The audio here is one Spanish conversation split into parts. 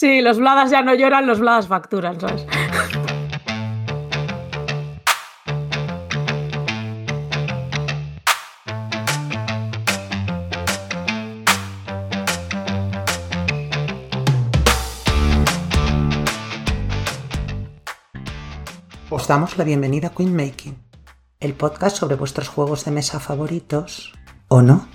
Sí, los bladas ya no lloran, los bladas facturan, ¿sabes? Os damos la bienvenida a Queen Making, el podcast sobre vuestros juegos de mesa favoritos, ¿o no?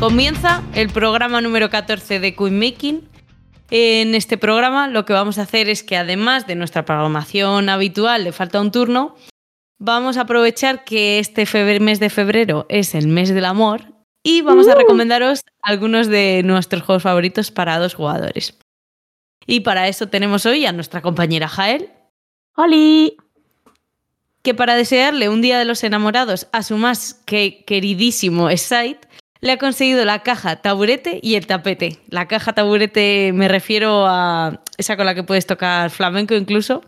Comienza el programa número 14 de Queen Making. En este programa lo que vamos a hacer es que además de nuestra programación habitual de Falta un Turno, vamos a aprovechar que este mes de febrero es el mes del amor y vamos a recomendaros algunos de nuestros juegos favoritos para dos jugadores. Y para eso tenemos hoy a nuestra compañera Jael. ¡Holi! Que para desearle un día de los enamorados a su más que queridísimo Side, le ha conseguido la caja taburete y el tapete. La caja taburete me refiero a esa con la que puedes tocar flamenco incluso.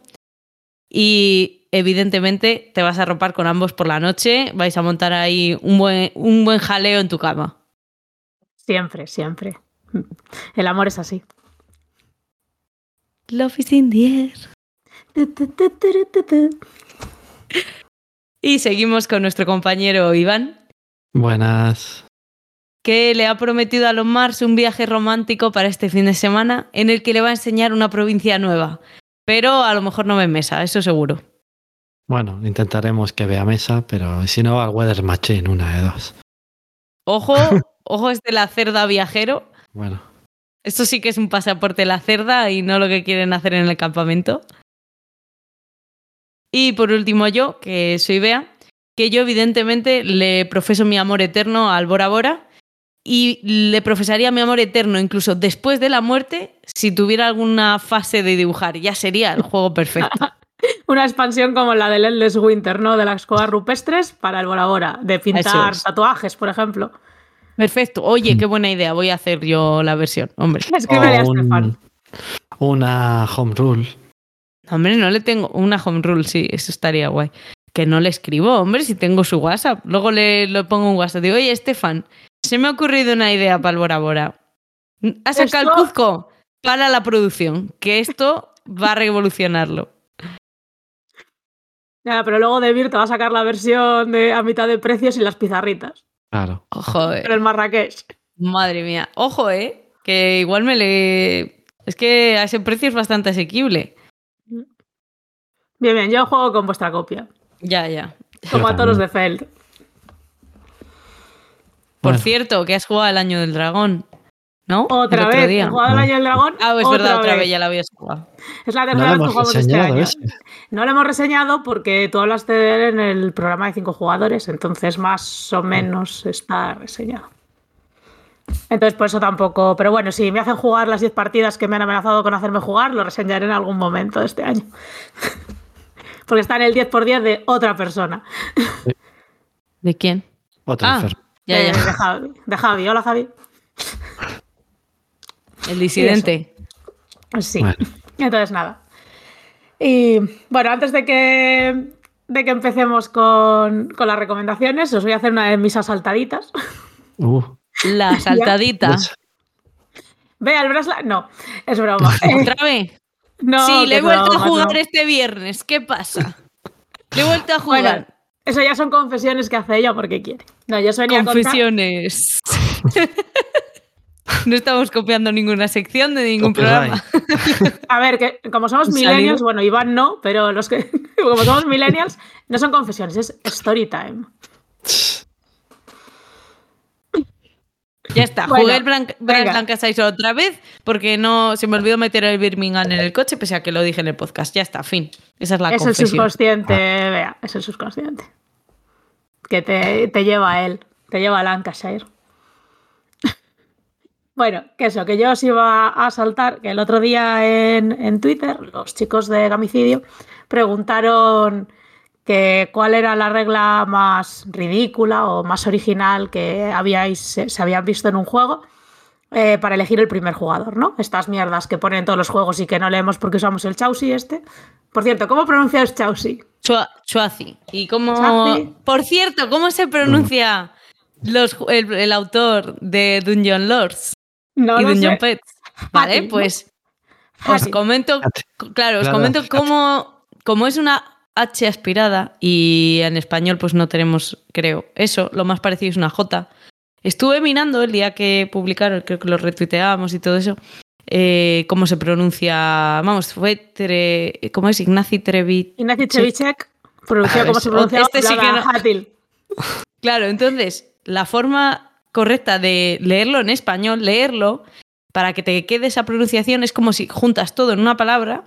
Y evidentemente te vas a ropar con ambos por la noche. Vais a montar ahí un buen, un buen jaleo en tu cama. Siempre, siempre. El amor es así. Love is in the air. Y seguimos con nuestro compañero Iván. Buenas. Que le ha prometido a los Mars un viaje romántico para este fin de semana en el que le va a enseñar una provincia nueva. Pero a lo mejor no ve mesa, eso seguro. Bueno, intentaremos que vea mesa, pero si no, al Weather Machine, una de dos. Ojo, ojo es de la cerda viajero. Bueno, Esto sí que es un pasaporte de la cerda y no lo que quieren hacer en el campamento. Y por último yo, que soy Bea, que yo evidentemente le profeso mi amor eterno al Bora Bora y le profesaría mi amor eterno incluso después de la muerte si tuviera alguna fase de dibujar. Ya sería el juego perfecto. Una expansión como la del Endless Winter, ¿no? De las cuevas rupestres para el Bora Bora. De pintar es. tatuajes, por ejemplo. Perfecto. Oye, qué buena idea. Voy a hacer yo la versión. Hombre. Escríbele a Estefan. una home rule. Hombre, no le tengo una home rule, sí, eso estaría guay. Que no le escribo, hombre, si tengo su WhatsApp. Luego le, le pongo un WhatsApp. Digo, oye, Estefan, se me ha ocurrido una idea para el Bora Bora. ¿Has sacado el Cuzco? Para la producción, que esto va a revolucionarlo. Ya, pero luego de Vir te va a sacar la versión de a mitad de precios y las pizarritas. Claro. Ojo, eh. Pero el Marrakech. Madre mía. Ojo, eh. Que igual me le. Es que a ese precio es bastante asequible. Bien, bien, yo juego con vuestra copia. Ya, ya. Como a todos los también. de Feld. Por Bueno. cierto, que has jugado el año del dragón. ¿No? Otra vez, día. he jugado el año del dragón. Ah, es otra verdad, otra vez. vez ya la habías jugado. Es la tercera vez que jugamos este año. ese. No lo hemos reseñado porque tú hablaste de él en el programa de cinco jugadores, entonces más o menos está reseñado. Entonces, por eso tampoco. Pero bueno, si me hacen jugar las 10 partidas que me han amenazado con hacerme jugar, lo reseñaré en algún momento de este año. porque está en el 10x10 de otra persona. ¿De quién? Otro Ah. Ya, de, ya. de Javi. De Javi. Hola, Javi. El disidente. Sí. Bueno. Entonces, nada. Y bueno, antes de que, de que empecemos con, con las recomendaciones, os voy a hacer una de mis asaltaditas. Uh, La saltadita. pues, Ve al Brasla. No, es broma. Eh, ¿Otra vez? no, sí, le he vuelto a jugar no. este viernes. ¿Qué pasa? Le he vuelto a Bueno, jugar. Eso ya son confesiones que hace ella porque quiere. No, yo contar- Confesiones. no estamos copiando ninguna sección de ningún Copyright. programa. A ver, que como somos ¿Han millennials, bueno, Iván no, pero los que como somos millennials, no son confesiones, es story time. Ya está, Bueno, jugué el. Blanca Saiso otra vez porque no se me olvidó meter el Birmingham en el coche, pese a que lo dije en el podcast. Ya está, fin. Esa es la es el confesión. subconsciente, vea, es el subconsciente. Que te, te lleva a él, te lleva a Lancashire. Bueno, que eso, que yo os iba a saltar, que el otro día en, en Twitter los chicos de Gamicidio preguntaron que cuál era la regla más ridícula o más original que habíais, se, se habían visto en un juego eh, para elegir el primer jugador, ¿no? Estas mierdas que ponen en todos los juegos y que no leemos porque usamos el Chausi este. Por cierto, ¿cómo pronuncias Chausi? Chua- Chuazi. Y cómo. Chuazi. Por cierto, ¿cómo se pronuncia los, el, el autor de Dungeon Lords No y Dungeon sé. Pets. Vale, pues os comento, claro, os Claro, comento cómo, cómo es una H aspirada y en español pues no tenemos, creo, eso, lo más parecido es una J. Estuve mirando el día que publicaron, creo que lo retuiteábamos y todo eso, eh, cómo se pronuncia, vamos, fue, tre, ¿cómo es? Ignacy Trevi. Ignacy como ves, se pronuncia este sí que no-. Claro, entonces, la forma correcta de leerlo en español, leerlo, para que te quede esa pronunciación, es como si juntas todo en una palabra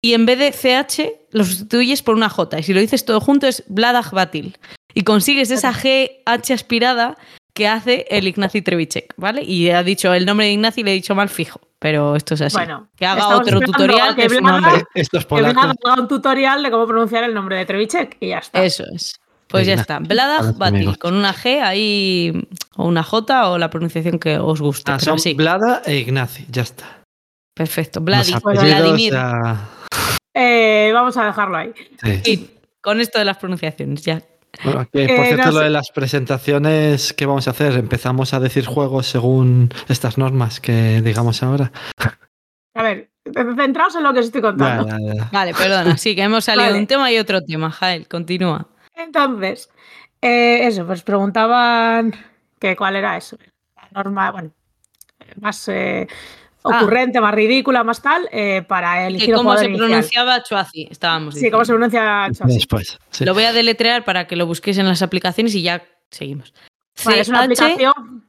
y en vez de CH lo sustituyes por una J. Y si lo dices todo junto es Bladachbatil. Y consigues esa GH aspirada que hace el Ignacy Trevicek, ¿vale? Y ha dicho el nombre de Ignacy, le he dicho mal fijo, pero esto es así. Bueno, que haga otro tutorial a que de su nombre. Esto es Que haga un tutorial de cómo pronunciar el nombre de Trevicek y ya está. Eso es. Pues ya Ignacy, está. Bladachbatil, amigos. con una G ahí, o una J, o la pronunciación que os guste. Ah, pero son sí. Blada e Ignaci, ya está. Perfecto. Vladi, Vladimir. ya- Eh, vamos a dejarlo ahí. sí. Con esto de las pronunciaciones, ya. Bueno, que, por Eh, cierto, no lo sé. de las presentaciones, ¿qué vamos a hacer? ¿Empezamos a decir juegos según estas normas que digamos ahora? A ver, centraos en lo que os estoy contando. Ya, ya. Vale, perdona. Sí, que hemos salido Vale. de un tema y otro tema. Jael, continúa. Entonces, eh, eso, pues preguntaban que cuál era eso. La norma, bueno, más eh, Ah. ocurrente, más ridícula, más tal, eh, para elegir Que el ¿Cómo jugador se inicial. pronunciaba Chuazi? Estábamos Sí, cómo se diciendo. pronuncia Chelsea. Después. sí. Lo voy a deletrear para que lo busquéis en las aplicaciones y ya seguimos. Vale, es una aplicación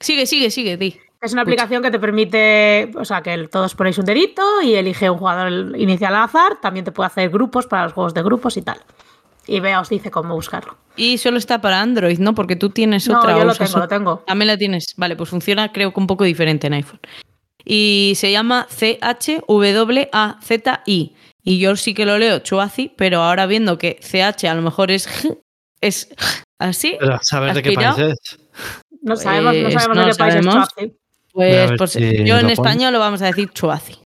Sigue, sigue, sigue, di. Es una aplicación que te permite, o sea, que todos ponéis un dedito y elige un jugador inicial al azar. También te puede hacer grupos para los juegos de grupos y tal. Y vea, os dice cómo buscarlo. Y solo está para Android, ¿no? Porque tú tienes No, otra. yo lo tengo, lo tengo. También la tienes. Vale, pues funciona creo que un poco diferente en iPhone. Y se llama C-H-W-A-Z-I. Y yo sí que lo leo Chuazi, pero ahora viendo que CH a lo mejor es es así, Pero ¿sabes de qué país es? No sabemos, no Pues sabemos no de qué país es sabemos. Chuazi. Pues, pues si yo en español lo vamos a decir Chuazi.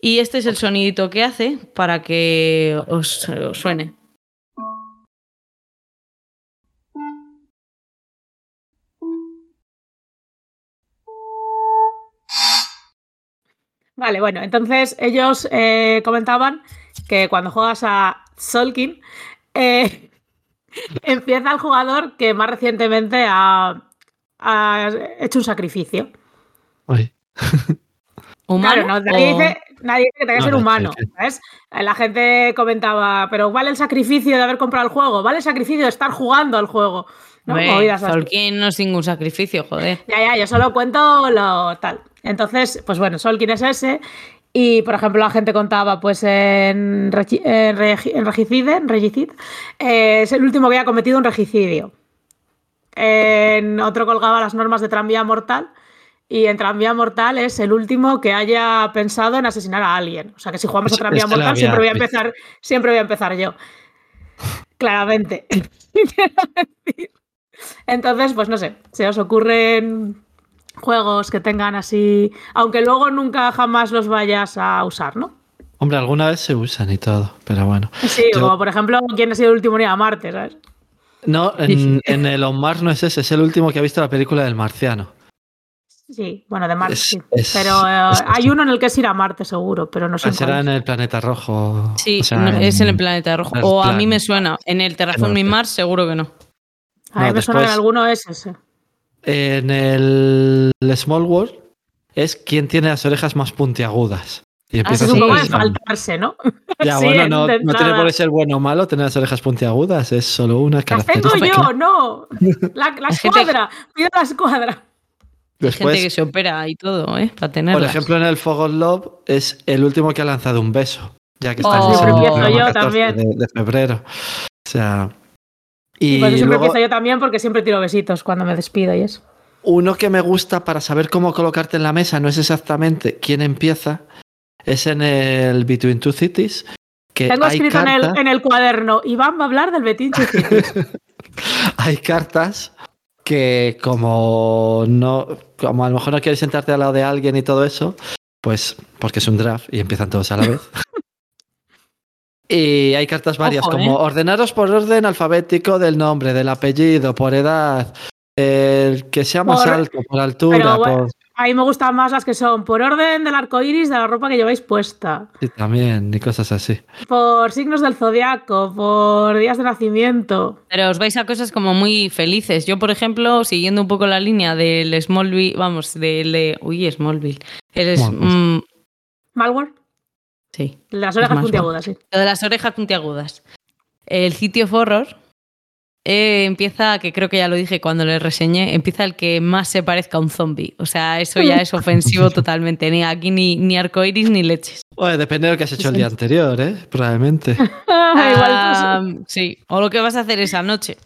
Y este es el sonidito que hace para que os, os suene. Vale, bueno, entonces ellos eh, comentaban que cuando juegas a Solkin, eh, empieza el jugador que más recientemente ha, ha hecho un sacrificio. Uy. ¿Humano? Claro, no, nadie, o- dice, nadie dice que tenga que No, ser no, humano. La gente comentaba, pero ¿vale el sacrificio de haber comprado el juego? ¿Vale el sacrificio de estar jugando al juego? ¿No? Tolkien no es ningún sacrificio, joder. Ya, ya, yo solo cuento lo tal. Entonces, pues bueno, Solkin es ese. Y, por ejemplo, la gente contaba, pues en, regi- en, regi- en regicide, en regicid, eh, es el último que haya cometido un regicidio. En otro colgaba las normas de tranvía mortal. Y en tranvía mortal es el último que haya pensado en asesinar a alguien. O sea que si jugamos a tranvía mortal, siempre voy a empezar, siempre voy a empezar yo. Claramente. Entonces, pues no sé, se os ocurren juegos que tengan así, aunque luego nunca jamás los vayas a usar, ¿no? Hombre, alguna vez se usan y todo, pero bueno. Sí, Yo- como por ejemplo, ¿quién ha sido el último en ir a Marte, sabes? No, en, en el On Mars no es ese, es el último que ha visto la película del marciano. Sí, bueno, de Marte, Es- sí. es- pero eh, es- hay uno en el que es ir a Marte, seguro, pero no sé. Ah, será en el planeta rojo. Sí, o sea, no, es en el planeta rojo. O a mí me suena. En el Terraforming. Mars, seguro que no. A mí no, me suena que después- en alguno es ese. En el Small World es quien tiene las orejas más puntiagudas. Y Ah, empieza ese es un sí. poco de a- faltarse, ¿no? Ya, Sí, bueno, no, tiene por qué ser bueno o malo tener las orejas puntiagudas, es solo una Las tengo característica. yo, no. La, la escuadra, pido la escuadra. Hay gente que se opera y todo, ¿eh? Para por ejemplo, en el Fog of Love es el último que ha lanzado un beso. Ya que Oh. está Siempre en el yo 14 también. De, de febrero. O sea. Y Y por eso siempre luego, empiezo yo también, porque siempre tiro besitos cuando me despido y eso. uno que me gusta para saber cómo colocarte en la mesa, no es exactamente quién empieza, es en el Between Two Cities. Que Tengo escrito en el, en el cuaderno, Iván va a hablar del Betinche City. hay cartas que como no como a lo mejor no quieres sentarte al lado de alguien y todo eso pues porque es un draft y empiezan todos a la vez y hay cartas varias Ojo, como ¿eh? ordenaros por orden alfabético del nombre del apellido por edad El que sea más Por- alto, por altura, Pero bueno, por... A mí me gustan más las que son por orden del arco iris de la ropa que lleváis puesta, Sí, también, y cosas así. por signos del zodiaco, por días de nacimiento. Pero os vais a cosas como muy felices. Yo, por ejemplo, siguiendo un poco la línea del Smallville, vamos, del... de- Uy, Smallville. El es- Smallville. mm, Malware, sí, las orejas puntiagudas, sí. lo de las orejas puntiagudas. El City of Horror eh, empieza, que creo que ya lo dije cuando le reseñé, empieza el que más se parezca a un zombie. O sea, eso ya es ofensivo totalmente. Ni aquí ni, ni arcoiris ni leches. Bueno, depende de lo que has hecho el día anterior, ¿eh? Probablemente. Ah, igual, sí, o lo que vas a hacer esa noche.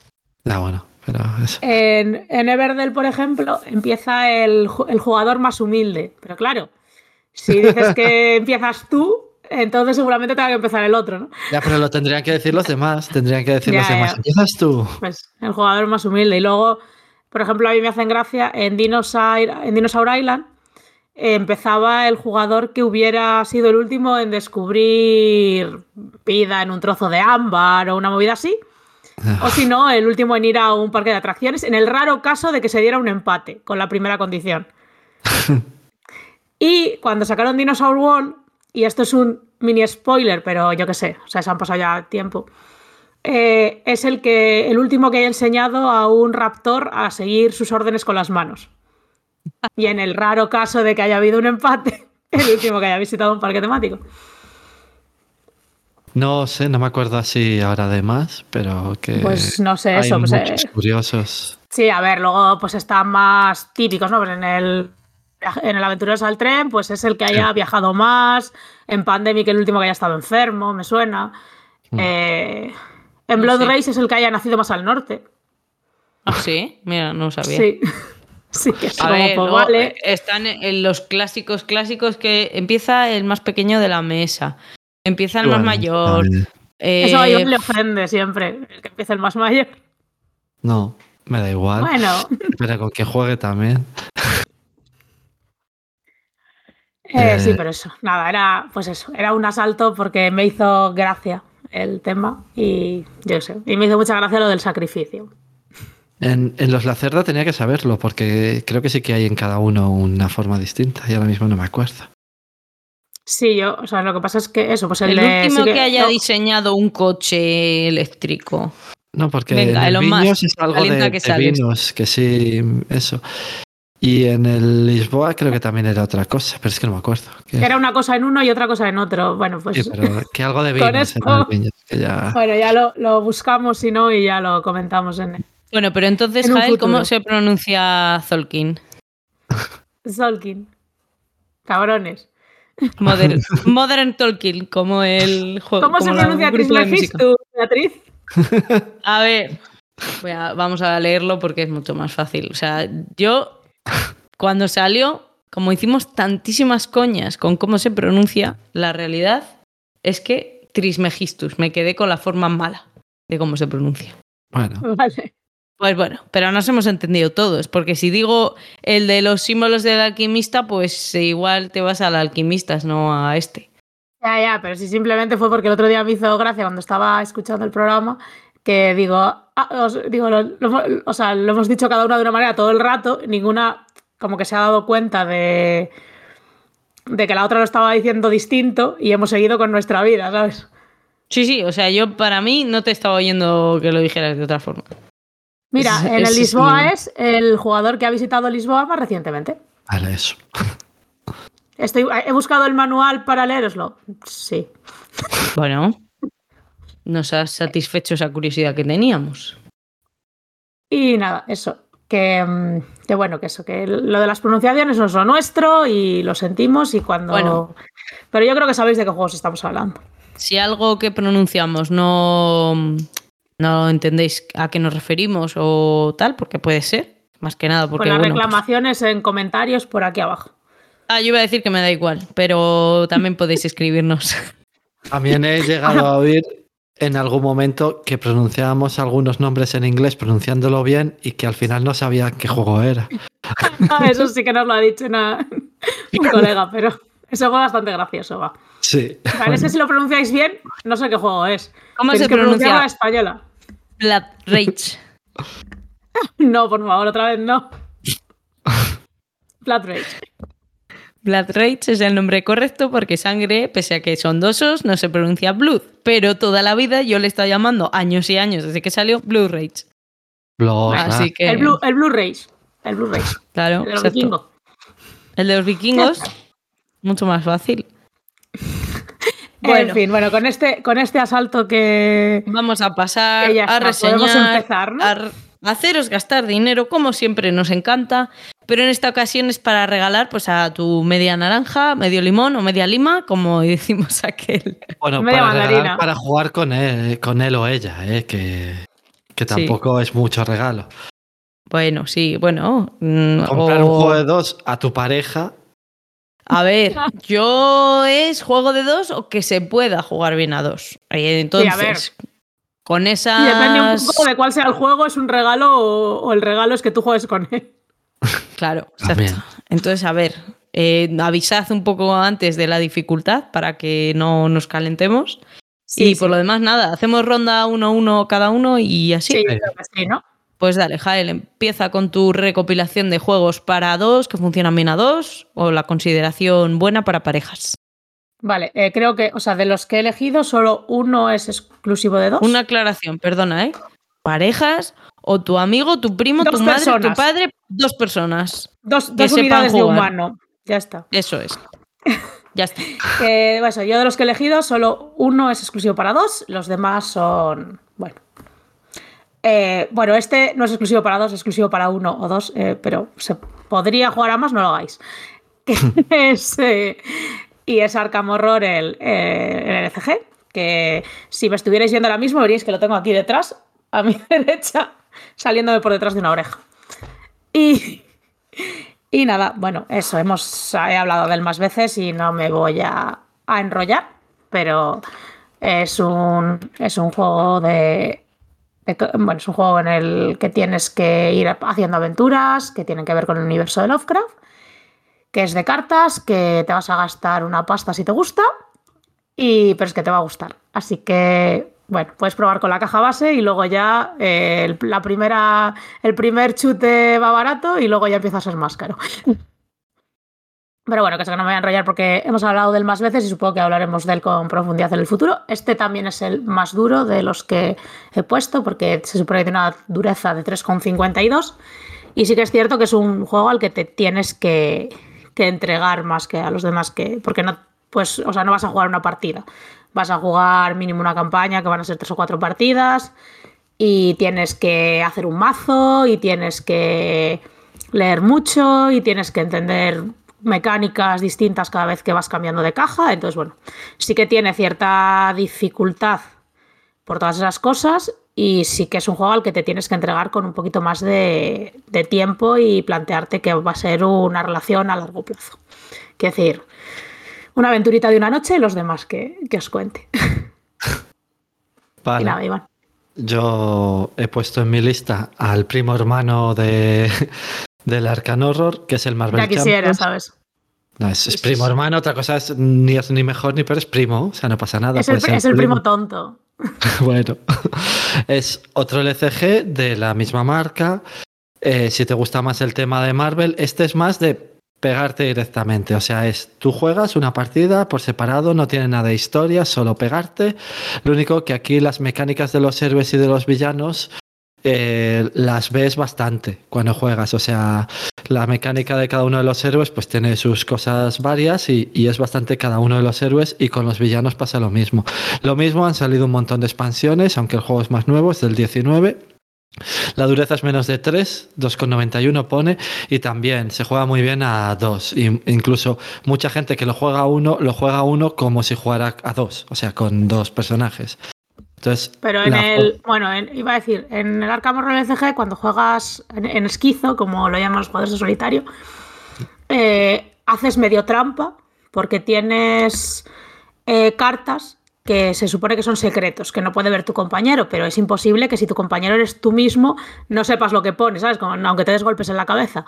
Ah, bueno, pero eso. en, en Everdell, por ejemplo, empieza el, el jugador más humilde. Pero claro, si dices que empiezas tú, entonces seguramente tenga que empezar el otro, ¿no? Ya, pero lo tendrían que decir los demás. Tendrían que decir Ya, los demás. ya. Empiezas tú. Pues el jugador más humilde. Y luego, por ejemplo, a mí me hacen gracia en Dinosaur, en Dinosaur Island. eh, empezaba el jugador que hubiera sido el último en descubrir vida en un trozo de ámbar o una movida así. O si no, el último en ir a un parque de atracciones, en el raro caso de que se diera un empate con la primera condición. y cuando sacaron Dinosaur World, y esto es un mini spoiler, pero yo qué sé, o sea, se han pasado ya tiempo. eh, es el que el último que haya enseñado a un raptor a seguir sus órdenes con las manos. Y en el raro caso de que haya habido un empate, el último que haya visitado un parque temático. No sé, no me acuerdo así ahora de más, pero que. Pues no sé, hay eso, pues, muchos eh, curiosos. Sí, a ver, luego pues están más típicos, ¿no? Pues en el en el Aventureros al Tren, pues es el que haya viajado más. En Pandemic, el último que haya estado enfermo, me suena. Eh, en Blood. Race es el que haya nacido más al norte. Ah, sí, mira, no lo sabía. Sí. Sí, que es A como, ver, pues, vale. eh, están en los clásicos clásicos que empieza el más pequeño de la mesa. Empieza el más mayor. eh, Eso a Iván le ofende siempre, el que empieza el más mayor. No, me da igual. Bueno, Pero con que juegue también. eh, sí, Eh. pero eso, nada, era pues eso, era un asalto porque me hizo gracia el tema y yo sé, y me hizo mucha gracia lo del sacrificio. En, en los Lacerda tenía que saberlo, porque creo que sí que hay en cada uno una forma distinta y ahora mismo no me acuerdo. Sí, yo, o sea, lo que pasa es que eso, pues el, el de- último sí que, haya no, diseñado un coche eléctrico. No, porque Venga, en el Elon Musk, Viños es algo calienta de, que de vinos, que sí, eso. Y en el Lisboa creo que también era otra cosa, pero es que no me acuerdo. Que- Era una cosa en uno y otra cosa en otro. Bueno, pues sí, pero que algo de vinos esto- era el Viños, que ya... bueno, ya lo, lo buscamos si no y ya lo comentamos en el Bueno, pero entonces, En Jael, ¿cómo se pronuncia Zolkin? Zolkin. Cabrones. Modern, Modern Tolkien, como el juego. ¿Cómo se como pronuncia música. Trismegistus, Beatriz? A ver, voy a- vamos a leerlo porque es mucho más fácil. O sea, yo, cuando salió, como hicimos tantísimas coñas con cómo se pronuncia, la realidad es que Trismegistus, me quedé con la forma mala de cómo se pronuncia. Bueno, Vale. Pues bueno, pero nos hemos entendido todos, porque si digo el de los símbolos del alquimista, pues igual te vas al alquimistas, no a este. Ya, ya, pero si simplemente fue porque el otro día me hizo gracia cuando estaba escuchando el programa que digo, ah, os- digo lo, lo- o sea, lo hemos dicho cada una de una manera todo el rato, ninguna como que se ha dado cuenta de, de que la otra lo estaba diciendo distinto y hemos seguido con nuestra vida, ¿sabes? Sí, sí, o sea, yo para mí no te estaba oyendo que lo dijeras de otra forma. Mira, en el. Lisboa es el jugador que ha visitado Lisboa más recientemente. vale, eso. Estoy, he buscado el manual para leeroslo. Sí. Bueno, nos ha satisfecho esa curiosidad que teníamos. Y nada, eso. Que, mm, que bueno, que eso, que lo de las pronunciaciones no es lo nuestro y lo sentimos y cuando. Bueno. Pero yo creo que sabéis de qué juegos estamos hablando. Si algo que pronunciamos no, no entendéis a qué nos referimos o tal, porque puede ser, más que nada, Con porque las bueno, pues- reclamaciones en comentarios por aquí abajo. Ah, yo iba a decir que me da igual, pero también podéis escribirnos. También he llegado a oír en algún momento que pronunciábamos algunos nombres en inglés pronunciándolo bien y que al final no sabía qué juego era. Ah, Eso sí que nos lo ha dicho una- un colega, pero eso fue bastante gracioso, va. Sí. Vale, ese si lo pronunciáis bien, no sé qué juego es. ¿Cómo Tenéis se que pronuncia? la española. Blood Rage. No, por favor, otra vez no. Blood Rage. Blood Rage es el nombre correcto porque sangre, pese a que son dosos, no se pronuncia blood. Pero toda la vida yo le he estado llamando años y años desde que salió Blue Rage. Blood, Así que. El Blue, el Blue Rage. El Blue Rage. Claro, El de los exacto. vikingos. El de los vikingos, mucho más fácil. Bueno. En fin, bueno, con este, con este asalto que. Vamos a pasar Que ya a reseñar, empezar, ¿no? a haceros gastar dinero, como siempre nos encanta, pero en esta ocasión es para regalar pues a tu media naranja, medio limón o media lima, como decimos aquel. Bueno, Media para, regalar, para jugar con él, con él o ella, eh, que, que Sí. tampoco es mucho regalo. Bueno, sí, bueno. mm, Comprar o- un juego de dos a tu pareja, A ver, yo es juego de dos o que se pueda jugar bien a dos. Entonces, ver. con Y depende un poco de cuál sea el juego, es un regalo o, o el regalo es que tú juegues con él. Claro, exacto. Entonces, a ver, eh, avisad un poco antes de la dificultad para que no nos calentemos. Sí, y sí. por lo demás, nada, hacemos ronda uno a uno cada uno y así. Sí, creo que sí, ¿no? Pues dale, Jael, empieza con tu recopilación de juegos para dos que funcionan bien a dos o la consideración buena para parejas. Vale, eh, creo que, o sea, de los que he elegido, solo uno es exclusivo de dos. Una aclaración, perdona, ¿eh? Parejas o tu amigo, tu primo, Dos tu madre, tu padre, dos personas. dos dos unidades de humano. Ya está. Eso es. Ya está. Eh, eso, yo de los que he elegido, solo uno es exclusivo para dos, los demás son. Bueno. Eh, bueno, este no es exclusivo para dos, es exclusivo para uno o dos, eh, pero se podría jugar a más, no lo hagáis. Es, eh, y es Arkham Horror el, el LCG, que si me estuvierais viendo ahora mismo veríais que lo tengo aquí detrás, a mi derecha, saliéndome por detrás de una oreja. Y, y nada, bueno, eso, hemos he hablado de él más veces y no me voy a, a enrollar, pero es un, es un juego de, de Bueno, es un juego en el que tienes que ir haciendo aventuras que tienen que ver con el universo de Lovecraft, que es de cartas, que te vas a gastar una pasta si te gusta, y, pero es que te va a gustar. Así que, bueno, puedes probar con la caja base y luego ya eh, el, la primera, el primer chute va barato y luego ya empieza a ser más caro. Pero bueno, que no me voy a enrollar porque hemos hablado de él más veces y supongo que hablaremos de él con profundidad en el futuro. Este también es el más duro de los que he puesto porque se supone que tiene una dureza de 3,52 y sí que es cierto que es un juego al que te tienes que, que entregar más que a los demás, que, porque no, pues, o sea, no vas a jugar una partida, vas a jugar mínimo una campaña que van a ser tres o cuatro partidas y tienes que hacer un mazo y tienes que leer mucho y tienes que entender mecánicas distintas cada vez que vas cambiando de caja. Entonces, bueno, sí que tiene cierta dificultad por todas esas cosas y sí que es un juego al que te tienes que entregar con un poquito más de, tiempo y plantearte que va a ser una relación a largo plazo. Quiero decir, una aventurita de una noche y los demás que, que os cuente. vale. Y nada, Iván. Yo he puesto en mi lista al primo hermano de, del Arcan Horror, que es el Marvel Ya quisiera, Champions. ¿sabes? No, es, es primo hermano, otra cosa es ni es ni mejor ni peor, es primo, o sea, no pasa nada. El, es el primo tonto. bueno, es otro LCG de la misma marca. Eh, si te gusta más el tema de Marvel, este es más de pegarte directamente. O sea, es tú juegas una partida por separado, no tiene nada de historia, solo pegarte. Lo único que aquí las mecánicas de los héroes y de los villanos eh, las ves bastante cuando juegas. O sea, la mecánica de cada uno de los héroes pues tiene sus cosas varias y, y es bastante cada uno de los héroes y con los villanos pasa lo mismo. Lo mismo, han salido un montón de expansiones, aunque el juego es más nuevo, es del 19. La dureza es menos de 3, 2,91 pone, y también se juega muy bien a 2. Incluso mucha gente que lo juega a 1, lo juega a 1 como si jugara a 2, o sea, con dos personajes. Entonces, Pero en la- el. Bueno, en- iba a decir, en el Arkham Horror LCG, cuando juegas en, en esquizo, como lo llaman los jugadores de solitario, eh, haces medio trampa, porque tienes eh, cartas que se supone que son secretos, que no puede ver tu compañero, pero es imposible que si tu compañero eres tú mismo, no sepas lo que pones, ¿sabes? Como, aunque te des golpes en la cabeza.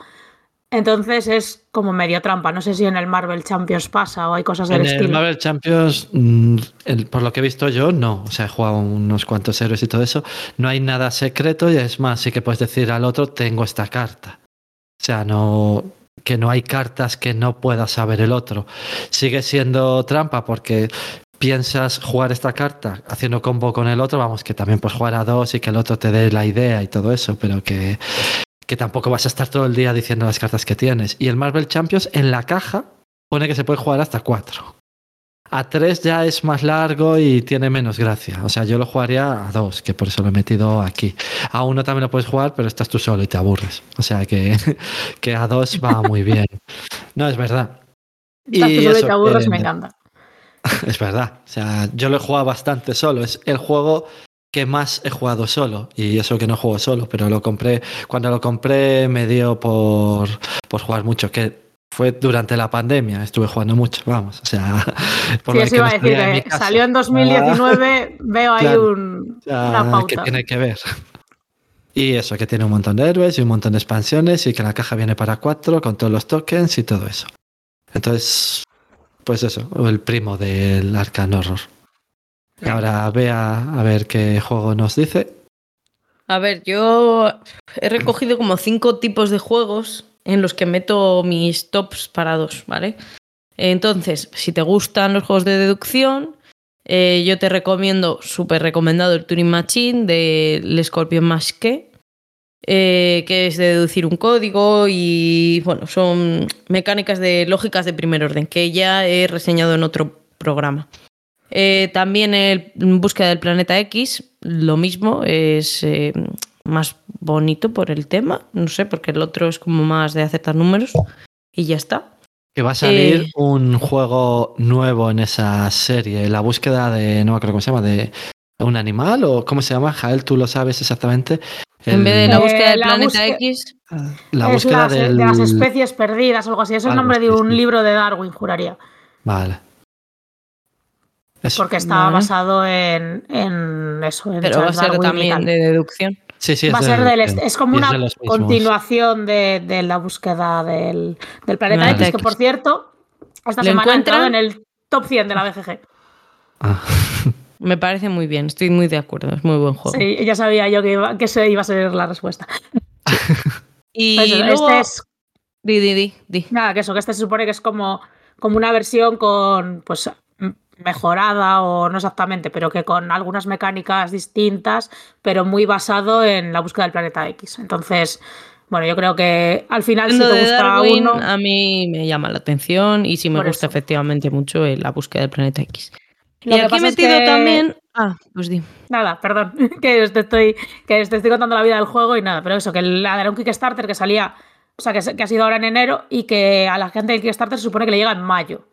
Entonces es como medio trampa. No sé si en el Marvel Champions pasa o hay cosas del En estilo. el Marvel Champions, mm, el- por lo que he visto yo, no. O sea, he jugado unos cuantos héroes y todo eso. No hay nada secreto y es más, sí que puedes decir al otro, tengo esta carta. O sea, no que no hay cartas que no pueda saber el otro. Sigue siendo trampa porque piensas jugar esta carta haciendo combo con el otro, vamos, que también puedes jugar a dos y que el otro te dé la idea y todo eso, pero que, que tampoco vas a estar todo el día diciendo las cartas que tienes. Y el Marvel Champions en la caja pone que se puede jugar hasta cuatro. A tres ya es más largo y tiene menos gracia. O sea, yo lo jugaría a dos, que por eso lo he metido aquí. A uno también lo puedes jugar, pero estás tú solo y te aburres. O sea que, que a dos va muy bien. No, es verdad. Estás tú Y te aburres, que- me encanta. es verdad. O sea, yo lo he jugado bastante solo. Es el juego que más he jugado solo. Y eso que no juego solo, pero lo compré. Cuando lo compré me dio por, por jugar mucho. Que fue durante la pandemia. Estuve jugando mucho, vamos. O sea, por Sí, eso que iba a decir que casa. salió en 2019, veo ahí Claro. un- una que pauta. tiene que ver. Y eso, que tiene un montón de héroes y un montón de expansiones y que la caja viene para cuatro con todos los tokens y todo eso. Entonces, pues eso, el primo del Arcan Horror. Ahora vea a ver qué juego nos dice. A ver, yo he recogido como cinco tipos de juegos en los que meto mis tops para dos, ¿vale? Entonces, si te gustan los juegos de deducción, eh, yo te recomiendo, súper recomendado, el Turing Machine del Scorpion Masque, eh, que es de deducir un código y, bueno, son mecánicas de lógicas de primer orden, que ya he reseñado en otro programa. Eh, también el Búsqueda del Planeta X, lo mismo, es eh, más bonito por el tema, no sé, porque el otro es como más de aceptar números y ya está. Que va a salir un juego nuevo en esa serie, la búsqueda de, no me acuerdo cómo se llama, de un animal o cómo se llama, Jael, tú lo sabes exactamente. En vez de la Eh, búsqueda del la planeta búsqueda- X, la es búsqueda las- del... de las especies perdidas, algo así. Es el nombre de un libro de Darwin, juraría. Vale. Eso. Porque está Vale. basado en, en eso. En pero va a ser Darwin también de deducción. Sí, sí, Va a es ser del- es como una de continuación de, de la búsqueda del, del planeta X, que por cierto, esta ¿Lo semana ha entrado en el top 100 de la BGG. Ah, Me parece muy bien, estoy muy de acuerdo, es muy buen juego. Sí, ya sabía yo que, iba, que esa iba a ser la respuesta. Y Eso, luego... Este es, Di, di, di, di. nada, que eso, que este se supone que es como, como una versión con, pues, mejorada o no exactamente, pero que con algunas mecánicas distintas, pero muy basado en la búsqueda del planeta X. Entonces, bueno, yo creo que al final si te de gusta Darwin uno... a mí me llama la atención y sí me Por gusta eso. efectivamente mucho la búsqueda del planeta X. Lo y que aquí he pasa es metido que- también... Ah, pues di. Nada, perdón, que te estoy, que te estoy contando la vida del juego y nada, pero eso, que la era un Kickstarter que salía, o sea, que, ha sido ahora en enero y que a la gente del Kickstarter se supone que le llega en mayo.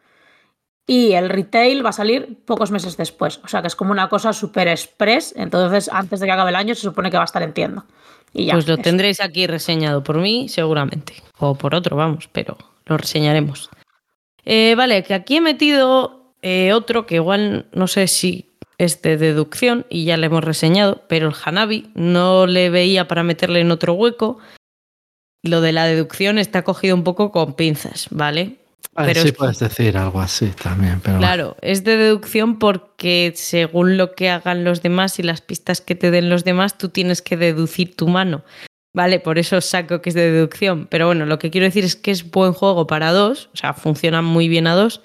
Y el retail va a salir pocos meses después, o sea, que es como una cosa súper express, entonces antes de que acabe el año se supone que va a estar en tienda. Y ya. pues lo eso. tendréis aquí reseñado por mí, seguramente. O por otro, vamos, pero lo reseñaremos. Eh, vale, que aquí he metido eh, otro que igual no sé si es de deducción y ya le hemos reseñado, pero el Hanabi no le veía para meterle en otro hueco. Lo de la deducción está cogido un poco con pinzas, ¿vale? ah, Pero sí es- puedes decir algo así también, pero Claro, es de deducción porque según lo que hagan los demás y las pistas que te den los demás, tú tienes que deducir tu mano. Vale, por eso saco que es de deducción. Pero bueno, lo que quiero decir es que es buen juego para dos, o sea, funciona muy bien a dos.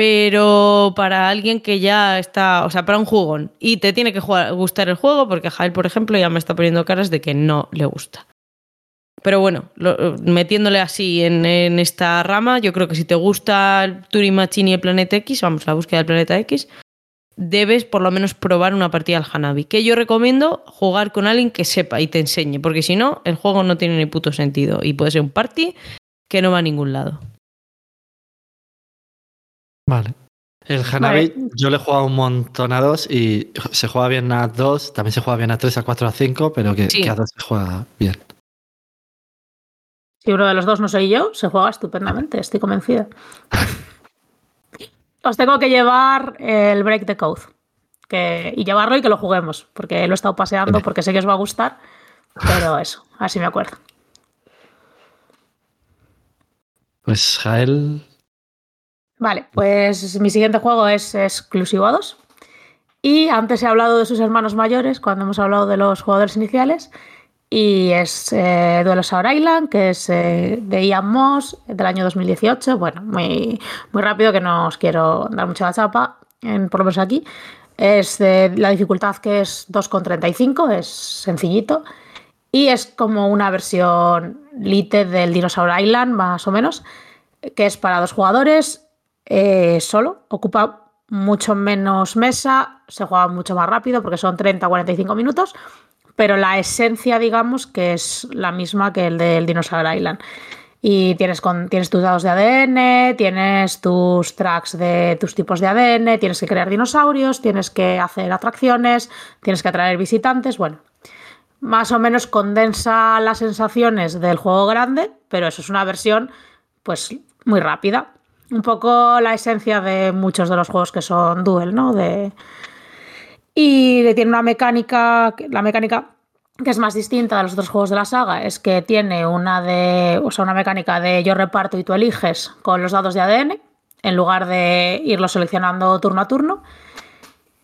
Pero para alguien que ya está, o sea, para un jugón y te tiene que jugar- gustar el juego, porque Jael, por ejemplo, ya me está poniendo caras de que no le gusta. Pero bueno, metiéndole así en, en esta rama, yo creo que si te gusta el Turing Machine y el Planeta X, vamos, la búsqueda del Planeta X, debes por lo menos probar una partida al Hanabi. Que yo recomiendo jugar con alguien que sepa y te enseñe, porque si no, el juego no tiene ni puto sentido. Y puede ser un party que no va a ningún lado. Vale. El Hanabi, Vale. yo le he jugado un montón a dos y se juega bien a dos, también se juega bien a tres, a cuatro, a cinco, pero que, Sí. que a dos se juega bien. Si uno de los dos no soy yo, se juega estupendamente, estoy convencida. Os tengo que llevar el Break the Code. Que, y llevarlo y que lo juguemos, porque lo he estado paseando, Vale. porque sé que os va a gustar. Pero eso, así me acuerdo. Pues Jael. Vale, pues mi siguiente juego es exclusivo a dos. Y antes he hablado de sus hermanos mayores cuando hemos hablado de los jugadores iniciales. Y es eh, Island, que es eh, de Ian Moss, del año 2018. Bueno, muy, muy rápido, que no os quiero dar mucha la chapa, en, por lo menos aquí. Es la dificultad que es 2,35, es sencillito. Y es como una versión lite del Dinosaur Island, más o menos, que es para dos jugadores eh, solo. Ocupa mucho menos mesa, se juega mucho más rápido porque son 30-45 minutos, pero la esencia, digamos, que es la misma que el del Dinosaur Island. Y tienes, tienes tus dados de ADN, tienes tus tracks de tus tipos de ADN, tienes que crear dinosaurios, tienes que hacer atracciones, tienes que atraer visitantes. Bueno, más o menos condensa las sensaciones del juego grande, pero eso es una versión pues muy rápida un poco la esencia de muchos de los juegos que son duel, ¿no? De... Y tiene una mecánica, la mecánica que es más distinta de los otros juegos de la saga, es que tiene una de, o sea, una mecánica de yo reparto y tú eliges con los dados de ADN, en lugar de irlo seleccionando turno a turno.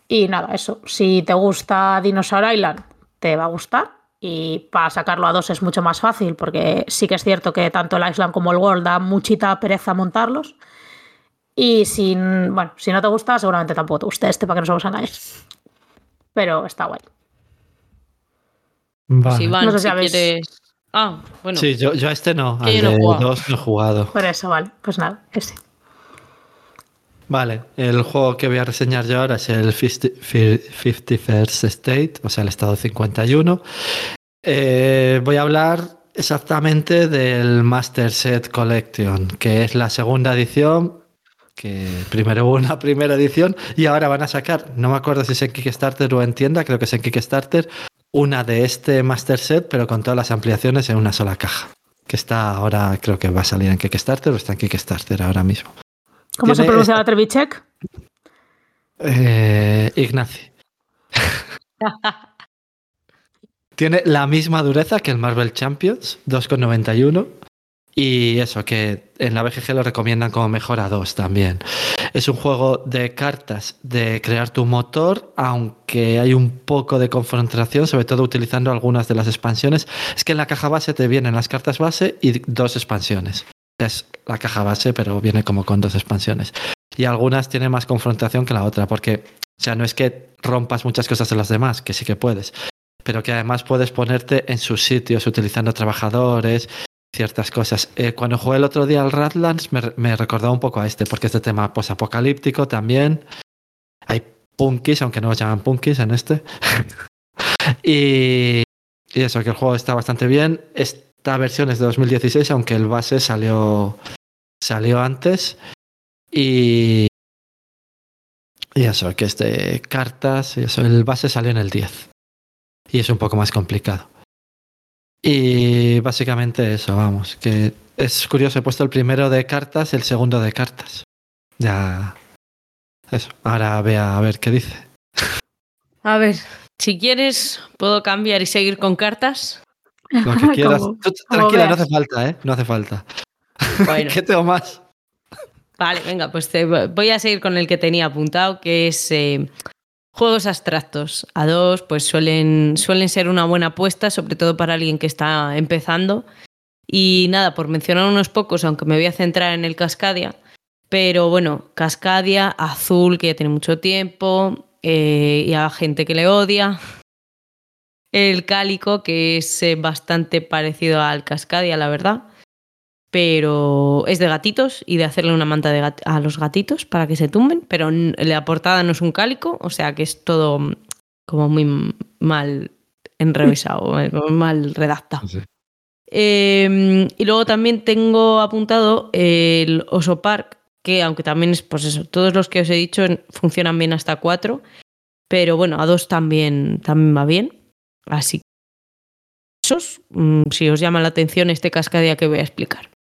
Y nada, eso. Si te gusta Dinosaur Island, te va a gustar. Y para sacarlo a dos es mucho más fácil, porque sí que es cierto que tanto el Island como el World da muchita pereza montarlos. Y si, bueno, si no te gusta, seguramente tampoco te guste este para que no se engañes. Pero está guay. Vale. no sé si, quieres... Ah, bueno. Sí, yo, yo a este no. Al de dos no he jugado. Por eso, vale. Pues nada, ese. Vale, el juego que voy a reseñar yo ahora es el 51st State, o sea, el estado 51. Eh, voy a hablar exactamente del Master Set Collection, que es la segunda edición que primero hubo una primera edición y ahora van a sacar, no me acuerdo si es en Kickstarter o en tienda, creo que es en Kickstarter, una de este Master Set, pero con todas las ampliaciones en una sola caja. Que está ahora, creo que va a salir en Kickstarter o está en Kickstarter ahora mismo. ¿Cómo se pronuncia la Trevichek? Eh, Ignaci. Tiene la misma dureza que el Marvel Champions, 2,91. Y eso, que en la BGG lo recomiendan como mejor a dos también. Es un juego de cartas de crear tu motor, aunque hay un poco de confrontación, sobre todo utilizando algunas de las expansiones. Es que en la caja base te vienen las cartas base y dos expansiones. Es la caja base, pero viene como con dos expansiones. Y algunas tienen más confrontación que la otra, porque, o sea, no es que rompas muchas cosas de las demás, que sí que puedes, pero que además puedes ponerte en sus sitios utilizando trabajadores ciertas cosas. Eh, cuando jugué el otro día al Radlands me, me recordaba un poco a este, porque este tema posapocalíptico también. Hay punkis, aunque no los llaman punkis en este. y, y, eso, que el juego está bastante bien. Esta versión es de 2016, aunque el base salió, salió antes. Y, y eso, que es de cartas. Y eso, el base salió en el 10. Y es un poco más complicado. Y básicamente eso, vamos, que es curioso, he puesto el primero de cartas, el segundo de cartas. Ya. Eso, ahora vea a ver qué dice. A ver, si quieres, puedo cambiar y seguir con cartas. Lo que quieras. tranquila, no hace falta, ¿eh? No hace falta. Bueno. ¿Qué tengo más? Vale, venga, pues voy a seguir con el que tenía apuntado, que es eh, Juegos abstractos a dos pues suelen, suelen ser una buena apuesta, sobre todo para alguien que está empezando. Y nada, por mencionar unos pocos, aunque me voy a centrar en el Cascadia, pero bueno, Cascadia, Azul, que ya tiene mucho tiempo, eh, y a gente que le odia. El Cálico, que es eh, bastante parecido al Cascadia, la verdad pero es de gatitos y de hacerle una manta de a los gatitos para que se tumben, pero la portada no es un cálico, o sea que es todo como muy mal enrevesado, eh, mal redactado. Em, y luego también tengo apuntado el Oso Park, que aunque también es, pues eso, todos los que os he dicho funcionan bien hasta cuatro, pero bueno, a dos también, también va bien. Así que esos, mm, si os llama la atención este cascadía que voy a explicar.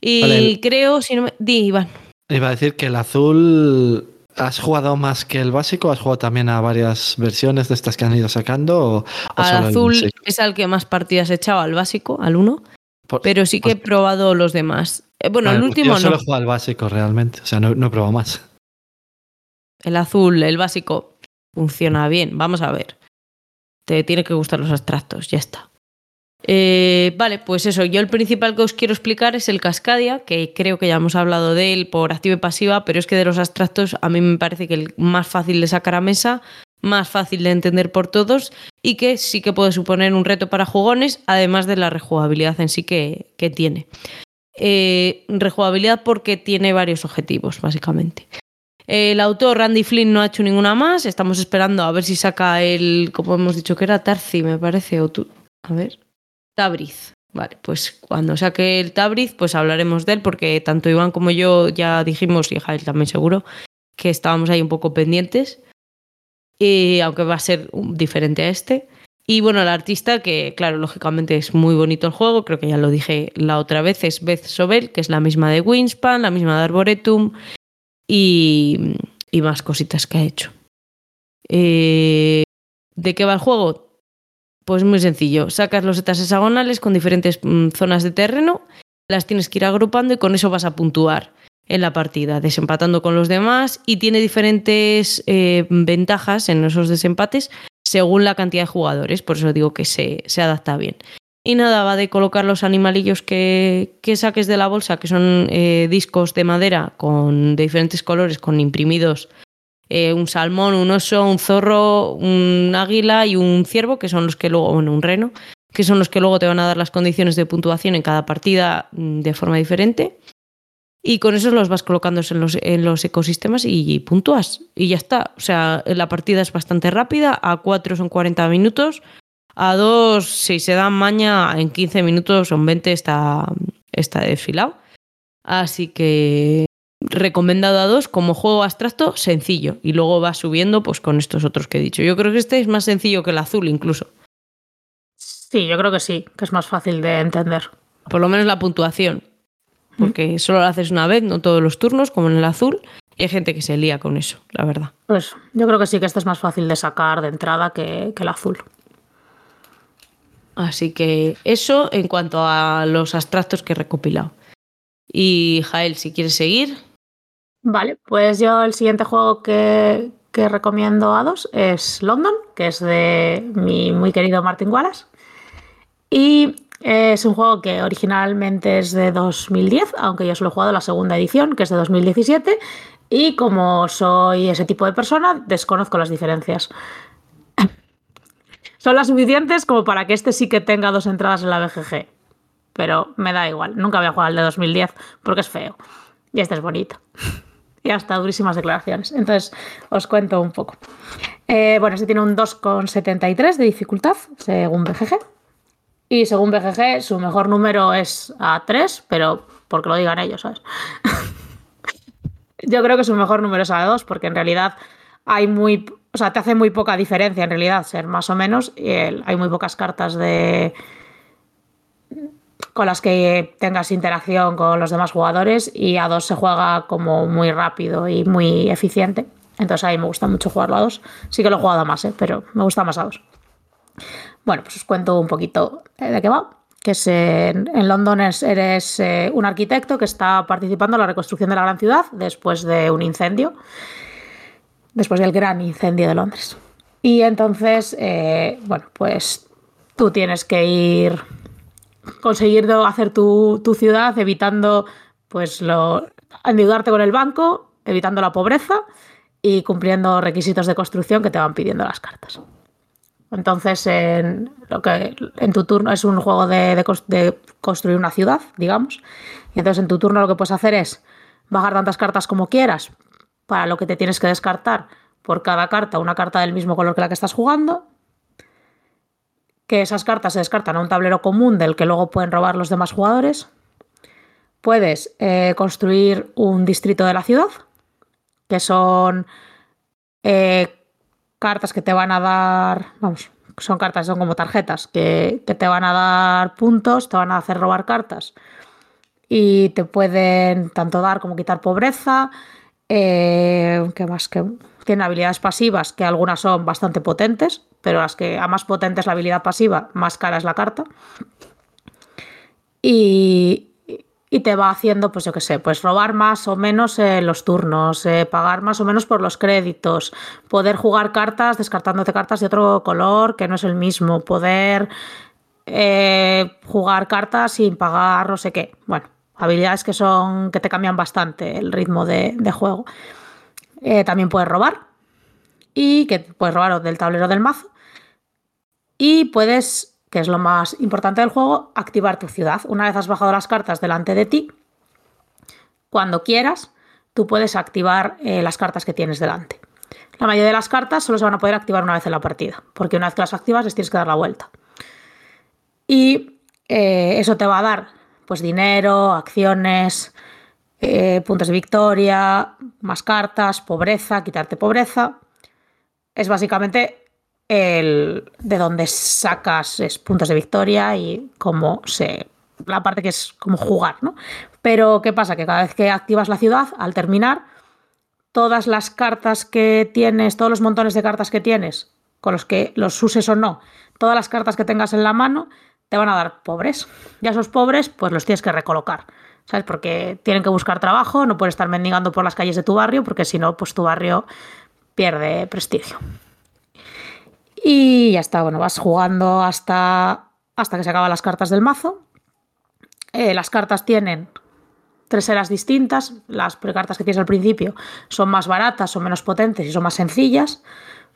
Y creo, si no me... Di, Iván. Iba a decir que el azul ¿Has jugado más que el básico? ¿Has jugado también a varias versiones de estas que han ido sacando? O, al azul es al que más partidas he echado, al básico, al 1. Pero sí que he probado los demás. Eh, bueno, el Vale, porque último Yo solo no. he jugado al básico realmente. O sea, no, no he probado más. El azul, el básico, funciona bien. Vamos a ver. Te tiene que gustar los abstractos, ya está. Eh, vale, pues eso. Yo el principal que os quiero explicar es el Cascadia, que creo que ya hemos hablado de él por activa y pasiva, pero es que de los abstractos a mí me parece que el más fácil de sacar a mesa, más fácil de entender por todos y que sí que puede suponer un reto para jugones, además de la rejugabilidad en sí que, que tiene. Eh, rejugabilidad porque tiene varios objetivos, básicamente. El autor Randy Flynn no ha hecho ninguna más. Estamos esperando a ver si saca el, como hemos dicho que era Tarzi, me parece, o tú. A ver. Tabriz. Vale, pues cuando saque el Tabriz, pues hablaremos de él, porque tanto Iván como yo ya dijimos, y Jael también seguro, que estábamos ahí un poco pendientes. Y aunque va a ser diferente a este. Y bueno, el artista, que claro, lógicamente es muy bonito el juego, creo que ya lo dije la otra vez, es Beth Sobel, que es la misma de Wingspan, la misma de Arboretum y, y más cositas que ha hecho. Eh, ¿De qué va el juego? Pues muy sencillo, sacas los setas hexagonales con diferentes mm, zonas de terreno, las tienes que ir agrupando y con eso vas a puntuar en la partida, desempatando con los demás y tiene diferentes eh, ventajas en esos desempates según la cantidad de jugadores, por eso digo que se, se adapta bien. Y nada, va de colocar los animalillos que, que saques de la bolsa, que son eh, discos de madera con, de diferentes colores, con imprimidos eh, un salmón, un oso, un zorro, un águila y un ciervo, que son los que luego, bueno, un reno, que son los que luego te van a dar las condiciones de puntuación en cada partida mm, de forma diferente. Y con eso los vas colocando en los, en los ecosistemas y puntúas. Y ya está. O sea, la partida es bastante rápida. A 4 son 40 minutos. A 2, si se dan maña, en 15 minutos son 20 está, está desfilado. Así que recomendado a 2 como juego abstracto sencillo. Y luego va subiendo pues con estos otros que he dicho. Yo creo que este es más sencillo que el azul incluso. Sí, yo creo que sí, que es más fácil de entender. Por lo menos la puntuación. Porque solo lo haces una vez, no todos los turnos, como en el azul. Y hay gente que se lía con eso, la verdad. Pues yo creo que sí que este es más fácil de sacar de entrada que, que el azul. Así que eso en cuanto a los abstractos que he recopilado. Y Jael, si quieres seguir. Vale, pues yo el siguiente juego que, recomiendo a dos es London, que es de mi muy querido Martin Wallace. Y es un juego que originalmente es de 2010, aunque yo solo he jugado la segunda edición, que es de 2017. Y como soy ese tipo de persona, desconozco las diferencias. Son las suficientes como para que este sí que tenga dos entradas en la BGG. Pero me da igual, nunca voy a jugar al de 2010 porque es feo. Y este es bonito. Y hasta durísimas declaraciones. Entonces, os cuento un poco. Eh, bueno, este tiene un 2,73 de dificultad, según BGG. Y según BGG, su mejor número es A3, pero porque lo digan ellos, ¿sabes? Yo creo que su mejor número es A2, porque en realidad hay muy. O sea, te hace muy poca diferencia en realidad ser más o menos. Y hay muy pocas cartas de con las que tengas interacción con los demás jugadores y a dos se juega como muy rápido y muy eficiente. Entonces a mí me gusta mucho jugarlo a dos. Sí que lo he jugado a más, ¿eh? pero me gusta más a dos. Bueno, pues os cuento un poquito de qué va. Que es en, en London es- eres eh, un arquitecto que está participando en la reconstrucción de la gran ciudad después de un incendio, después del gran incendio de Londres. Y entonces, eh, bueno, pues tú tienes que ir conseguir hacer tu, tu ciudad evitando pues lo endeudarte con el banco, evitando la pobreza y cumpliendo requisitos de construcción que te van pidiendo las cartas. Entonces, en, lo que, en tu turno es un juego de, de de construir una ciudad, digamos. Y entonces en tu turno lo que puedes hacer es bajar tantas cartas como quieras para lo que te tienes que descartar por cada carta, una carta del mismo color que la que estás jugando. Que esas cartas se descartan a un tablero común del que luego pueden robar los demás jugadores. Puedes eh, construir un distrito de la ciudad, que son eh, cartas que te van a dar, vamos, son cartas, son como tarjetas que, te van a dar puntos, te van a hacer robar cartas y te pueden tanto dar como quitar pobreza. Eh, ¿Qué más? Que tienen habilidades pasivas que algunas son bastante potentes, pero las que a más potente es la habilidad pasiva, más cara es la carta. Y, y te va haciendo, pues yo qué sé, pues robar más o menos eh, los turnos, eh, pagar más o menos por los créditos, poder jugar cartas descartándote cartas de otro color que no es el mismo, poder eh, jugar cartas sin pagar no sé qué. Bueno, habilidades que son que te cambian bastante el ritmo de juego. También puedes robar y que puedes robar del tablero del mazo y puedes que es lo más importante del juego, activar tu ciudad. Una vez has bajado las cartas delante de ti, cuando quieras, tú puedes activar eh, las cartas que tienes delante. La mayoría de las cartas solo se van a poder activar una vez en la partida, porque una vez que las activas les tienes que dar la vuelta. Y eh, eso te va a dar pues dinero, acciones, eh, puntos de victoria, más cartas, pobreza, quitarte pobreza. Es básicamente el, de donde sacas puntos de victoria y cómo se. La parte que es como jugar, ¿no? Pero ¿qué pasa? Que cada vez que activas la ciudad, al terminar, todas las cartas que tienes, todos los montones de cartas que tienes, con los que los uses o no, todas las cartas que tengas en la mano, te van a dar pobres. Y a esos pobres, pues los tienes que recolocar. ¿Sabes? Porque tienen que buscar trabajo, no puedes estar mendigando por las calles de tu barrio, porque si no, pues tu barrio pierde prestigio. Y ya está, bueno, vas jugando hasta, hasta que se acaban las cartas del mazo. Eh, las cartas tienen tres eras distintas. Las cartas que tienes al principio son más baratas, son menos potentes y son más sencillas.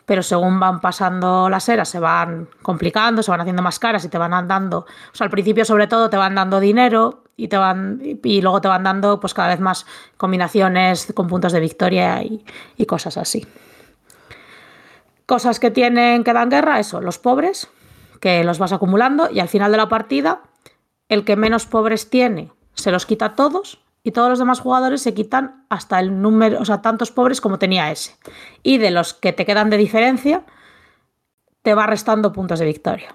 Pero según van pasando las eras, se van complicando, se van haciendo más caras y te van dando. O sea, al principio, sobre todo, te van dando dinero y, te van, y luego te van dando pues, cada vez más combinaciones con puntos de victoria y, y cosas así. Cosas que tienen que dan guerra, eso, los pobres, que los vas acumulando y al final de la partida, el que menos pobres tiene se los quita todos y todos los demás jugadores se quitan hasta el número, o sea, tantos pobres como tenía ese. Y de los que te quedan de diferencia, te va restando puntos de victoria.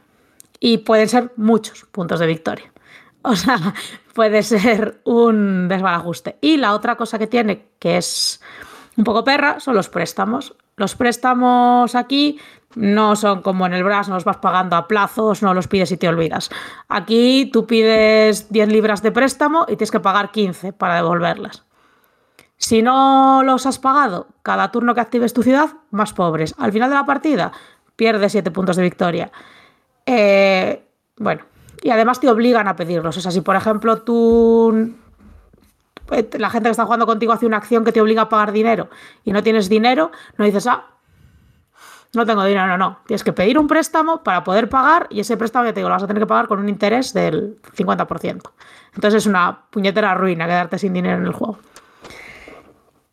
Y pueden ser muchos puntos de victoria. O sea, puede ser un desbarajuste. Y la otra cosa que tiene, que es un poco perra, son los préstamos. Los préstamos aquí no son como en el BRAS, no los vas pagando a plazos, no los pides y te olvidas. Aquí tú pides 10 libras de préstamo y tienes que pagar 15 para devolverlas. Si no los has pagado, cada turno que actives tu ciudad, más pobres. Al final de la partida, pierdes 7 puntos de victoria. Eh, bueno, y además te obligan a pedirlos. O sea, si por ejemplo tú eh, la gente que está jugando contigo hace una acción que te obliga a pagar dinero y no tienes dinero, no dices, ah, no tengo dinero, no, no. Tienes que pedir un préstamo para poder pagar y ese préstamo ya te digo, lo vas a tener que pagar con un interés del 50%. Entonces es una puñetera ruina quedarte sin dinero en el juego.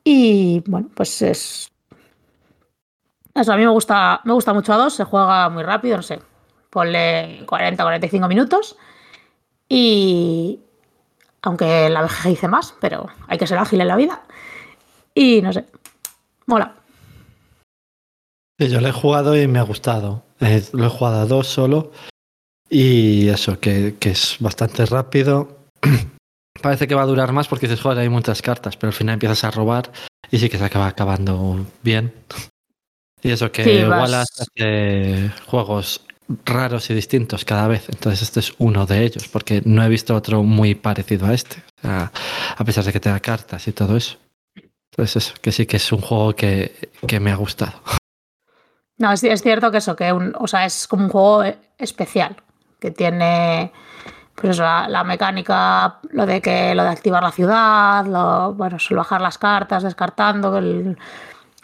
Y bueno, pues es. Eso, a mí me gusta, me gusta mucho a dos, se juega muy rápido, no sé. Ponle 40, 45 minutos. Y, aunque la vejez dice más, pero hay que ser ágil en la vida. Y no sé, mola. yo lo he jugado y me ha gustado. Eh, lo he jugado a dos solo. Y eso, que, es bastante rápido. Parece que va a durar más porque se juega hay muchas cartas, pero al final empiezas a robar y sí que se acaba acabando bien. Y eso que igual hace juegos raros y distintos cada vez. Entonces este es uno de ellos, porque no he visto otro muy parecido a este, a pesar de que tenga cartas y todo eso. Entonces eso, que sí que es un juego que, me ha gustado. No, es, es cierto que eso, que un, o sea, es como un juego especial, que tiene pues la, la, mecánica, lo de que lo de activar la ciudad, lo, bueno, bajar las cartas, descartando, el,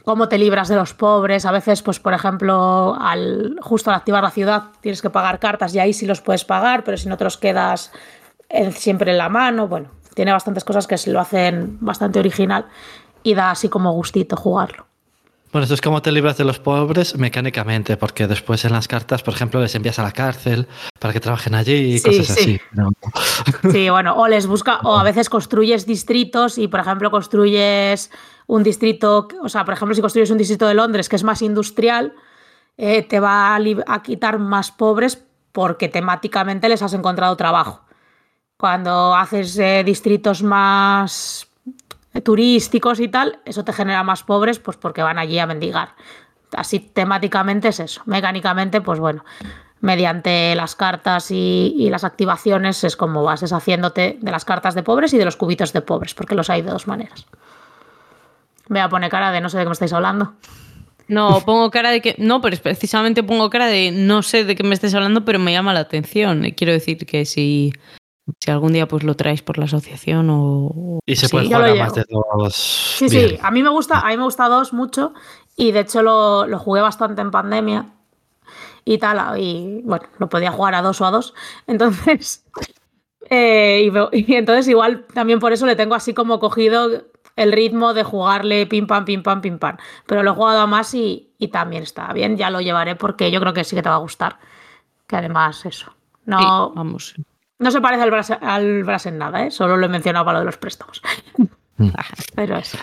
cómo te libras de los pobres. A veces, pues, por ejemplo, al, justo al activar la ciudad tienes que pagar cartas y ahí sí los puedes pagar, pero si no te los quedas siempre en la mano. Bueno, tiene bastantes cosas que se lo hacen bastante original y da así como gustito jugarlo. Bueno, eso es como te libras de los pobres mecánicamente, porque después en las cartas, por ejemplo, les envías a la cárcel para que trabajen allí y cosas así. Sí, bueno, o les busca, o a veces construyes distritos y, por ejemplo, construyes un distrito, o sea, por ejemplo, si construyes un distrito de Londres que es más industrial, eh, te va a, quitar más pobres porque temáticamente les has encontrado trabajo. Cuando haces eh, distritos más turísticos y tal, eso te genera más pobres, pues porque van allí a mendigar. Así temáticamente es eso. Mecánicamente, pues bueno, mediante las cartas y, las activaciones es como vas deshaciéndote de las cartas de pobres y de los cubitos de pobres, porque los hay de dos maneras. Me voy a poner cara de no sé de qué me estáis hablando. No, pongo cara de que. No, pero precisamente pongo cara de no sé de qué me estés hablando, pero me llama la atención. Quiero decir que si, si algún día pues lo traes por la asociación o. Y se sí. puede Yo jugar a más de dos. Sí, Bien. sí, a mí me gusta, a mí me gusta dos mucho y de hecho lo, lo jugué bastante en pandemia y tal, y bueno, lo podía jugar a dos o a dos, entonces, eh, y, entonces igual también por eso le tengo así como cogido el ritmo de jugarle pim pam, pim pam, pim pam, pero lo he jugado a más y, y también está bien, ya lo llevaré porque yo creo que sí que te va a gustar, que además eso, Sí, no, vamos. No se parece al Brass, al en nada, ¿eh? solo lo he mencionado para lo de los préstamos, Ah, pero eso.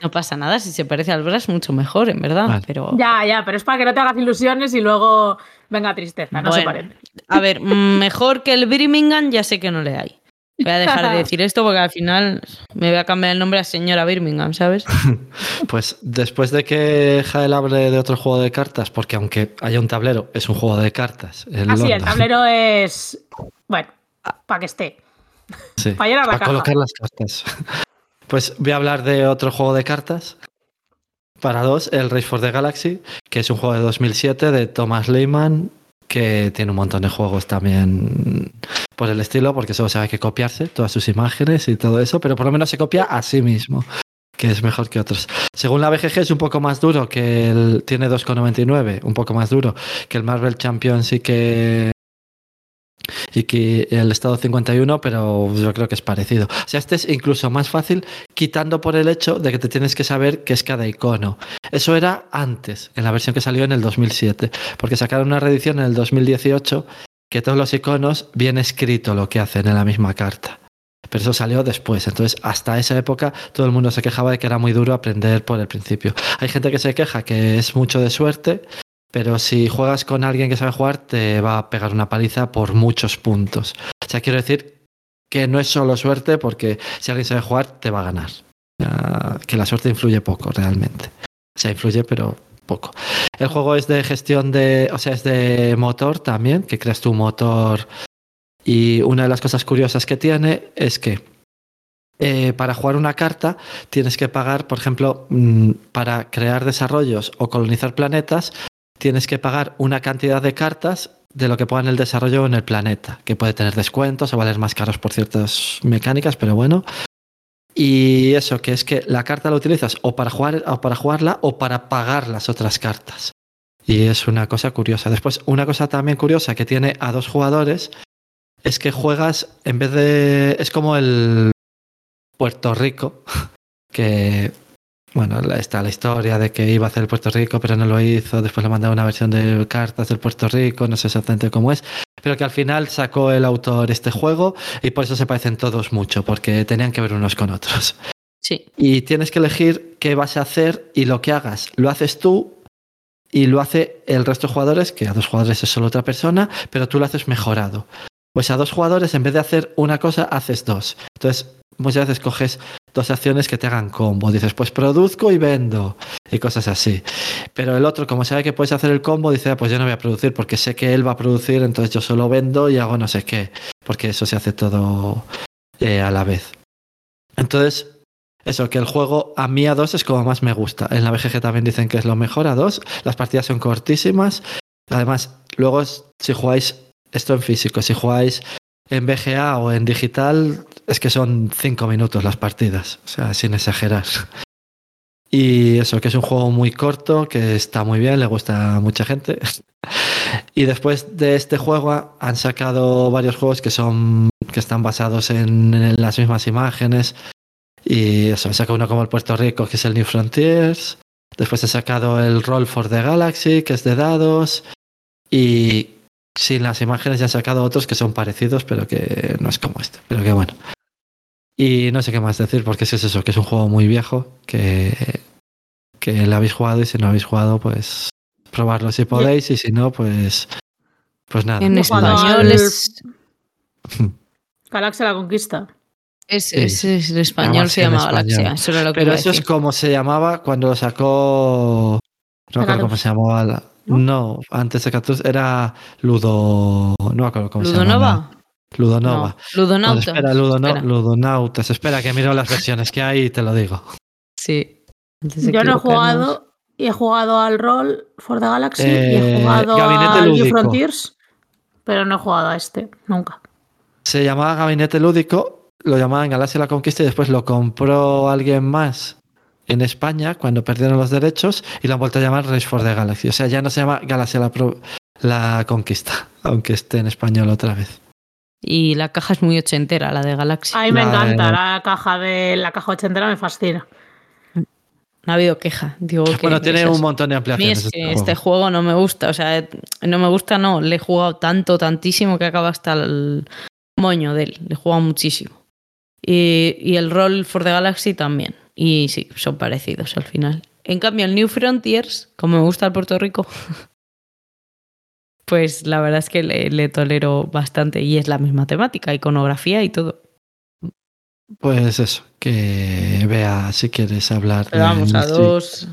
No pasa nada, si se parece al Brass, mucho mejor, en verdad. Vale. Pero. Ya, ya, pero es para que no te hagas ilusiones y luego venga tristeza, no se parece. A ver, mm, mejor que el Birmingham, ya sé que no le hay. Voy a dejar de decir esto porque al final me voy a cambiar el nombre a señora Birmingham, ¿sabes? Pues después de que Jael hable de otro juego de cartas, porque aunque haya un tablero, es un juego de cartas. El Así, el tablero es. Bueno, para que esté. Sí, para llenar la para caja. colocar las cartas. Pues voy a hablar de otro juego de cartas. Para dos, el Race for the Galaxy, que es un juego de 2007 de Thomas Lehman, que tiene un montón de juegos también por el estilo, porque solo sabe que copiarse todas sus imágenes y todo eso, pero por lo menos se copia a sí mismo, que es mejor que otros. Según la BGG es un poco más duro que el... Tiene 2,99, un poco más duro que el Marvel Champions y que y que el estado 51, pero yo creo que es parecido. O sea, este es incluso más fácil quitando por el hecho de que te tienes que saber qué es cada icono. Eso era antes, en la versión que salió en el 2007, porque sacaron una reedición en el 2018 que todos los iconos viene escrito lo que hacen en la misma carta. Pero eso salió después, entonces hasta esa época todo el mundo se quejaba de que era muy duro aprender por el principio. Hay gente que se queja que es mucho de suerte, pero si juegas con alguien que sabe jugar, te va a pegar una paliza por muchos puntos. O sea, quiero decir que no es solo suerte, porque si alguien sabe jugar, te va a ganar. Que la suerte influye poco, realmente. O sea, influye, pero poco. El juego es de gestión de. O sea, es de motor también, que creas tu motor. Y una de las cosas curiosas que tiene es que eh, para jugar una carta tienes que pagar, por ejemplo, mm, para crear desarrollos o colonizar planetas, tienes que pagar una cantidad de cartas de lo que ponga en el desarrollo en el planeta, que puede tener descuentos o valer más caros por ciertas mecánicas, pero bueno. Y eso, que es que la carta la utilizas o para jugar o para jugarla o para pagar las otras cartas. Y es una cosa curiosa. Después, una cosa también curiosa que tiene a dos jugadores es que juegas en vez de. Es como el Puerto Rico, que bueno, está la historia de que iba a hacer Puerto Rico, pero no lo hizo. Después le mandaron una versión de cartas del Puerto Rico, no sé exactamente cómo es. Pero que al final sacó el autor este juego y por eso se parecen todos mucho, porque tenían que ver unos con otros. Sí. Y tienes que elegir qué vas a hacer y lo que hagas. Lo haces tú y lo hace el resto de jugadores, que a dos jugadores es solo otra persona, pero tú lo haces mejorado. Pues a dos jugadores, en vez de hacer una cosa, haces dos. Entonces, muchas veces coges dos acciones que te hagan combo. Dices, pues produzco y vendo. Y cosas así. Pero el otro, como sabe que puedes hacer el combo, dice, ah, pues yo no voy a producir porque sé que él va a producir, entonces yo solo vendo y hago no sé qué. Porque eso se hace todo eh, a la vez. Entonces, eso, que el juego a mí a dos es como más me gusta. En la BGG también dicen que es lo mejor a dos. Las partidas son cortísimas. Además, luego si jugáis esto en físico, si jugáis en BGA o en digital, es que son cinco minutos las partidas. O sea, sin exagerar. Y eso, que es un juego muy corto, que está muy bien, le gusta a mucha gente. Y después de este juego han sacado varios juegos que son que están basados en, las mismas imágenes. Y eso, he sacado uno como el Puerto Rico, que es el New Frontiers. Después he sacado el Roll for the Galaxy, que es de dados. Y sin las imágenes ya he sacado otros que son parecidos, pero que no es como este. Pero que bueno. Y no sé qué más decir, porque es eso, que es un juego muy viejo, que, que lo habéis jugado y si no habéis jugado, pues probarlo si podéis y si no, pues, pues nada. En Cuando español es, Galaxia la conquista. es, Sí. es- es- en español Además, se llama español. Galaxia. Eso era lo que Pero eso es como se llamaba cuando lo sacó. No recuerdo cómo se llamaba. la- ¿no? No, antes de Cartoons era Ludo. No me acuerdo cómo se llama. ¿Ludonova? Ludonova. No, Ludonauta. No, espera, Ludono- Espera. Ludonautas. Espera, que miro las versiones que hay y te lo digo. Sí. Yo no he jugado y he jugado al rol For the Galaxy y Eh, he jugado Gabinete al New. Frontiers, pero no he jugado a este, nunca. Se llamaba Gabinete Lúdico, lo llamaban Galaxia la Conquista y después lo compró alguien más en España cuando perdieron los derechos y lo han vuelto a llamar Race for the Galaxy. O sea, ya no se llama Galaxia la, Pro- la Conquista, aunque esté en español otra vez. Y la caja es muy ochentera, la de Galaxy. A mí me La- encanta la caja de la caja ochentera, me fascina. No ha habido queja. Digo que bueno, tiene esas- un montón de A mí ampliaciones. es que este este juego. juego no me gusta, o sea, no me gusta, no, le he jugado tanto, tantísimo que acaba hasta el moño de él, le he jugado muchísimo. Y, y el rol for the Galaxy también, y sí, son parecidos al final. En cambio, el New Frontiers, como me gusta el Puerto Rico, pues la verdad es que le, le tolero bastante y es la misma temática, iconografía y todo. Pues eso, que vea si quieres hablar. Pero vamos, a sí. dos,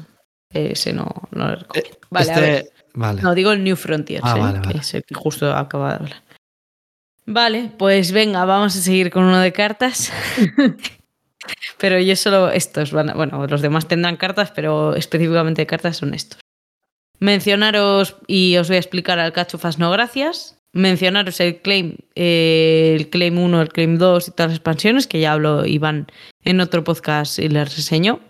ese no, no le recomiendo. Vale, a Este- ver. Vale. No, digo el New Frontiers, Ah, ¿eh? vale, que vale. es el que justo acaba de hablar. Vale, pues venga, vamos a seguir con uno de cartas. pero yo solo estos bueno, los demás tendrán cartas, pero específicamente cartas son estos. Mencionaros, y os voy a explicar al cachofas no gracias. Mencionaros el claim, eh, el claim 1, el claim 2 y todas las expansiones, que ya habló Iván en otro podcast y les reseñó.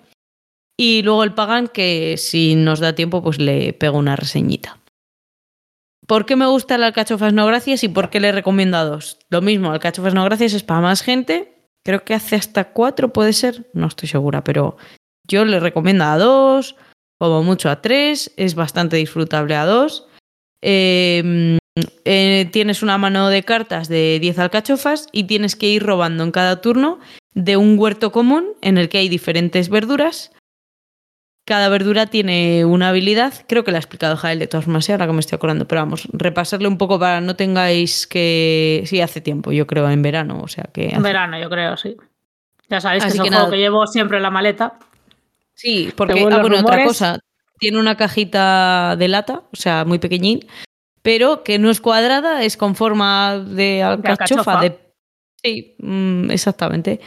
Y luego el Pagan, que si nos da tiempo, pues le pego una reseñita. ¿Por qué me gusta el Alcachofas no gracias y por qué le recomiendo a dos? Lo mismo, Alcachofas no gracias es para más gente. Creo que hace hasta cuatro, puede ser. No estoy segura, pero yo le recomiendo a dos, como mucho a tres. Es bastante disfrutable a dos. Eh, eh, tienes una mano de cartas de 10 alcachofas y tienes que ir robando en cada turno de un huerto común en el que hay diferentes verduras. Cada verdura tiene una habilidad, creo que la ha explicado Jael de todas maneras, ahora que me estoy acordando, pero vamos, repasarle un poco para no tengáis que... Sí, hace tiempo, yo creo, en verano, o sea que... En verano, yo creo, sí. Ya sabéis que es un que juego nada. que llevo siempre en la maleta. Sí, porque, ah, bueno, otra cosa, tiene una cajita de lata, o sea, muy pequeñín, pero que no es cuadrada, es con forma de alcachofa. alcachofa. De... Sí, mm, exactamente.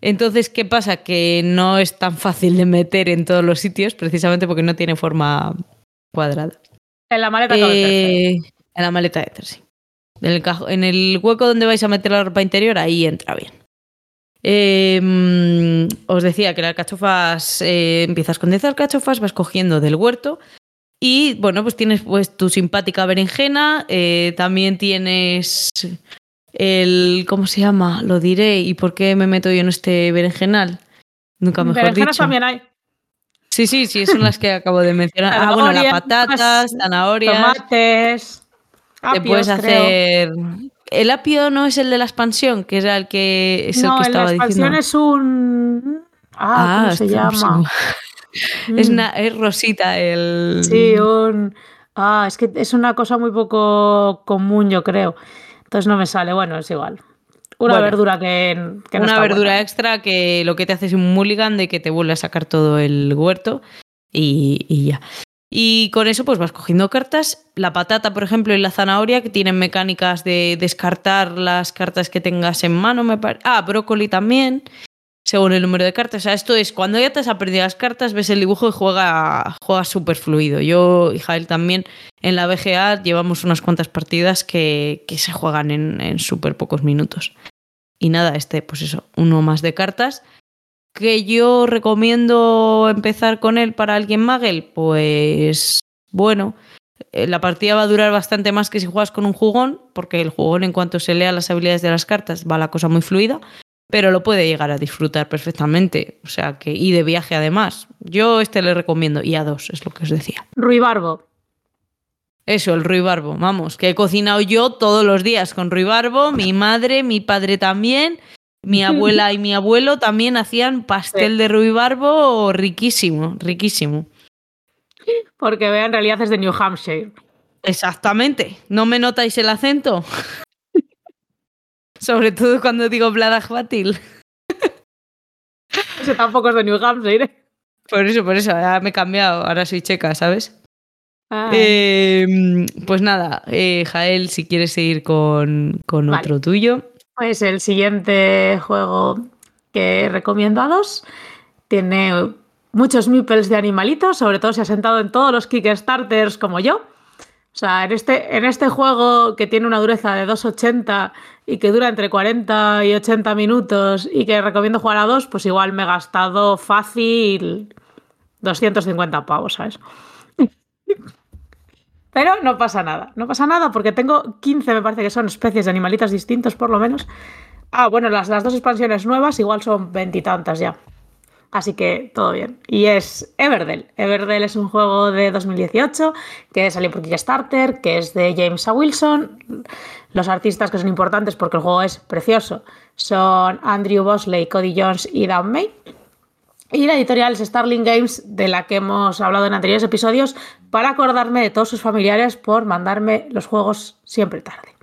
Entonces, ¿qué pasa? Que no es tan fácil de meter en todos los sitios, precisamente porque no tiene forma cuadrada. En la maleta. Eh, en la maleta de sí. En el, en el hueco donde vais a meter la ropa interior, ahí entra bien. Eh, mm, os decía que las alcachofas, eh, empiezas con 10 alcachofas, vas cogiendo del huerto y bueno, pues tienes pues tu simpática berenjena, eh, también tienes el, ¿cómo se llama? Lo diré, ¿y por qué me meto yo en este berenjenal? Nunca mejor Berenjenas dicho. también hay. Sí, sí, sí, son las que acabo de mencionar. Ah, bueno, las patatas, zanahorias. Tomates. Te apios, puedes creo. hacer. El apio no es el de la expansión, que era el que es el No, que en la estaba expansión diciendo. es un. Ah, ¿cómo se está- llama? Es, Mm, una, es rosita el. Sí, un. Ah, es que es una cosa muy poco común, yo creo. Entonces no me sale. Bueno, es igual. Una Bueno, verdura que, que no una está verdura buena. extra que lo que te hace es un mulligan de que te vuelve a sacar todo el huerto y, y ya. Y con eso pues vas cogiendo cartas. La patata, por ejemplo, y la zanahoria, que tienen mecánicas de descartar las cartas que tengas en mano. Me Ah, brócoli también, según el número de cartas. O sea, esto es cuando ya te has aprendido las cartas, ves el dibujo y juega, juega súper fluido. Yo y Jael también en la BGA llevamos unas cuantas partidas que, que se juegan en, en súper pocos minutos. Y nada, este, pues eso, uno más de cartas. Que yo recomiendo empezar con él para alguien Magel, pues bueno, eh, la partida va a durar bastante más que si juegas con un jugón, porque el jugón en cuanto se lea las habilidades de las cartas va la cosa muy fluida, pero lo puede llegar a disfrutar perfectamente, o sea que y de viaje además. Yo este le recomiendo y a dos, es lo que os decía. Ruibarbo. Eso, el ruibarbo, vamos, que he cocinado yo todos los días con ruibarbo, mi madre, mi padre también, mi abuela y mi abuelo también hacían pastel de ruibarbo riquísimo, riquísimo. Porque vea, en realidad es de New Hampshire. Exactamente, ¿no me notáis el acento? Sobre todo cuando digo Bladajbatil. Ese tampoco es de New Hampshire. Por eso, por eso, ya me he cambiado, ahora soy checa, ¿sabes? Eh, pues nada, eh, Jael, si quieres seguir con, con Vale. otro tuyo. Pues el siguiente juego que recomiendo a dos tiene muchos meeples de animalitos, sobre todo se ha sentado en todos los Kickstarters como yo. O sea, en este, en este juego que tiene una dureza de 2.80 y que dura entre 40 y 80 minutos y que recomiendo jugar a dos, pues igual me he gastado fácil 250 pavos, ¿sabes? Pero no pasa nada, no pasa nada porque tengo 15, me parece que son especies de animalitos distintos por lo menos. Ah, bueno, las, las dos expansiones nuevas igual son veintitantas ya. Así que todo bien. Y es Everdell. Everdell es un juego de 2018 que salió por Kickstarter, que es de James A. Wilson. Los artistas que son importantes porque el juego es precioso son Andrew Bosley, Cody Jones y Dan May. Y la editorial es Starling Games, de la que hemos hablado en anteriores episodios, para acordarme de todos sus familiares por mandarme los juegos siempre tarde.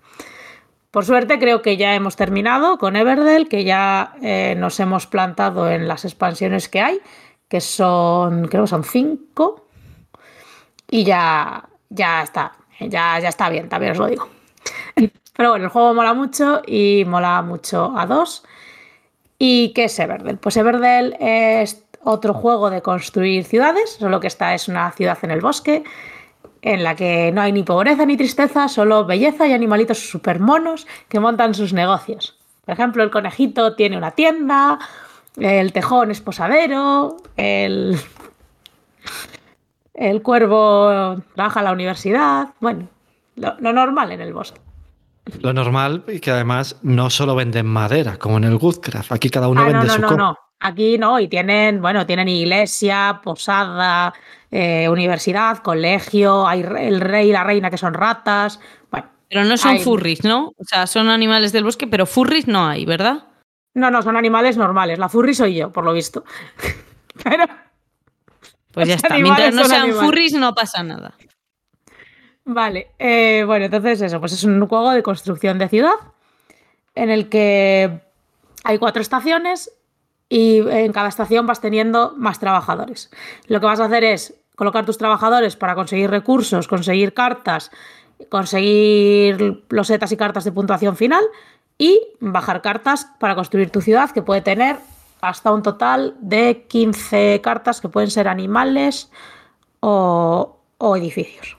Por suerte creo que ya hemos terminado con Everdell, que ya eh, nos hemos plantado en las expansiones que hay, que son, creo que son cinco, y ya, ya está, ya, ya está bien, también os lo digo. Pero bueno, el juego mola mucho y mola mucho a dos. ¿Y qué es Everdell? Pues Everdell es otro juego de construir ciudades, solo que esta es una ciudad en el bosque, en la que no hay ni pobreza ni tristeza, solo belleza y animalitos súper monos que montan sus negocios. Por ejemplo, el conejito tiene una tienda, el tejón es posadero, el, el cuervo trabaja en la universidad, bueno, lo, lo normal en el bosque. Lo normal y que además no solo venden madera, como en el Goodcraft. Aquí cada uno Ah, no, vende no, su no, no. Aquí no, y tienen, bueno, tienen iglesia, posada, eh, universidad, colegio, hay el rey y la reina que son ratas. Bueno, Pero no son Hay- furries, ¿no? O sea, son animales del bosque, pero furries no hay, ¿verdad? no, no, son animales normales. La furry soy yo, por lo visto. Pero Pues ya está. Mientras no sean animales. furries, no pasa nada. Vale, eh, bueno, entonces eso, pues es un juego de construcción de ciudad en el que hay cuatro estaciones y en cada estación vas teniendo más trabajadores. Lo que vas a hacer es colocar tus trabajadores para conseguir recursos, conseguir cartas, conseguir losetas y cartas de puntuación final y bajar cartas para construir tu ciudad que puede tener hasta un total de 15 cartas que pueden ser animales o, edificios.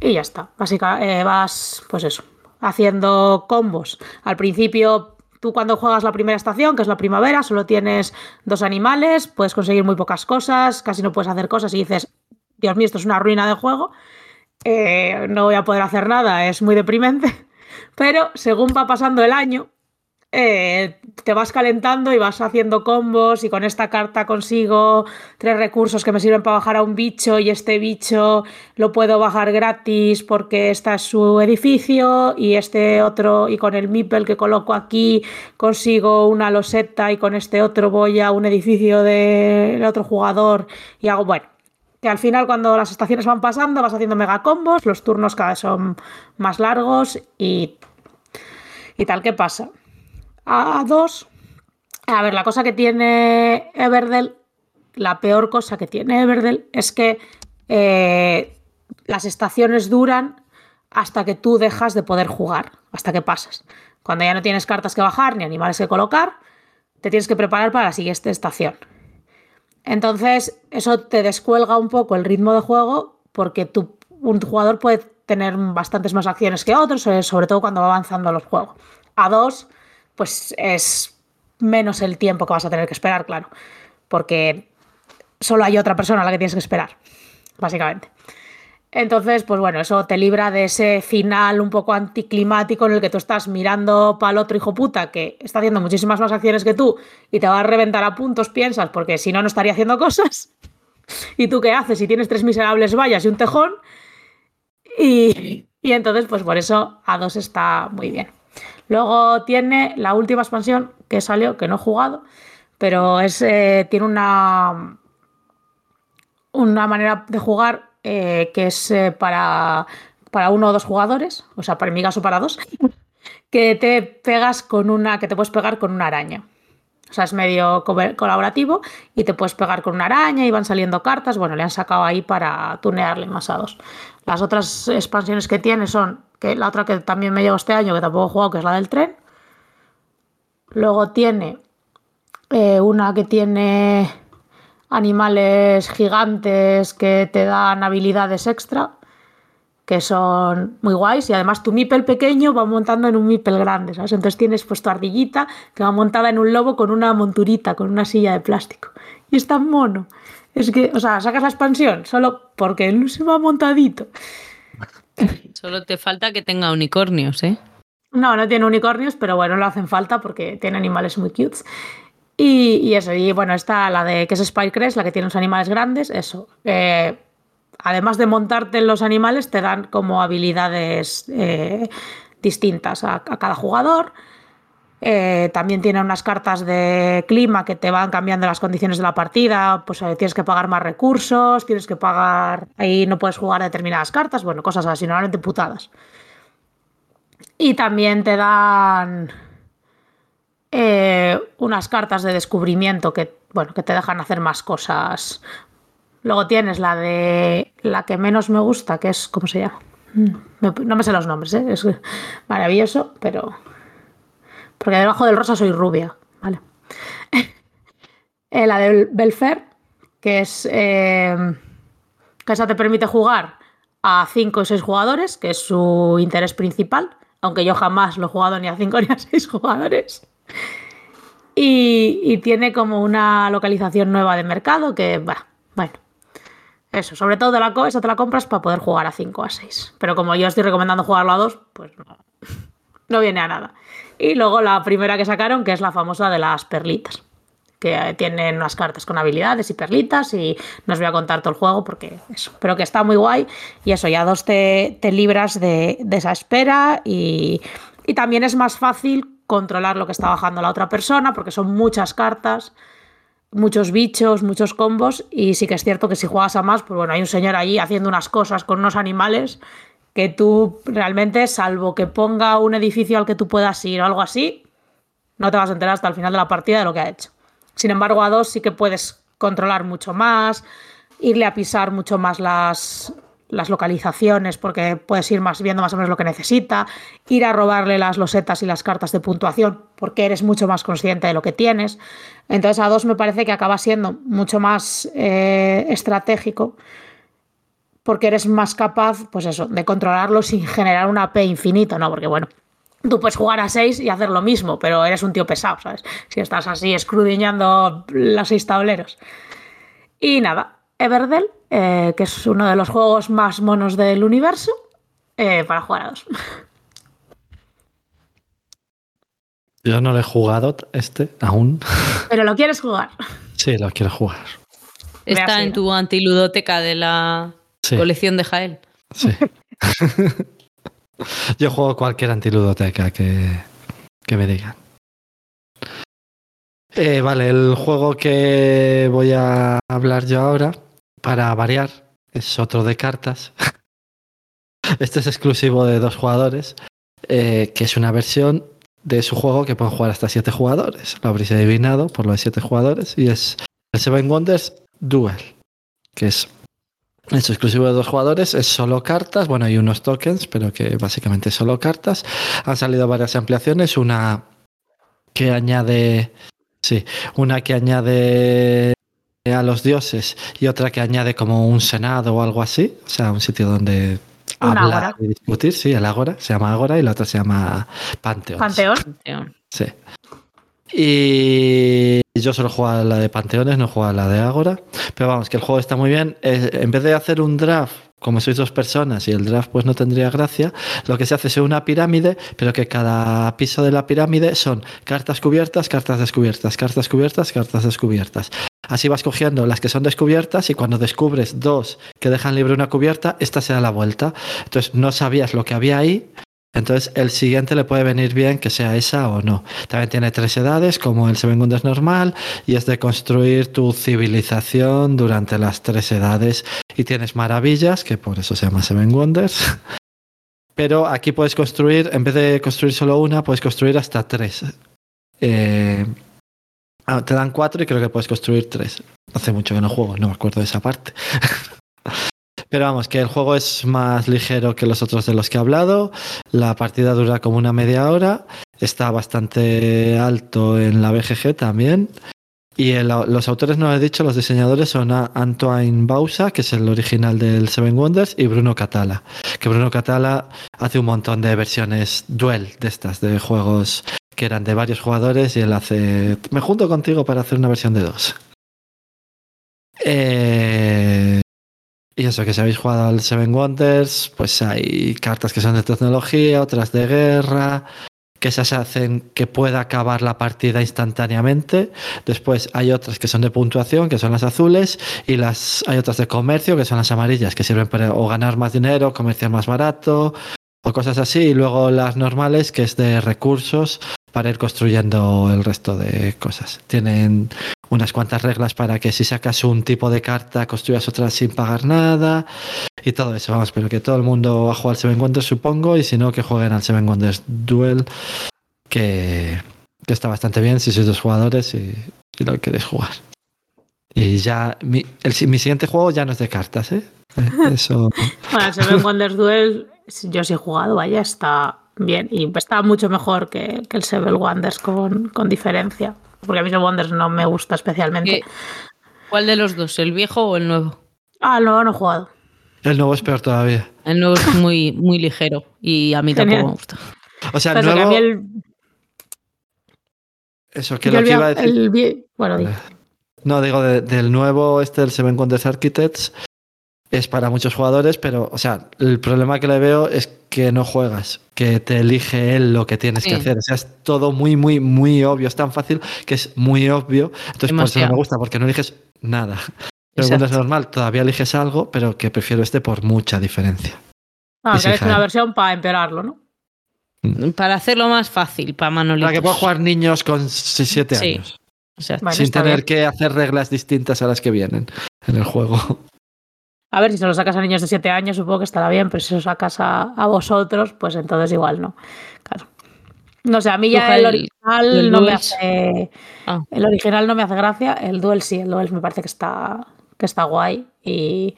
Y ya está. Básicamente vas, pues eso, haciendo combos. Al principio, tú cuando juegas la primera estación, que es la primavera, solo tienes dos animales, puedes conseguir muy pocas cosas, casi no puedes hacer cosas y dices, Dios mío, esto es una ruina de juego. eh, no voy a poder hacer nada, es muy deprimente. Pero según va pasando el año, eh, te vas calentando y vas haciendo combos y con esta carta consigo tres recursos que me sirven para bajar a un bicho y este bicho lo puedo bajar gratis porque esta es su edificio y este otro y con el meeple que coloco aquí consigo una loseta y con este otro voy a un edificio del otro jugador y hago bueno que al final cuando las estaciones van pasando vas haciendo mega combos, los turnos cada vez son más largos y, y tal. ¿Qué pasa? A dos, a ver, la cosa que tiene Everdell, la peor cosa que tiene Everdell es que eh, las estaciones duran hasta que tú dejas de poder jugar, hasta que pasas. Cuando ya no tienes cartas que bajar ni animales que colocar, te tienes que preparar para la siguiente estación. Entonces, eso te descuelga un poco el ritmo de juego porque tú, un jugador puede tener bastantes más acciones que otros, sobre todo cuando va avanzando los juegos. A dos, pues es menos el tiempo que vas a tener que esperar, claro, porque solo hay otra persona a la que tienes que esperar, básicamente. Entonces, pues bueno, eso te libra de ese final un poco anticlimático en el que tú estás mirando para el otro hijo puta que está haciendo muchísimas más acciones que tú y te va a reventar a puntos, piensas, porque si no, no estaría haciendo cosas. ¿Y tú qué haces si tienes tres miserables vallas y un tejón? Y, y entonces, pues por eso A2 está muy bien. Luego tiene la última expansión que salió, que no he jugado, pero es, eh, tiene una, una manera de jugar eh, que es eh, para, para uno o dos jugadores, o sea, para en mi caso para dos, que te pegas con una, que te puedes pegar con una araña. O sea, es medio colaborativo y te puedes pegar con una araña y van saliendo cartas. Bueno, le han sacado ahí para tunearle más a dos. Las otras expansiones que tiene son, la otra que también me llegó este año, que tampoco he jugado, que es la del tren. Luego tiene eh, una que tiene animales gigantes que te dan habilidades extra que son muy guays y además tu mipel pequeño va montando en un mipel grande, ¿sabes? Entonces tienes pues tu ardillita que va montada en un lobo con una monturita, con una silla de plástico. Y es tan mono. Es que, o sea, sacas la expansión solo porque él se va montadito. Solo te falta que tenga unicornios, ¿eh? No, no tiene unicornios, pero bueno, no hacen falta porque tiene animales muy cutes. Y, eso, y bueno, está la de que es Spycrest, la que tiene los animales grandes, eso. Eh, además de montarte en los animales, te dan como habilidades eh, distintas a, cada jugador. Eh, también tiene unas cartas de clima que te van cambiando las condiciones de la partida. Pues eh, tienes que pagar más recursos, tienes que pagar. Ahí no puedes jugar determinadas cartas, bueno, cosas así, normalmente putadas. Y también te dan unas cartas de descubrimiento que, bueno, que te dejan hacer más cosas Luego tienes la de la que menos me gusta, que es, ¿cómo se llama? Mm, no me sé los nombres, ¿eh? es maravilloso, pero... Porque debajo del rosa soy rubia, ¿vale? Eh, la de Belfer, que es... Eh, que esa te permite jugar a 5 o 6 jugadores, que es su interés principal, aunque yo jamás lo he jugado ni a 5 ni a 6 jugadores. Y, y, tiene como una localización nueva de mercado que, bueno, eso, sobre todo la esa te la compras para poder jugar a 5 a 6. Pero como yo estoy recomendando jugarlo a 2, pues no, viene a nada. Y luego la primera que sacaron, que es la famosa de las perlitas. Que tienen unas cartas con habilidades y perlitas. Y no os voy a contar todo el juego porque eso. Pero que está muy guay. Y eso, ya dos te, libras de, de, esa espera. Y, y también es más fácil controlar lo que está bajando la otra persona porque son muchas cartas muchos bichos, muchos combos y sí que es cierto que si juegas a más, pues bueno, hay un señor allí haciendo unas cosas con unos animales que tú realmente, salvo que ponga un edificio al que tú puedas ir o algo así, no te vas a enterar hasta el final de la partida de lo que ha hecho. Sin embargo, a dos sí que puedes controlar mucho más, irle a pisar mucho más las, las localizaciones porque puedes ir más viendo más o menos lo que necesita, ir a robarle las losetas y las cartas de puntuación porque eres mucho más consciente de lo que tienes. Entonces a dos me parece que acaba siendo mucho más eh, estratégico porque eres más capaz, pues eso, de controlarlo sin generar una P infinita, ¿no? Porque bueno, tú puedes jugar a seis y hacer lo mismo, pero eres un tío pesado, ¿sabes? Si estás así escrudiñando los seis tableros. Y nada, Everdell eh, que es uno de los juegos más monos del universo, eh, para jugar a dos. Yo no lo he jugado este aún. Pero lo quieres jugar. Sí, lo quiero jugar. Está en tu antiludoteca de la colección de Jael. Sí. Yo juego cualquier antiludoteca que, que me digan. Eh, vale, el juego que voy a hablar yo ahora para variar, es otro de cartas. este es exclusivo de dos jugadores, eh, que es una versión de su juego que pueden jugar hasta siete jugadores. Lo habréis adivinado por lo de siete jugadores. Y es el Seven Wonders Duel, que es, es exclusivo de dos jugadores, es solo cartas, bueno, hay unos tokens, pero que básicamente es solo cartas. Han salido varias ampliaciones, una que añade, sí, una que añade a los dioses y otra que añade como un senado o algo así, o sea, un sitio donde hablar y discutir, sí, el Ágora, se llama Ágora y la otra se llama Panteón. Panteón. Sí. Y yo solo juego a la de Panteones, no juego a la de Ágora, pero vamos, que el juego está muy bien. En vez de hacer un draft como sois dos personas y el draft pues no tendría gracia, lo que se hace es una pirámide, pero que cada piso de la pirámide son cartas cubiertas, cartas descubiertas, cartas cubiertas, cartas descubiertas. Así vas cogiendo las que son descubiertas y cuando descubres dos que dejan libre una cubierta, esta se da la vuelta. Entonces no sabías lo que había ahí, entonces el siguiente le puede venir bien que sea esa o no. También tiene tres edades, como el Seven Wonders normal, y es de construir tu civilización durante las tres edades. Y tienes maravillas, que por eso se llama Seven Wonders. Pero aquí puedes construir, en vez de construir solo una, puedes construir hasta tres. Eh, Ah, te dan cuatro y creo que puedes construir tres. Hace mucho que no juego, no me acuerdo de esa parte. Pero vamos, que el juego es más ligero que los otros de los que he hablado. La partida dura como una media hora. Está bastante alto en la BGG también. Y los autores, no lo he dicho, los diseñadores son Antoine Bausa, que es el original del Seven Wonders, y Bruno Catala. Que Bruno Catala hace un montón de versiones duel de estas, de juegos que eran de varios jugadores, y él hace. Me junto contigo para hacer una versión de dos. Eh, y eso, que si habéis jugado al Seven Wonders, pues hay cartas que son de tecnología, otras de guerra, que esas hacen que pueda acabar la partida instantáneamente. Después hay otras que son de puntuación, que son las azules, y las hay otras de comercio, que son las amarillas, que sirven para o ganar más dinero, comerciar más barato, o cosas así. Y luego las normales, que es de recursos para ir construyendo el resto de cosas. Tienen unas cuantas reglas para que si sacas un tipo de carta construyas otra sin pagar nada y todo eso. Vamos, pero que todo el mundo ha jugado al Seven Wonders, supongo, y si no, que jueguen al Seven Wonders Duel, que, que está bastante bien si sois dos jugadores y, y lo queréis jugar. Y ya, mi, el, mi siguiente juego ya no es de cartas, ¿eh? Eh, Eso. Bueno, Seven Wonders Duel, yo sí he jugado, vaya, está bien. Y está mucho mejor que, que el Seven Wonders con, con diferencia. Porque a mí Seven Wonders no me gusta especialmente. ¿Qué- ¿Cuál de los dos? ¿El viejo o el nuevo? Ah, no, no he jugado. El nuevo es peor todavía. El nuevo es muy, muy ligero y a mí Genial. tampoco me gusta. O sea, el nuevo. mí el, Eso, que yo lo el que iba a decir. el bueno, di. No, digo, de- del nuevo, este del Seven Wonders Architects, es para muchos jugadores, pero, o sea, el problema que le veo es que no juegas, que te elige él lo que tienes que hacer. O sea, es todo muy, muy, muy obvio. Es tan fácil que es muy obvio. Entonces, por eso no me gusta, porque no eliges nada. Exacto. Wonders normal, todavía eliges algo, pero que prefiero este por mucha diferencia. Ah, que es una versión para empeorarlo, ¿no? Para hacerlo más fácil, para Manolito. Para que puedan jugar niños con 7 Sí. años, O sea, Bueno, sin tener bien. que hacer reglas distintas a las que vienen en el juego. A ver, si se lo sacas a niños de 7 años, supongo que estará bien, pero si se lo sacas a, a vosotros, pues entonces igual no. Claro. No sé, a mí ya el original el no me hace. Ah. El original no me hace gracia, el duel sí, el duel me parece que está, que está guay y,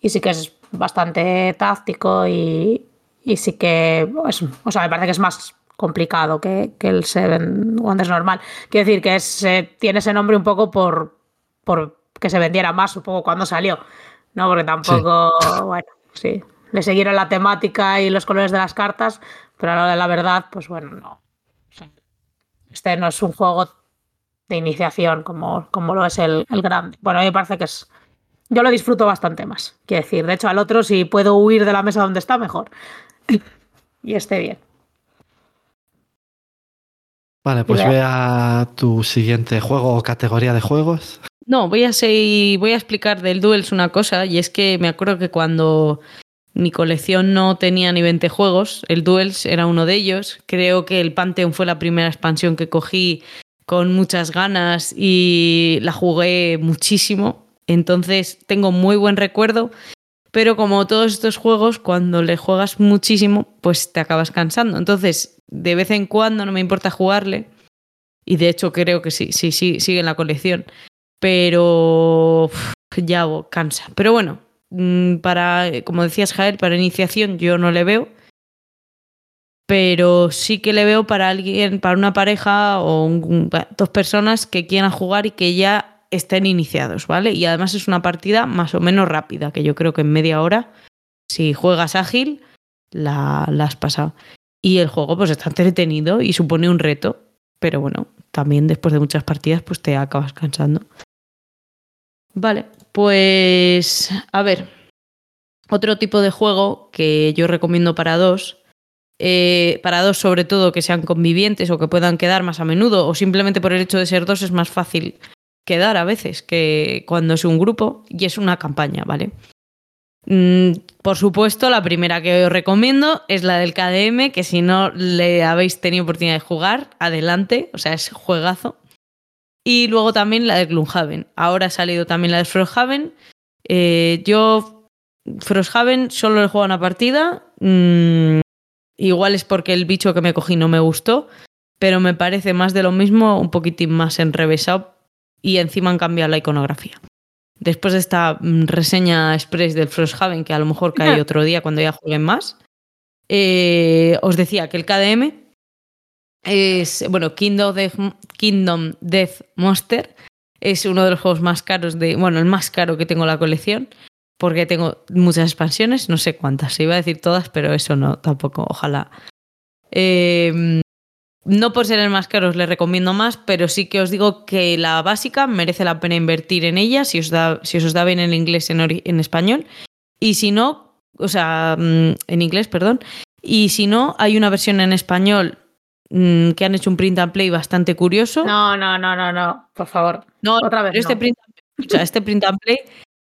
y sí que es bastante táctico y, y sí que es- o sea, me parece que es más complicado que, que el Seven Wonders normal. Quiero decir que es, eh, tiene ese nombre un poco por, por que se vendiera más, supongo, cuando salió. No, porque tampoco, bueno, sí, le siguieron la temática y los colores de las cartas, pero a la hora de la verdad, pues bueno, no. Este no es un juego de iniciación como, como lo es el, el grande. Bueno, a mí me parece que es. Yo lo disfruto bastante más. Quiero decir, de hecho, al otro, si puedo huir de la mesa donde está, mejor. y esté bien. Vale, pues vea. ve a tu siguiente juego o categoría de juegos. No, voy a, seguir- voy a explicar del Duels una cosa, y es que me acuerdo que cuando mi colección no tenía ni 20 juegos, el Duels era uno de ellos. Creo que el Pantheon fue la primera expansión que cogí con muchas ganas y la jugué muchísimo. Entonces tengo muy buen recuerdo, pero como todos estos juegos, cuando le juegas muchísimo, pues te acabas cansando. Entonces, de vez en cuando no me importa jugarle. Y de hecho creo que sí, sí, sí, sigue en la colección pero uf, ya cansa. Pero bueno, mm, para, como decías Jael, para iniciación yo no le veo, pero sí que le veo para alguien, para una pareja o un- dos personas que quieran jugar y que ya estén iniciados, ¿vale? Y además es una partida más o menos rápida, que yo creo que en media hora, si juegas ágil, la, la has pasado. Y el juego pues está entretenido y supone un reto, pero bueno, también después de muchas partidas pues te acabas cansando. Vale, pues a ver, otro tipo de juego que yo recomiendo para dos, eh, para dos sobre todo que sean convivientes o que puedan quedar más a menudo o simplemente por el hecho de ser dos es más fácil quedar a veces que cuando es un grupo y es una campaña, ¿vale? Mm, por supuesto, la primera que os recomiendo es la del KDM, que si no le habéis tenido oportunidad de jugar, adelante, o sea, es juegazo. Y luego también la de Gloomhaven. Ahora ha salido también la de Frosthaven. Eh, yo, Frosthaven, solo he jugado una partida. Mm, igual es porque el bicho que me cogí no me gustó. pero me parece más de lo mismo, un poquitín más enrevesado y encima han cambiado la iconografía. Después de esta mm, reseña express del Frosthaven, que a lo mejor cae otro día cuando ya jueguen más, eh, os decía que el KDM es, bueno, Kingdom Death, Monster es uno de los juegos más caros de, bueno, el más caro que tengo en la colección, porque tengo muchas expansiones, no sé cuántas, iba a decir todas, pero eso no, tampoco, ojalá. Eh, no por ser el más caro os le recomiendo más, pero sí que os digo que la básica merece la pena invertir en ella si os da, si os da bien el inglés en, en español. Y si no, o sea, mm, en inglés, perdón. Y si no, hay una versión en español mm, que han hecho un print and play bastante curioso. No, no, no, no, no, por favor. No, otra vez. Este, Print, este print and play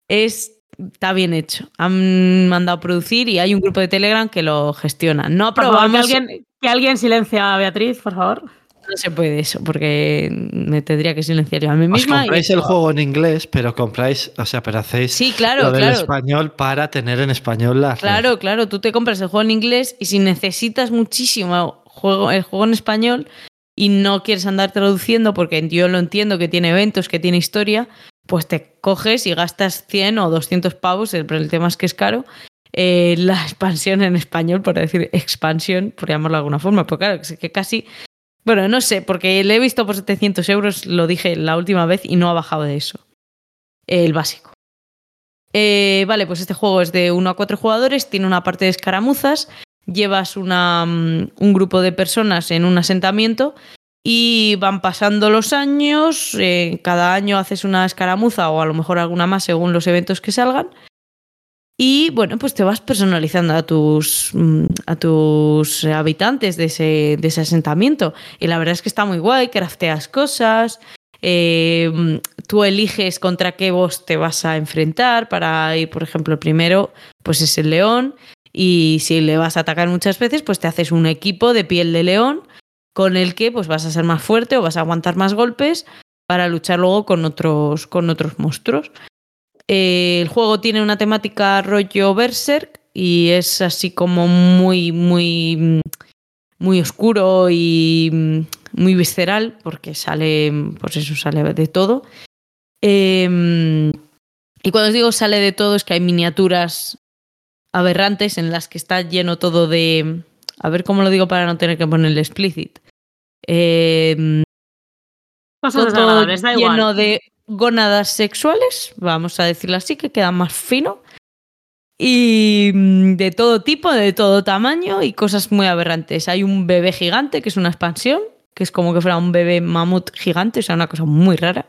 es está bien hecho. Han mandado a producir y hay un grupo de Telegram que lo gestiona. No aprobamos. que, alguien, que alguien silencia a Beatriz, por favor. No se puede eso, porque me tendría que silenciar yo a mí misma. Os compráis el juego en inglés, pero compráis, o sea, pero hacéis sí, claro, lo del español para tener en español la. Claro, claro, tú te compras el juego en inglés y si necesitas muchísimo juego, el juego en español y no quieres andar traduciendo, porque yo lo entiendo que tiene eventos, que tiene historia, pues te coges y gastas 100 o 200 pavos, el, el tema es que es caro, eh, la expansión en español, por decir expansión, por llamarlo de alguna forma, porque claro, que casi... Bueno, no sé, porque le he visto por 700 euros, lo dije la última vez, y no ha bajado de eso. El básico. Eh, vale, pues este juego es de 1 a 4 jugadores, tiene una parte de escaramuzas, llevas una, mm, un grupo de personas en un asentamiento y van pasando los años, eh, cada año haces una escaramuza o a lo mejor alguna más según los eventos que salgan. Y bueno, pues te vas personalizando a tus, mm, a tus habitantes de ese, de ese asentamiento. Y la verdad es que está muy guay, crafteas cosas, eh, tú eliges contra qué boss te vas a enfrentar para ir, por ejemplo, primero, pues es el león. Y si le vas a atacar muchas veces, pues te haces un equipo de piel de león con el que pues vas a ser más fuerte o vas a aguantar más golpes para luchar luego con otros, con otros monstruos. Eh, el juego tiene una temática rollo berserk y es así como muy, muy, muy oscuro y muy visceral porque sale, pues eso, sale de todo. Em, y cuando os digo sale de todo es que hay miniaturas aberrantes en las que está lleno todo de... A ver cómo lo digo para no tener que ponerle explicit. Eh, todo lleno de gónadas sexuales, vamos a decirlo así, que queda más fino. Y mm, de todo tipo, de todo tamaño y cosas muy aberrantes. Hay un bebé gigante, que es una expansión, que es como que fuera un bebé mamut gigante, o sea, una cosa muy rara.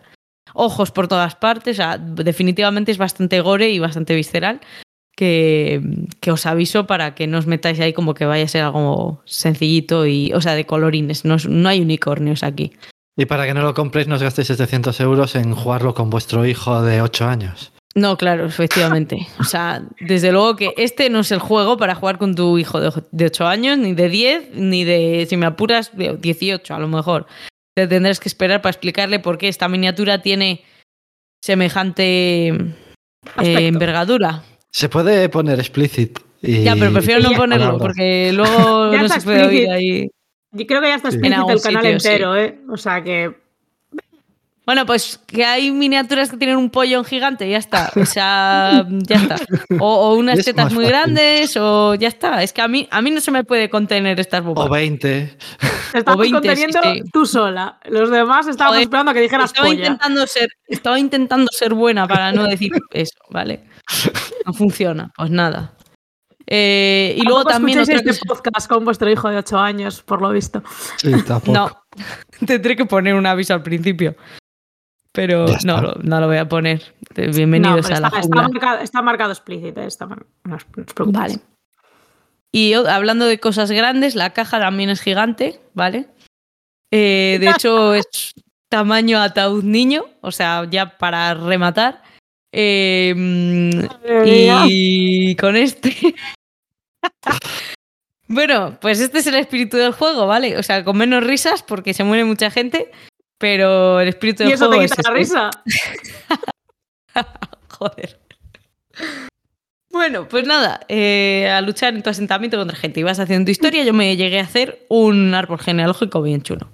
Ojos por todas partes, o sea, definitivamente es bastante gore y bastante visceral que, os aviso para que no os metáis ahí como que vaya a ser algo sencillito y, o sea, de colorines. No, no hay unicornios aquí. Y para que no lo compréis, no os gastéis 700 euros en jugarlo con vuestro hijo de 8 años. No, claro, efectivamente. O sea, desde luego que este no es el juego para jugar con tu hijo de 8 años, ni de 10, ni de, si me apuras, 18 a lo mejor. Te tendrás que esperar para explicarle por qué esta miniatura tiene semejante eh, envergadura. Se puede poner explicit. Ya, pero prefiero no ponerlo porque luego no se puede oír ahí. Yo creo que ya está explícito el canal entero, ¿eh? O sea que. Bueno, pues que hay miniaturas que tienen un pollo gigante, ya está. O sea, ya está. O, unas tetas muy grandes, o ya está. Es que a mí, a mí no se me puede contener estas bobas. O 20. Estás conteniendo tú sola. Los demás estábamos esperando a que dijeras estaba Intentando ser, estaba intentando ser buena para no decir eso, ¿vale? No funciona, pues nada. Eh, y luego también. este podcast con vuestro hijo de 8 años, por lo visto. Sí, tampoco. No, tendré que poner un aviso al principio. Pero no, no, lo voy a poner. Bienvenidos a la está marcado, está marcado explícito, eh, está, no os Vale. Y hablando de cosas grandes, la caja también es gigante, ¿vale? Eh, de hecho, es tamaño ataúd niño, o sea, ya para rematar. Em, y con este. bueno, pues este es el espíritu del juego, ¿vale? O sea, con menos risas porque se muere mucha gente, pero el espíritu del ¿Y eso juego te quita la este. risa? Joder. Bueno, pues nada, eh, a luchar en tu asentamiento contra gente. Ibas haciendo tu historia, yo me llegué a hacer un árbol genealógico bien chulo.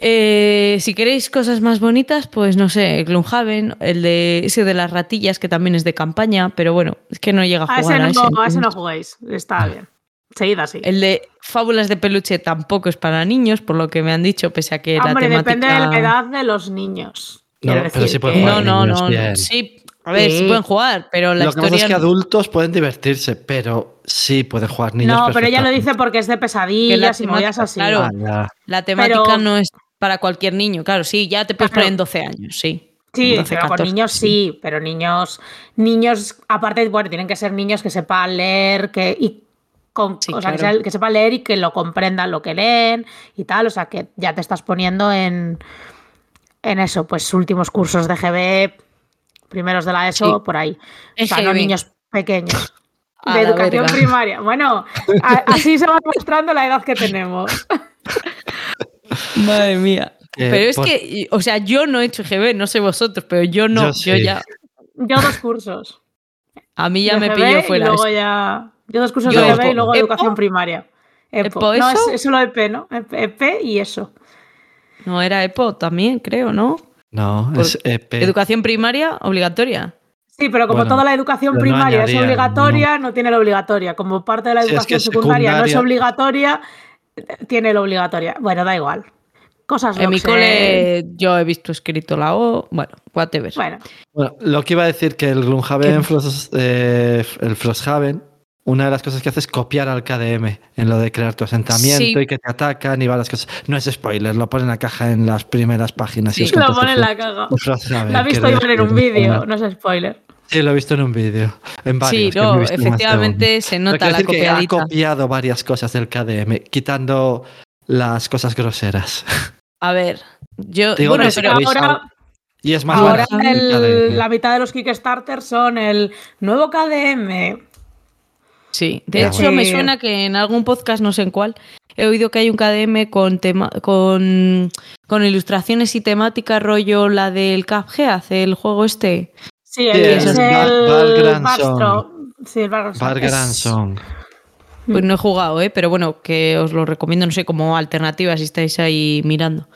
Eh, si queréis cosas más bonitas, pues no sé, Gloomhaven, el de ese de las ratillas, que también es de campaña, pero bueno, es que no llega a jugar a ese. no, a ese no juguéis. Está bien. Seguid así. El de fábulas de peluche tampoco es para niños, por lo que me han dicho, pese a que Hombre, la temática... depende de la edad de los niños. No, pero decir sí pueden que- No, no, sí, a ver, sí. Sí. pueden jugar, pero la Lo que pasa historia... es que adultos pueden divertirse, pero sí pueden jugar niños. No, pero ella lo dice porque es de pesadillas y movidas así. claro. Ah. La temática Pero- no es para cualquier niño, claro, sí, ya te puedes Claro. poner en 12 años, sí. Sí, 12, pero con 14, niños sí, pero niños, niños, aparte, bueno, tienen que ser niños que sepan leer, que, y con, Sí, o sea, que, claro. sea- que sepan leer y que lo comprendan lo que leen y tal, o sea, que ya te estás poniendo en, en eso, pues últimos cursos de GB, primeros de la ESO, Sí. por ahí. O sea, no niños pequeños. De educación verga. primaria. Bueno, a- así se va mostrando la edad que tenemos. Madre mía. Eh, pero es por- que, o sea, yo no he hecho GB, no sé vosotros, pero yo no, Yo yo, ya, Yo dos cursos. a mí ya de me GB pilló y fuera. luego eso. ya. Yo dos cursos Yo de GB y luego ¿EPO? educación primaria. EPO. ¿EPO no, eso? es, es solo EP, ¿no? EP, y eso. No, era EPO también, creo, ¿no? No, Por- es EP. Educación primaria obligatoria. Sí, pero como Bueno, toda la educación no primaria es obligatoria, no. tiene la obligatoria. Como parte de la Sí, es que educación secundaria, no es secundaria- obligatoria, tiene la obligatoria. Bueno, da igual. Cosas En mi eh. cole yo he visto escrito la O, bueno, whatever. Bueno, Bueno, lo que iba a decir que el Gloomhaven, Frost- eh, el Frosthaven, una de las cosas que hace es copiar al KDM en lo de crear tu asentamiento Sí. y que te atacan y varias cosas. No es spoiler, lo pone en la caja en las primeras páginas. Sí. y lo pone en la Frosthaven, Lo ha visto Iván en un vídeo, una- no es spoiler. Sí, lo he visto en un vídeo. En varios. sí, no, efectivamente se nota la decir que ha copiadita. copiado varias cosas del KDM, quitando las cosas groseras. A ver, yo. Digo bueno, pero. ahora- Y es más Ahora el la mitad de los Kickstarter son el nuevo KDM. Sí, de Ya, hecho bueno. me suena que en algún podcast, no sé en cuál, he oído que hay un KDM con tema, con, con ilustraciones y temática rollo la del Cuphead, el juego este. Sí, el, Sí, es es el Bar- Bargranson. Bastro. Sí, el. Bar Es- Granson. Pues no he jugado, ¿eh? pero bueno, que os lo recomiendo, no sé, como alternativa si estáis ahí mirando.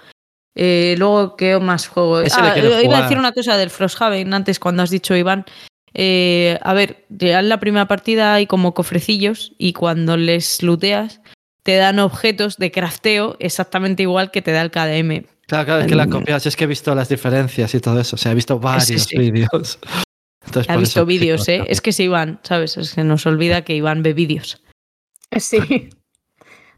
Eh, luego, ¿qué más juego? Ah, iba a decir una cosa del Frosthaven antes cuando has dicho Iván. Eh, a ver, ya en la primera partida hay como cofrecillos y cuando les looteas te dan objetos de crafteo exactamente igual que te da el KDM. Claro, claro, es que la Mm. copias, es que he visto las diferencias y todo eso. O sea, he visto varios sí. vídeos. Entonces, Ha visto vídeos, ¿eh? Es que es Iván, ¿sabes? Es que nos olvida que Iván ve vídeos. Sí.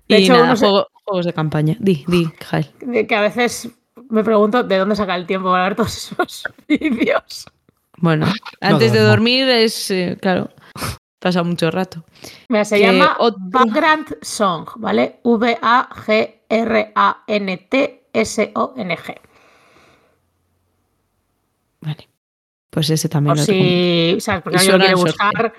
De Y hecho, nada, uno se- juego- juegos de campaña. Di, di, Jael. de que a veces me pregunto de dónde saca el tiempo para ver todos esos vídeos. Bueno, antes de dormir es, eh, claro, pasa mucho rato. Mira, se Que llama otro- Background Song, ¿vale? V-A-G-R-A-N-T-S-O-N-G. Vale. Pues ese también Por lo si, ¿sabes? Porque Y alguien quiere buscar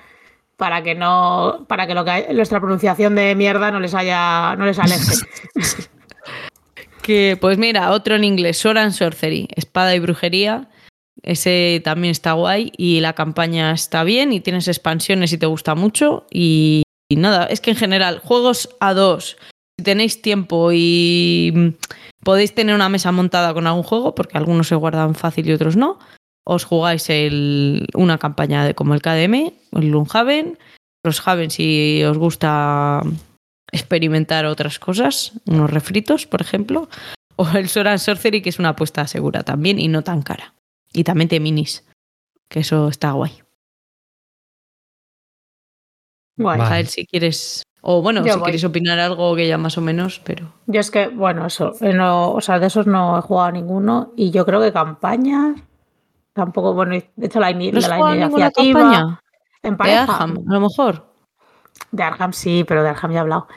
para que no, para que lo que nuestra pronunciación de mierda no les haya, no les aleje. Que, pues mira, otro en inglés, Sword and Sorcery, espada y brujería. Ese también está guay y la campaña está bien y tienes expansiones y te gusta mucho. Y, y nada, es que en general, juegos a dos, si tenéis tiempo y podéis tener una mesa montada con algún juego, porque algunos se guardan fácil y otros no, os jugáis el- una campaña de, como el KDM, el Gloomhaven, Frosthaven si os gusta experimentar otras cosas, unos refritos, por ejemplo, o el Sword and Sorcery, que es una apuesta segura también y no tan cara. Y también de minis, que eso está guay. Guay. Vale. Jael, si quieres, o bueno, Yo si voy. queréis opinar algo que ya más o menos, pero Yo es que, bueno, eso, eh, no, o sea, de esos no he jugado ninguno y yo creo que campañas tampoco, bueno, de hecho la, ¿no la jugado iniciativa en De pareja. Arkham, a lo mejor. De Arkham sí, pero de Arkham ya he hablado.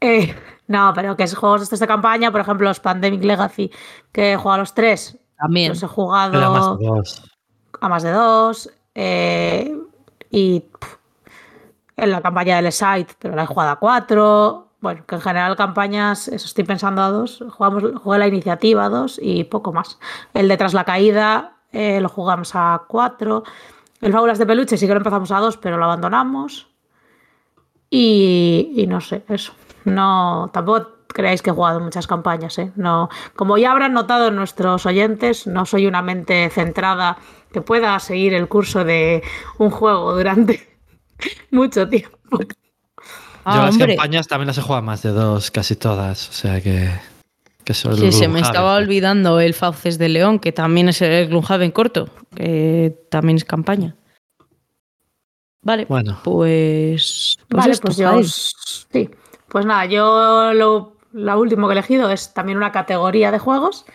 Eh, no, pero que es juegos estos de campaña, por ejemplo, los Pandemic Legacy, que he jugado a los tres, También. los he Era más jugado de dos. a más de dos. eh, y pff, en la campaña del Site, pero la he jugado a cuatro. Bueno, que en general campañas, eso estoy pensando a dos. Jugamos, jugué la iniciativa a dos y poco más. El de Tras la Caída eh, lo jugamos a cuatro. El Fábulas de Peluche sí que lo empezamos a dos, pero lo abandonamos. Y, y no sé, eso. No, tampoco creáis que he jugado muchas campañas, ¿eh? No, como ya habrán notado nuestros oyentes, no soy una mente centrada que pueda seguir el curso de un juego durante mucho tiempo. Ah, Yo las hombre. campañas también las he jugado más de dos, casi todas. O sea que. Que se me estaba olvidando el Fauces de León, que también es el Gloomhaven corto, que también es campaña. Vale, Bueno, pues. pues vale, esto, pues yo. Jaén. Sí. Pues nada, yo lo, la último que he elegido es también una categoría de juegos,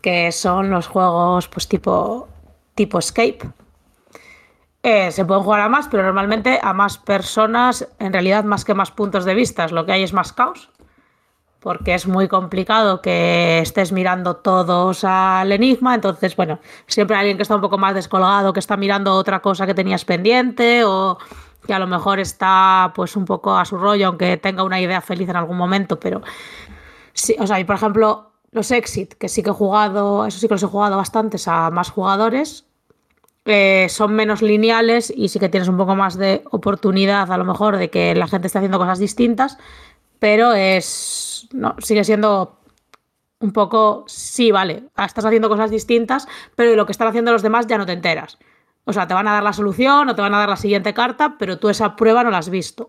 que son los juegos, pues tipo, tipo Escape. Eh, se pueden jugar a más, pero normalmente a más personas, en realidad más que más puntos de vista, lo que hay es más caos. Porque es muy complicado que estés mirando todos al enigma. Entonces, bueno, siempre hay alguien que está un poco más descolgado, que está mirando otra cosa que tenías pendiente, o que a lo mejor está pues un poco a su rollo, aunque tenga una idea feliz en algún momento, pero sí, o sea, y por ejemplo, los Exit, que sí que he jugado, eso sí que los he jugado bastantes a más jugadores, eh, son menos lineales y sí que tienes un poco más de oportunidad a lo mejor de que la gente esté haciendo cosas distintas, pero es no, sigue siendo un poco, sí, vale, estás haciendo cosas distintas, pero de lo que están haciendo los demás ya no te enteras. O sea, te van a dar la solución o te van a dar la siguiente carta, pero tú esa prueba no la has visto.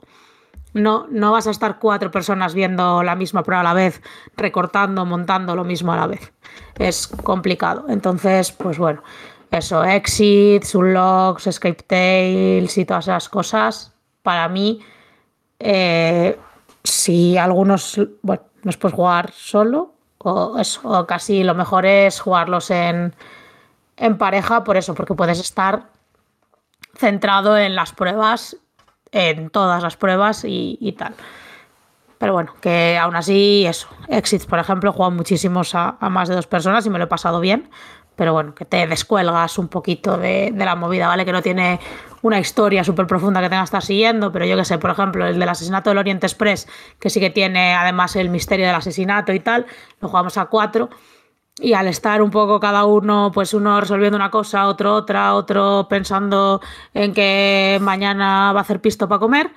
No, no vas a estar cuatro personas viendo la misma prueba a la vez, recortando, montando lo mismo a la vez. Es complicado. Entonces, pues bueno, eso, exits, unlocks, escape tales y todas esas cosas, para mí, eh, si algunos, bueno, los puedes jugar solo, o o casi lo mejor es jugarlos en, en pareja, por eso, porque puedes estar centrado en las pruebas, en todas las pruebas y, y tal. Pero bueno, que aún así, eso. Exits, por ejemplo, he muchísimos a, a más de dos personas y me lo he pasado bien. Pero bueno, que te descuelgas un poquito de, de la movida, ¿vale? Que no tiene una historia súper profunda que tengas que estar siguiendo, pero yo que sé, por ejemplo, el del asesinato del Oriente Express, que sí que tiene además el misterio del asesinato y tal, lo jugamos a cuatro. Y al estar un poco cada uno, pues uno resolviendo una cosa, otro otra, otro pensando en que mañana va a hacer pisto para comer,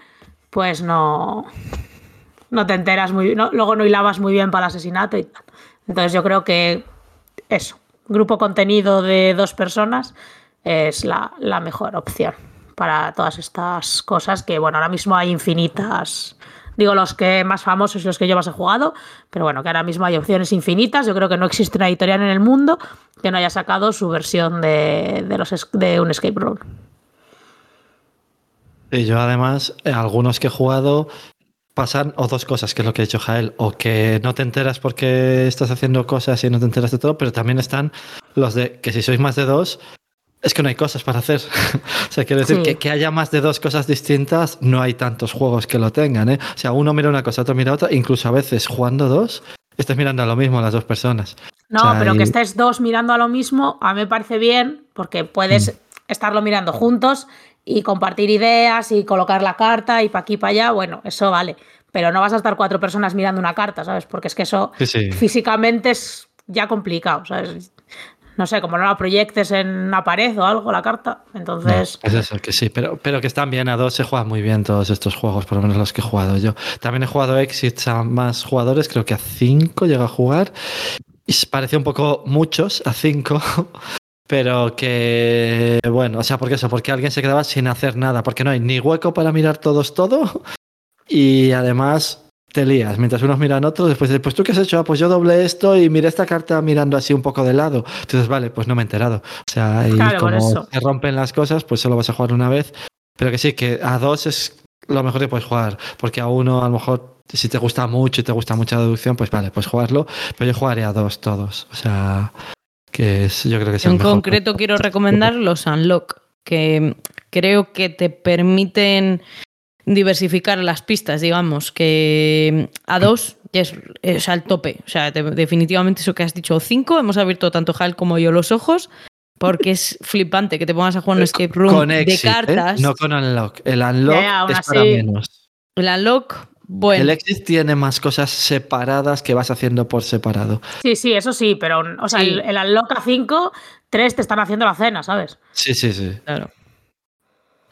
pues no, no te enteras muy bien, luego no hilabas muy bien para el asesinato y tal. Entonces yo creo que eso, grupo contenido de dos personas es la, la mejor opción para todas estas cosas que, bueno, ahora mismo hay infinitas digo los que más famosos y los que yo más he jugado, pero bueno, que ahora mismo hay opciones infinitas. Yo creo que no existe una editorial en el mundo que no haya sacado su versión de, de los, de un escape room. Y yo además, eh, algunos que he jugado pasan o dos cosas, que es lo que ha dicho Jael, o que no te enteras porque estás haciendo cosas y no te enteras de todo, pero también están los de que si sois más de dos, es que no hay cosas para hacer. o sea, quiero decir Sí. que, que haya más de dos cosas distintas, no hay tantos juegos que lo tengan. ¿eh? O sea, uno mira una cosa, otro mira otra, incluso a veces jugando dos, estás mirando a lo mismo las dos personas. No, O sea, pero y- que estés dos mirando a lo mismo, a mí me parece bien, porque puedes estarlo mirando juntos y compartir ideas y colocar la carta y para aquí para allá, bueno, eso vale. Pero no vas a estar cuatro personas mirando una carta, ¿sabes? Porque es que eso Sí, sí. físicamente es ya complicado, ¿sabes? No sé, como no la proyectes en una pared o algo, la carta. Entonces, Es eso, que sí, pero, pero que están bien a dos, se juegan muy bien todos estos juegos, por lo menos los que he jugado yo. También he jugado Exits a más jugadores, creo que a cinco llega a jugar. Y parecía un poco muchos, a cinco, pero que, bueno, o sea, porque eso, porque alguien se quedaba sin hacer nada, porque no hay ni hueco para mirar todos todo, y además te lías, mientras unos miran otros, después dices, pues tú qué has hecho, Ah, pues yo doblé esto y miré esta carta mirando así un poco de lado. Entonces, vale, pues no me he enterado. O sea, y Claro, como se rompen las cosas, pues solo vas a jugar una vez. Pero que sí, que a dos es lo mejor que puedes jugar, porque a uno a lo mejor si te gusta mucho y te gusta mucha deducción, pues vale, pues jugarlo, pero yo jugaré a dos todos. O sea, que es, yo creo que es el En mejor. concreto quiero recomendar los Unlock, que creo que te permiten diversificar las pistas, digamos, que a dos es, es, el tope. O sea, te- definitivamente eso que has dicho, cinco, hemos abierto tanto Hal como yo los ojos, porque es flipante que te pongas a jugar un escape room con de exit, ¿eh? cartas. no con unlock. El unlock es así- para menos. El Unlock, bueno. El exit tiene más cosas separadas que vas haciendo por separado. sí, sí, eso sí, pero, o sea, Sí. el, el Unlock a 5, 3 te están haciendo la cena, ¿sabes? Sí, sí, sí. Claro.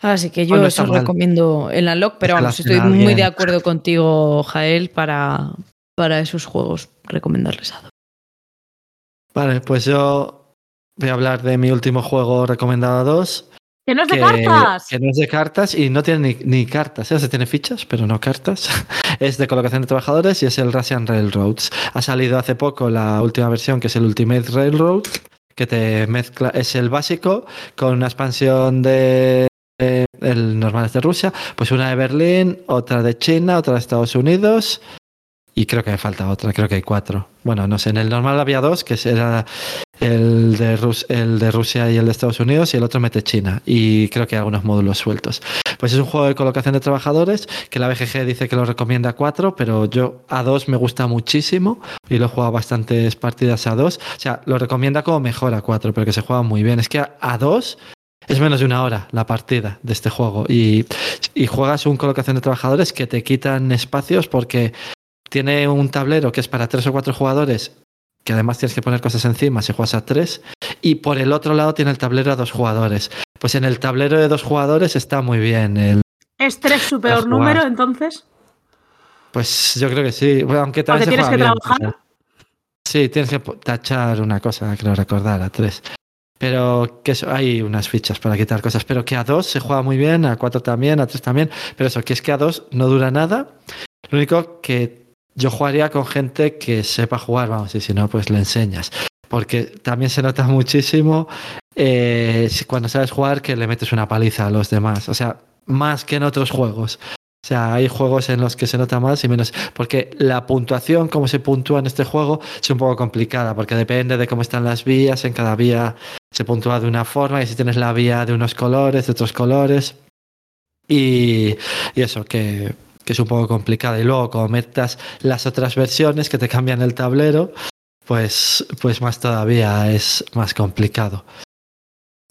Así que yo Bueno, os recomiendo el Unlock, pero vamos, estoy muy bien. de acuerdo contigo, Jael, para, para esos juegos recomendarles a dos. Vale, pues yo voy a hablar de mi último juego recomendado a dos. ¡Que no es de que, cartas! que no es de cartas y no tiene ni, ni cartas. ¿eh? Se tiene fichas, pero no cartas. es de colocación de trabajadores y es el Russian Railroads. Ha salido hace poco la última versión, que es el Ultimate Railroad, que te mezcla, es el básico con una expansión de de- el normal es de Rusia, pues una de Berlín, otra de China, otra de Estados Unidos y creo que me falta otra, creo que hay cuatro. Bueno, no sé, en el normal había dos, que era el de, Rus- el de Rusia y el de Estados Unidos y el otro mete China y creo que hay algunos módulos sueltos. Pues es un juego de colocación de trabajadores que la BGG dice que lo recomienda a cuatro, pero yo a dos me gusta muchísimo y lo he jugado bastantes partidas a dos. O sea, lo recomienda como mejor a cuatro, pero que se juega muy bien. Es que a, dos es menos de una hora la partida de este juego y juegas un colocación de trabajadores que te quitan espacios porque tiene un tablero que es para tres o cuatro jugadores que además tienes que poner cosas encima si juegas a tres y por el otro lado tiene el tablero a dos jugadores. Pues en el tablero de dos jugadores está muy bien el ¿Es tres su peor número, entonces? Pues yo creo que sí. Bueno, aunque también Porque se tienes juega que bien, trabajar. Sí, tienes que tachar una cosa, creo recordar, a tres. Pero que eso, hay unas fichas para quitar cosas. Pero que a dos se juega muy bien, a cuatro también, a tres también. Pero eso, que es que a dos no dura nada. Lo único que yo jugaría con gente que sepa jugar, vamos, y si no, pues le enseñas. Porque también se nota muchísimo eh, cuando sabes jugar que le metes una paliza a los demás. O sea, más que en otros juegos. O sea, hay juegos en los que se nota más y menos. Porque la puntuación, como se puntúa en este juego, es un poco complicada. Porque depende de cómo están las vías. En cada vía se puntúa de una forma. Y si tienes la vía de unos colores, de otros colores. Y, y eso, que, que es un poco complicada. Y luego, como metas las otras versiones que te cambian el tablero, pues, pues más todavía es más complicado.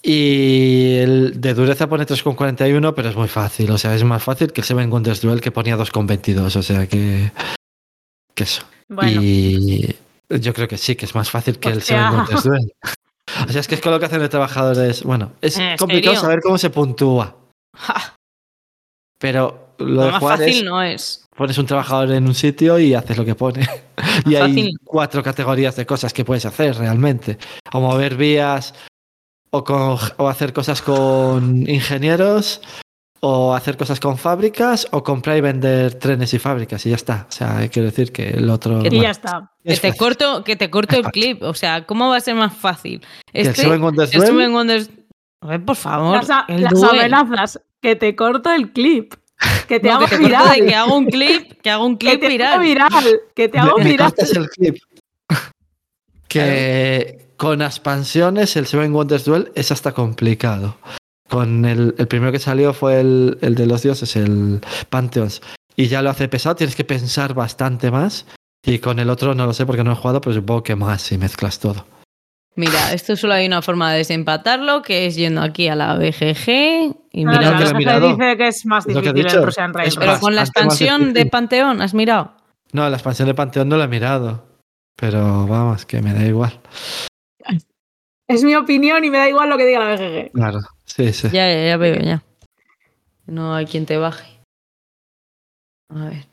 Y el de dureza pone 3,41, pero es muy fácil. O sea, es más fácil que el Seven Wonders Duel que ponía 2,22. O sea que. que eso. Bueno, Y yo creo que sí, que es más fácil que el. Seven Wonders Duel. O sea, es que es colocación de trabajadores. Bueno, es ¿En complicado serio? saber cómo se puntúa. Pero lo de más jugar fácil es no es. pones un trabajador en un sitio y haces lo que pone. y hay fácil. cuatro categorías de cosas que puedes hacer realmente. O mover vías, o, con- o hacer cosas con ingenieros, o hacer cosas con fábricas, o comprar y vender trenes y fábricas y ya está. O sea, quiero decir que el otro... Que y bueno, ya está. Que te corto, que te corto el clip. O sea, ¿cómo va a ser más fácil? Este, el por favor. Las, las amenazas. Que te corto el clip. Que te No, hago que te viral. de que hago un clip, que hago un Que clip te viral. Que te hago me, me viral. cortas el clip. que con expansiones el Seven Wonders Duel es hasta complicado. Con el, el primero que salió fue el, el de los dioses, el Pantheons. Y ya lo hace pesado, tienes que pensar bastante más. Y con el otro no lo sé porque no he jugado, pero supongo que más si mezclas todo. Mira, esto solo hay una forma de desempatarlo, que es yendo aquí a la BGG y No, Mira mirado. dice que es más difícil el Russian Railroad. Pero con la expansión de. Panteón, ¿has mirado? No, la expansión de Panteón no la he mirado. Pero vamos, que me da igual. Es mi opinión y me da igual lo que diga la BGG. Claro, sí, sí. Ya, ya, ya veo, ya. No hay quien te baje. A ver,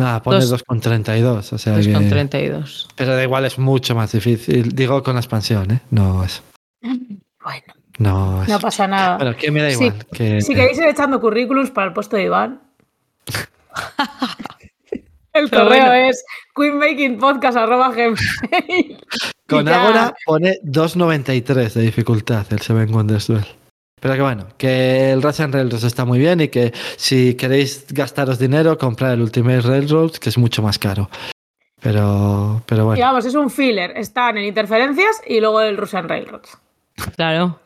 Nada, pone Dos. 2,32. O sea pues que... con 32. Pero da igual, es mucho más difícil. Digo con la expansión, ¿eh? No es. Bueno, No es. no pasa nada. Bueno, que me da Sí, igual. que... Si queréis ir echando currículums para el puesto de Iván. El Pero correo bueno. es queenmakingpodcast.gmail. Con ya. Ágora pone 2.93 de dificultad el Seven Wonders Duel. Pero que bueno, que el Russian Railroads está muy bien y que si queréis gastaros dinero, comprar el Ultimate Railroads, que es mucho más caro. Pero, pero Y bueno, vamos, es un filler. Están en interferencias y luego el Russian Railroads. Claro,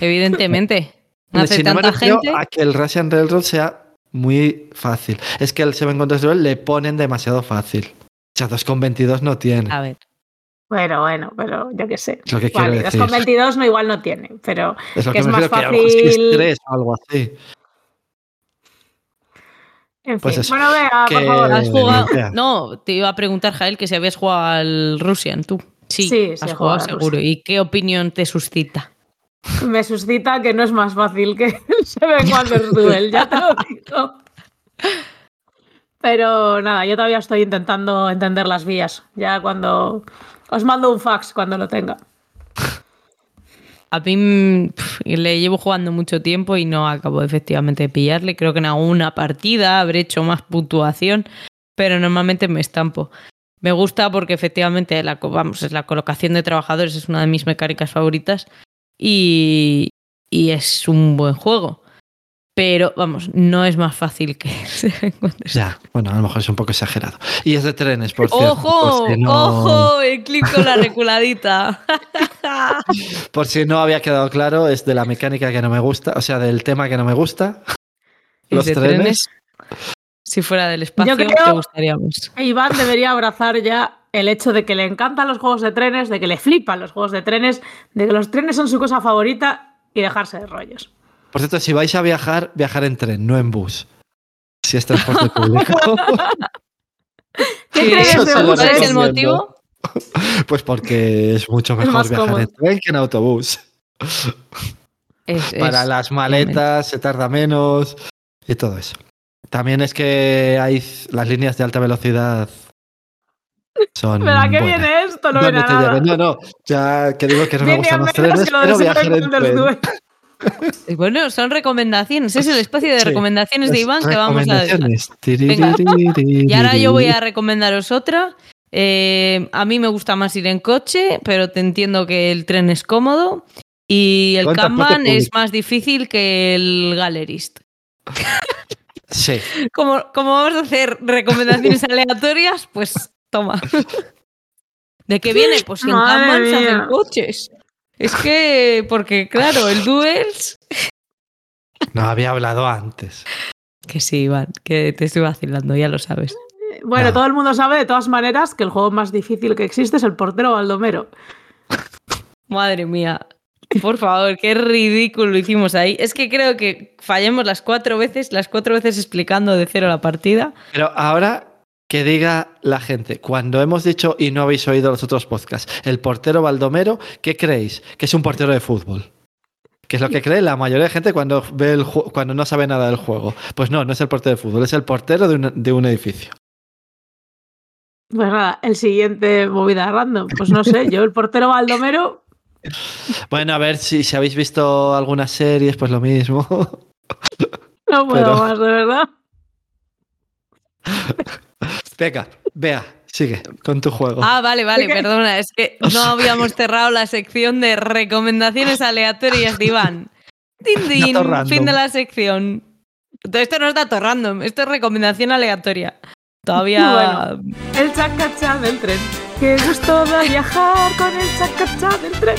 evidentemente. No hace si no me tanta refiero gente. a que el Russian Railroad sea muy fácil. Es que el Seven Wonders Duel le ponen demasiado fácil. O sea, 2,22 no tiene. A ver, Bueno, bueno, pero yo qué sé. Es lo que quiero Vale, decir. 2,22 no igual no tiene, pero Es lo que que, es más refiero, que es fácil. 3 o algo así. en fin. Pues eso, bueno, vea, que- por favor. ¿has jugado? No, te iba a preguntar, Jael, que si habías jugado al Russian, tú. Sí, Sí, sí, has he jugado seguro. ¿Y qué opinión te suscita? me suscita que no es más fácil que el Seven Wonders Duel, ya te lo digo. Pero nada, yo todavía estoy intentando entender las vías. Ya cuando. Os mando un fax cuando lo tenga. A mí le llevo jugando mucho tiempo y no acabo efectivamente de pillarle. Creo que en alguna partida habré hecho más puntuación, pero normalmente me estampo. Me gusta porque efectivamente la, vamos, la colocación de trabajadores es una de mis mecánicas favoritas y, y es un buen juego. Pero vamos, no es más fácil que Seven Wonders. Ya, bueno, a lo mejor es un poco exagerado. Y es de trenes, por cierto. ¡Ojo! por si no- ¡Ojo! El clip con la reculadita. Por si no había quedado claro, es de la mecánica que no me gusta, o sea, del tema que no me gusta. Los de trenes. Si fuera del espacio, creo- te gustaría más. E Iván debería abrazar ya el hecho de que le encantan los juegos de trenes, de que le flipan los juegos de trenes, de que los trenes son su cosa favorita y dejarse de rollos. Por cierto, si vais a viajar, viajar en tren, no en bus. Si es transporte público. ¿Qué bus, ¿Cuál es el motivo? pues porque es mucho mejor viajar cómodo. en tren que en autobús. Es- Para es- las maletas se tarda menos y todo eso. También es que hay las líneas de alta velocidad son ¿Pero a qué buenas. viene esto? No. No, no, ya que digo que no me gustan los trenes, que pero viajar en tren. Bueno, son recomendaciones. Es el espacio de Sí, recomendaciones de Iván que vamos a recomendaciones. Y ahora yo voy a recomendaros otra. Eh, a mí me gusta más ir en coche, pero te entiendo que el tren es cómodo. Y el Kanban es más difícil que el Gallerist. Sí, Como, como vamos a hacer recomendaciones aleatorias, pues toma. ¿De qué viene? Pues en Kanban se hacen coches. Es que, porque claro, el Duels. no había hablado antes. Que sí, Iván, que te estoy vacilando, ya lo sabes. Bueno, No. todo el mundo sabe de todas maneras que el juego más difícil que existe es el portero Baldomero. Madre mía. Por favor, qué ridículo hicimos ahí. Es que creo que fallamos las cuatro veces, las cuatro veces explicando de cero la partida. Pero ahora que diga la gente, cuando hemos dicho y no habéis oído los otros podcasts, el portero Baldomero, ¿qué creéis? Que es un portero de fútbol. Que es lo que cree la mayoría de gente cuando, ve el cuando no sabe nada del juego. Pues no, no es el portero de fútbol, es el portero de un, de un edificio. Pues nada, el siguiente movida random. Pues no sé, yo el portero Baldomero. Bueno, a ver si, si habéis visto algunas series, pues lo mismo. No puedo Pero- más, de verdad. Venga, vea, sigue con tu juego. Ah, vale, vale, ¿Qué? perdona. Es que no habíamos cerrado la sección de recomendaciones aleatorias de Iván. Din, din, fin de la sección. Esto no es dato random, esto es recomendación aleatoria. Todavía. El chacachá del tren. Qué gusto de viajar con el chacachá del tren.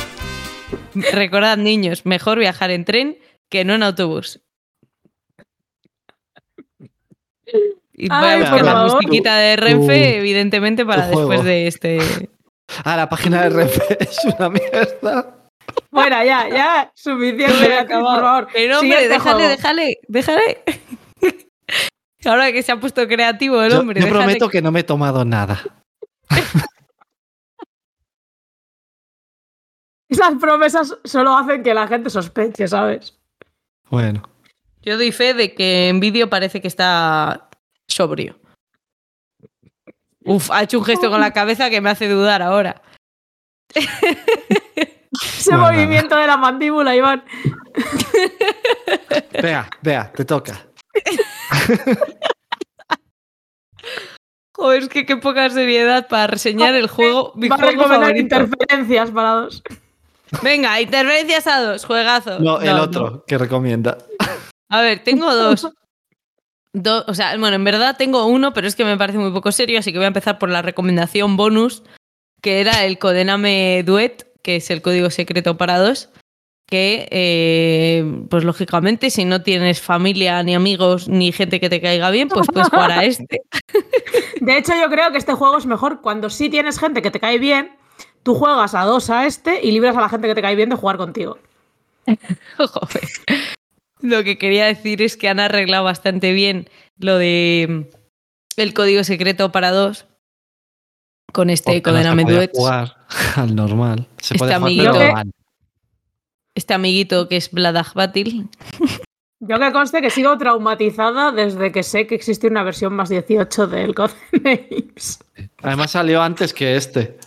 Recordad, niños, mejor viajar en tren que no en autobús. Y voy a Ay, buscar por la favor. musiquita de Renfe, evidentemente, para después de este. Ah, la página de RF es una mierda. Bueno, ya, ya, suficiente, Beatriz, por favor. Pero hombre, Siguiente déjale, juego. déjale, déjale. Ahora que se ha puesto creativo el Yo, hombre. yo déjale prometo que no me he tomado nada. Esas promesas solo hacen que la gente sospeche, ¿sabes? Bueno. Yo doy fe de que en vídeo parece que está sobrio. Uf, ha hecho un gesto con la cabeza que me hace dudar ahora. Ese Bueno, nada. movimiento de la mandíbula, Iván. Vea, vea, te toca. Joder, es que qué poca seriedad para reseñar el juego. Mi Va a recomendar favorito. interferencias para dos. Venga, interferencias a dos, juegazo. No, el otro no. que recomienda. A ver, tengo dos. Do- o sea, bueno, en verdad tengo uno, pero es que me parece muy poco serio, así que voy a empezar por la recomendación bonus, que era el Codename Duet, que es el código secreto para dos. Que, eh, pues lógicamente, si no tienes familia, ni amigos, ni gente que te caiga bien, pues puedes jugar a este. De hecho, yo creo que este juego es mejor cuando sí tienes gente que te cae bien, tú juegas a dos a este y libras a la gente que te cae bien de jugar contigo. Joder. Lo que quería decir es que han arreglado bastante bien lo de mm, el código secreto para dos con este Porque no se Codename podía Duet. jugar al normal. Se Este puede jugar amiguito. pero este amiguito que es Bladag Batil. Yo que conste que sigo traumatizada desde que sé que existe una versión más 18 del Codenames. Además salió antes que este.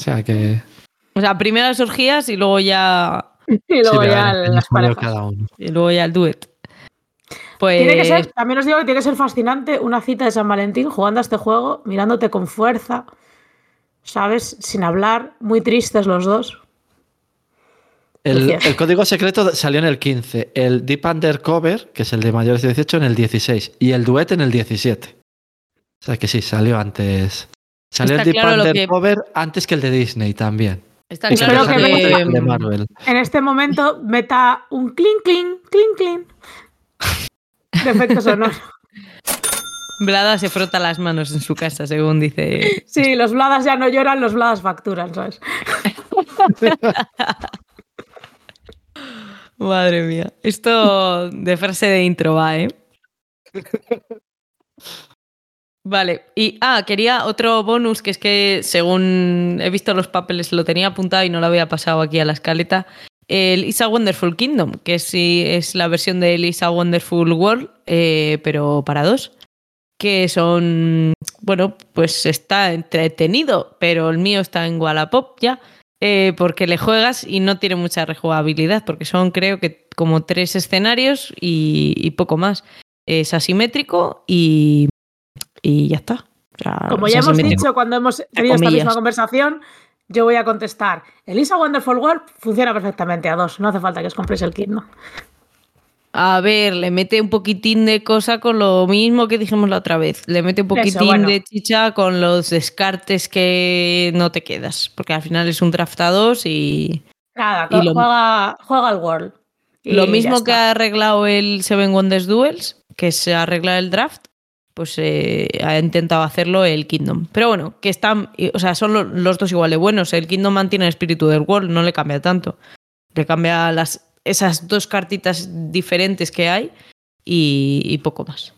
O sea que. O sea, primero las orgías y luego ya. Y luego sí, ya las el número parejas. cada uno. Y luego ya el duet. Pues. Tiene que ser, también os digo que tiene que ser fascinante una cita de San Valentín jugando a este juego, mirándote con fuerza, ¿sabes? Sin hablar, muy tristes los dos. El, código secreto salió en el 15, el Deep Undercover, que es el de mayores de 18, en el 16 y el Duet en el 17. O sea que sí, salió antes. Salió Está el Deep claro lo que- Undercover antes que el de Disney también. Está claro Espero que que. de Marvel. En este momento meta un clink, clink, clink, clink. De efecto sonoro. Blada se frota las manos en su casa, según dice. Sí, los bladas ya no lloran, los bladas facturan, ¿sabes? Madre mía. Esto de frase de intro va, ¿eh? Vale, y ah, quería otro bonus que es que según he visto los papeles lo tenía apuntado y no lo había pasado aquí a la escaleta. El Isa Wonderful Kingdom, que sí es la versión del Isa Wonderful World, eh, pero para dos. Que son, bueno, pues está entretenido, pero el mío está en Wallapop ya, eh, porque le juegas y no tiene mucha rejugabilidad, porque son creo que como tres escenarios y poco más. Es asimétrico y, y ya está. O sea, Como ya hemos dicho cuando hemos tenido esta misma conversación, yo voy a contestar. El Isa Wonderful World funciona perfectamente a dos. No hace falta que os compréis el kit, ¿no? A ver, le mete un poquitín de cosa con lo mismo que dijimos la otra vez. Le mete un Eso, poquitín bueno. de chicha con los descartes que no te quedas. Porque al final es un draft a dos y Nada, Y lo- juega, juega al World. Y lo mismo que ha arreglado el Seven Wonders Duels, que se arregla el draft, pues eh, ha intentado hacerlo el Kingdom. Pero bueno, que están, o sea, son lo- los dos igual de buenos. El Kingdom mantiene el espíritu del World, no le cambia tanto. Le cambia las, esas dos cartitas diferentes que hay y, poco más.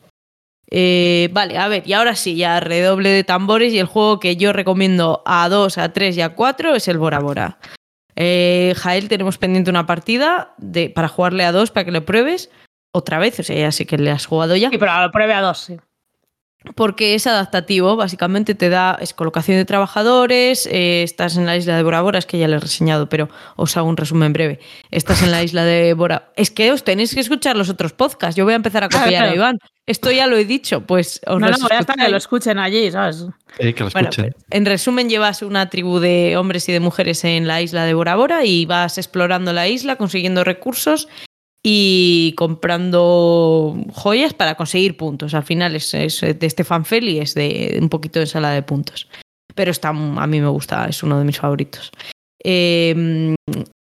Eh, vale, a ver, y ahora sí, ya redoble de tambores y el juego que yo recomiendo a 2, a 3 y a 4 es el Bora Bora. Eh, Jael, tenemos pendiente una partida de, para jugarle a 2 para que le pruebes otra vez, o sea, ya sé que le has jugado ya Sí, pero lo pruebe a dos, sí. Porque es adaptativo, básicamente te da es colocación de trabajadores, eh, estás en la isla de Bora Bora, es que ya lo he reseñado, pero os hago un resumen breve. Estás en la isla de Bora. Es que os tenéis que escuchar los otros podcasts. Yo voy a empezar a Claro, copiar a. Iván. Esto ya lo he dicho, pues os No, no, ya está, que lo escuchen allí, ¿sabes? Eh, que lo Bueno, escuchen. pues, en resumen, llevas una tribu de hombres y de mujeres en la isla de Bora Bora y vas explorando la isla, consiguiendo recursos y comprando joyas para conseguir puntos. Al final es, de Stefan Feli, es de un poquito de ensalada de puntos. Pero está, a mí me gusta, es uno de mis favoritos. Eh,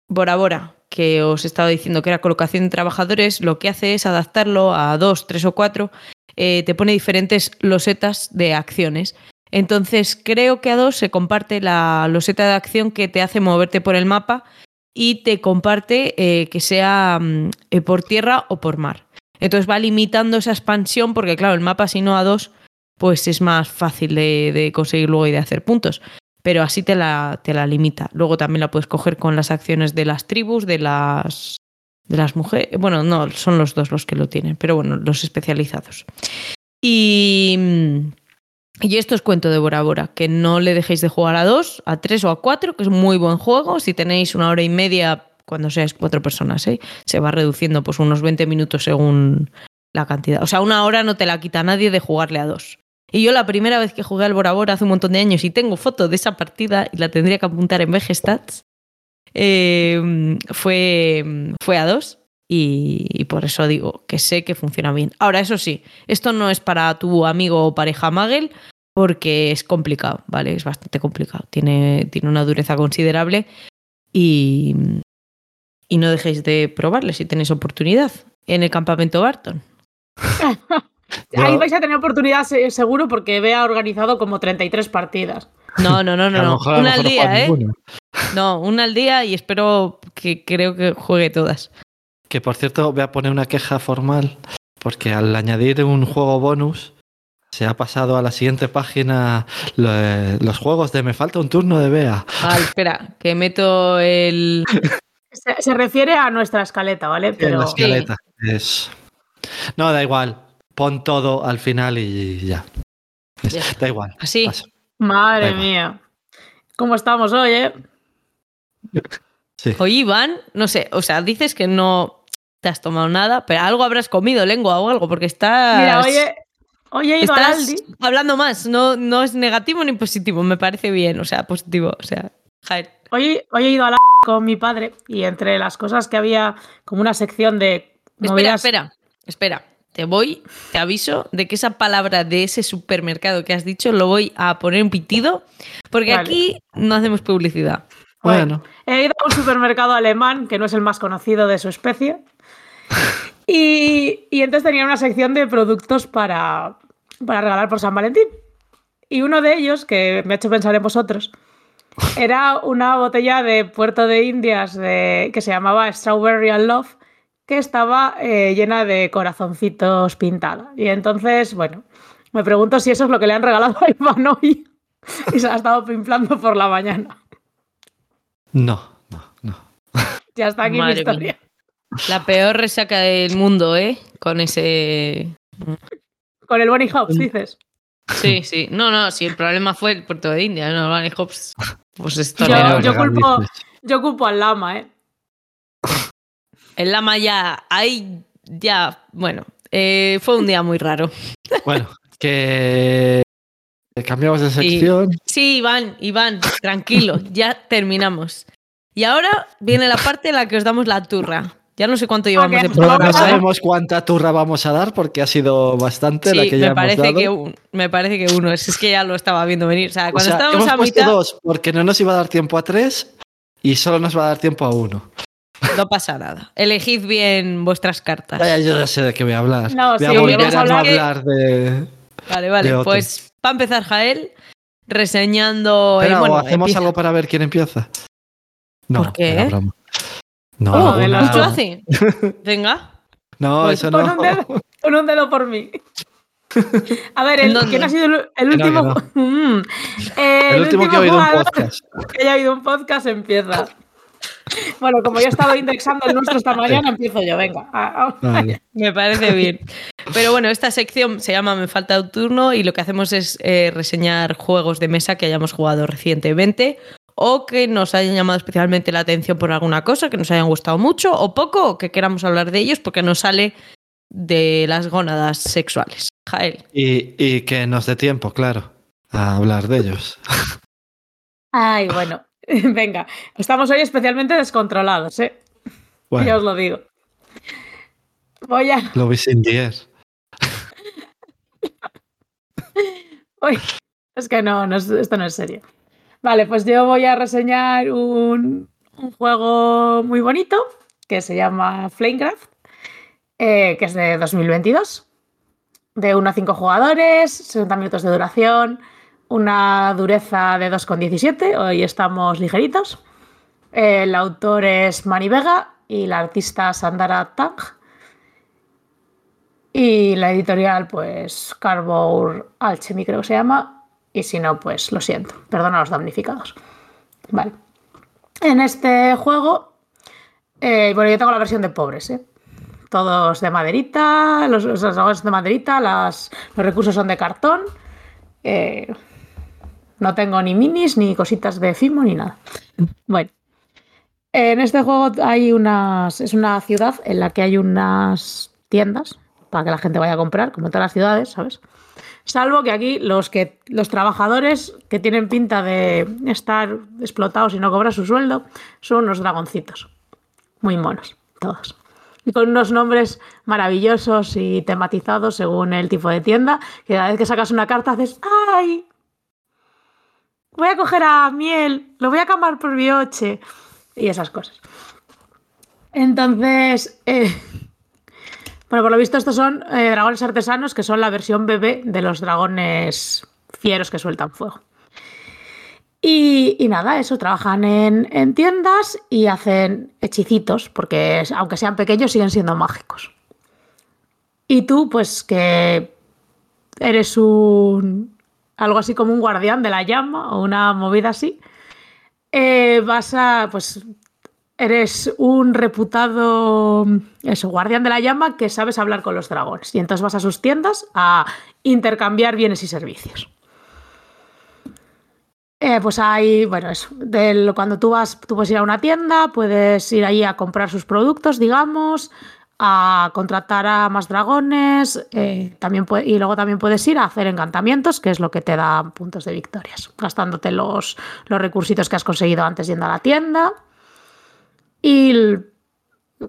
Bora Bora, que os estaba diciendo que era colocación de trabajadores, lo que hace es adaptarlo a dos, tres o cuatro. eh, te pone diferentes losetas de acciones. Entonces creo que a dos se comparte la loseta de acción que te hace moverte por el mapa y te comparte eh, que sea mm, eh, por tierra o por mar. Entonces va limitando esa expansión porque claro, el mapa si no a dos pues es más fácil de, de conseguir luego y de hacer puntos. Pero así te la, te la limita. Luego también la puedes coger con las acciones de las tribus, de las, de las mujeres. Bueno, no, son los dos los que lo tienen, pero bueno, los especializados. Y, mm, y esto es cuento de Bora Bora, que no le dejéis de jugar a dos, a tres o a cuatro, que es muy buen juego. Si tenéis una hora y media, cuando seáis cuatro personas, ¿eh? se va reduciendo pues unos 20 minutos según la cantidad. O sea, una hora no te la quita nadie de jugarle a dos. Y yo la primera vez que jugué al Bora Bora hace un montón de años y tengo foto de esa partida y la tendría que apuntar en VGStats, eh, fue, fue a dos y, y por eso digo que sé que funciona bien. Ahora, eso sí, esto no es para tu amigo o pareja Magel porque es complicado, ¿vale? Es bastante complicado. Tiene, tiene una dureza considerable y, y no dejéis de probarle si tenéis oportunidad en el campamento Barton. Ahí vais a tener oportunidad se- seguro porque Bea ha organizado como 33 partidas. No, no, no, no. no. Una al no día, ¿eh? ninguno. No, una al día y espero que creo que juegue todas. Que por cierto, voy a poner una queja formal, porque al añadir un juego bonus, se ha pasado a la siguiente página lo- los juegos de Me falta un turno de Bea. Vale, espera, que meto el. Se, se refiere a nuestra escaleta, ¿vale? Pero la escaleta. Es... No, da igual. Pon todo al final y ya. Ya. Da igual. Así. pasa. madre igual. mía. ¿Cómo estamos hoy, eh? Sí. Oye, Iván, no sé, o sea, dices que no te has tomado nada, pero algo habrás comido, lengua o algo, porque estás. Mira, oye, hoy he ido al estás Aldi. hablando más, no, no es negativo ni positivo, me parece bien, o sea, positivo, o sea, Jair. Hoy, hoy he ido a la con mi padre y entre las cosas que había como una sección de Espera, movidas- espera, espera. Te voy, te aviso de que esa palabra de ese supermercado que has dicho lo voy a poner un pitido, porque Vale. aquí no hacemos publicidad. Bueno, He ido a un supermercado alemán, que no es el más conocido de su especie. Y, y entonces tenía una sección de productos para, para regalar por San Valentín. Y uno de ellos, que me ha hecho pensar en vosotros, era una botella de Puerto de Indias de, que se llamaba Strawberry and Love, que estaba eh, llena de corazoncitos pintada. Y entonces, bueno, me pregunto si eso es lo que le han regalado a Iván hoy. Y se la ha estado pimplando por la mañana. no, no, no. Ya está aquí mi historia. La peor resaca del mundo, ¿eh? Con ese. Con el Bonnie Hops, dices. Sí, sí. No, no, si el problema fue el puerto de India, no, Bunny Hops. Pues es Yo, yo culpo, yo culpo al lama, ¿eh? El lama ya, ahí ya, bueno, eh, fue un día muy raro. Bueno, que cambiamos de sección. Sí, Iván, Iván, tranquilo, ya terminamos. Y ahora viene la parte en la que os damos la turra. Ya no sé cuánto llevamos Ok, de No, programa. no sabemos cuánta turra vamos a dar porque ha sido bastante la que ya me hemos parece, dado. que un- me parece que uno, es, es que ya lo estaba viendo venir. O sea, O cuando sea, estábamos hemos a puesto mitad, dos porque no nos iba a dar tiempo a tres y solo nos va a dar tiempo a uno. no pasa nada. Elegid bien vuestras cartas. Ya, yo ya sé de qué voy a hablar. No, voy sí, a volver vamos a a no hablar que- hablar de... Vale, vale. de. Pues para empezar, Jael, reseñando. eh, Espera, bueno, ¿o hacemos empieza. algo para ver quién empieza? No, ¿Por qué? era broma. No, Oh, de una- los ¿Tú hace? Venga. no Pues eso pon no. un dedo, pon un dedo por mí. A ver. ¿quién ha sido el, el Que no, último? Mm. El último que he oído un podcast. que haya oído un podcast empieza. Bueno, como yo he estado indexando el nuestro esta mañana, empiezo yo, venga. Ah, ah. Vale. Me parece bien. Pero bueno, esta sección se llama Me falta un turno y lo que hacemos es eh, reseñar juegos de mesa que hayamos jugado recientemente o que nos hayan llamado especialmente la atención por alguna cosa, que nos hayan gustado mucho o poco, o que queramos hablar de ellos porque nos sale de las gónadas sexuales. Jael. Y, y que nos dé tiempo, claro, a hablar de ellos. Ay, bueno. Venga, estamos hoy especialmente descontrolados, ¿eh? Ya Bueno, os lo digo. Voy a. lo vi sin 10. Uy, es que no, no es- esto no es serio. Vale, pues yo voy a reseñar un, juego muy bonito que se llama Flamecraft, eh, que es de 2022, de 1 a 5 jugadores, 60 minutos de duración, una dureza de 2,17, hoy estamos ligeritos. El autor es Mani Vega y la artista Sandara Tang. Y la editorial, pues, Carbour Alchemy creo que se llama. Y si no, pues lo siento. Perdona a los damnificados. Vale. En este juego, eh, bueno, yo tengo la versión de pobres, ¿eh? Todos de maderita, los, los de maderita, los recursos son de cartón. eh, no tengo ni minis, ni cositas de Fimo, ni nada. Bueno. En este juego hay unas. Es una ciudad en la que hay unas tiendas para que la gente vaya a comprar, como en todas las ciudades, ¿sabes? Salvo que aquí los que los trabajadores que tienen pinta de estar explotados y no cobrar su sueldo son unos dragoncitos. Muy monos, todos. Y con unos nombres maravillosos y tematizados según el tipo de tienda, que cada vez que sacas una carta haces ¡Ay! Voy a coger a miel, lo voy a cambiar por bioche y esas cosas. Entonces, eh, bueno, por lo visto estos son eh, dragones artesanos que son la versión bebé de los dragones fieros que sueltan fuego. Y, nada, eso, trabajan en, en tiendas y hacen hechicitos, porque aunque sean pequeños siguen siendo mágicos. Y tú, pues que eres un... algo así como un guardián de la llama o una movida así, eh, vas a, pues, eres un reputado, eso, guardián de la llama que sabes hablar con los dragones. Y entonces vas a sus tiendas a intercambiar bienes y servicios. Eh, pues hay, bueno, eso, cuando tú vas, tú puedes ir a una tienda, puedes ir ahí a comprar sus productos, digamos, a contratar a más dragones, eh, también y luego también puedes ir a hacer encantamientos, que es lo que te da puntos de victorias, gastándote los, los recursitos que has conseguido antes yendo a la tienda y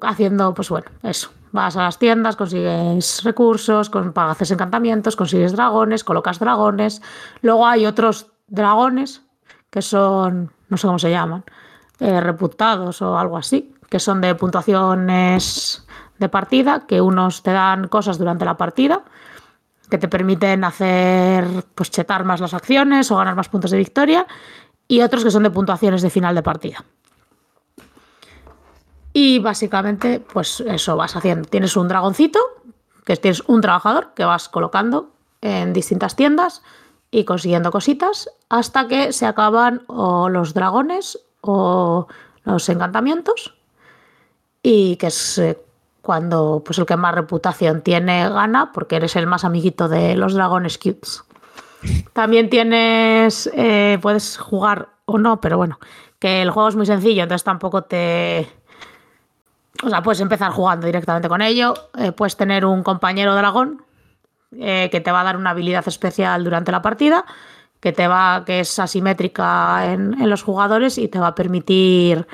haciendo, pues bueno, eso. Vas a las tiendas, consigues recursos, haces encantamientos, consigues dragones, colocas dragones. Luego hay otros dragones que son, no sé cómo se llaman, eh, reputados o algo así, que son de puntuaciones de partida, que unos te dan cosas durante la partida que te permiten hacer, pues chetar más las acciones o ganar más puntos de victoria, y otros que son de puntuaciones de final de partida. Y básicamente, pues eso vas haciendo. Tienes un dragoncito, que tienes un trabajador que vas colocando en distintas tiendas y consiguiendo cositas hasta que se acaban o los dragones o los encantamientos. Y que es eh, cuando pues el que más reputación tiene gana, porque eres el más amiguito de los dragones cutes. También tienes, eh, puedes jugar o no, pero bueno, que el juego es muy sencillo, entonces tampoco te, o sea, puedes empezar jugando directamente con ello. Eh, puedes tener un compañero dragón eh, que te va a dar una habilidad especial durante la partida, que te va, que es asimétrica en, los jugadores y te va a permitir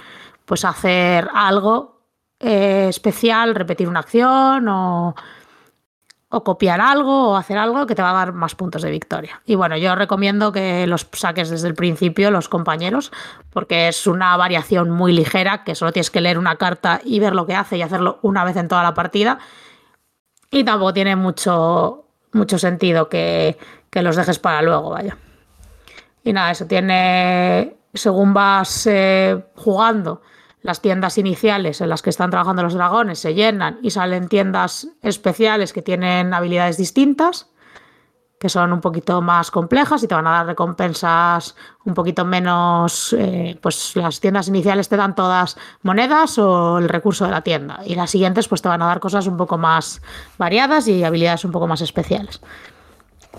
pues hacer algo eh, especial, repetir una acción o o copiar algo o hacer algo que te va a dar más puntos de victoria. Y bueno, yo recomiendo que los saques desde el principio los compañeros, porque es una variación muy ligera, que solo tienes que leer una carta y ver lo que hace y hacerlo una vez en toda la partida. Y tampoco tiene mucho, mucho sentido que, que los dejes para luego, vaya. Y nada, eso tiene, según vas eh, jugando, las tiendas iniciales en las que están trabajando los dragones se llenan y salen tiendas especiales que tienen habilidades distintas, que son un poquito más complejas y te van a dar recompensas un poquito menos, eh, pues las tiendas iniciales te dan todas monedas o el recurso de la tienda y las siguientes pues te van a dar cosas un poco más variadas y habilidades un poco más especiales.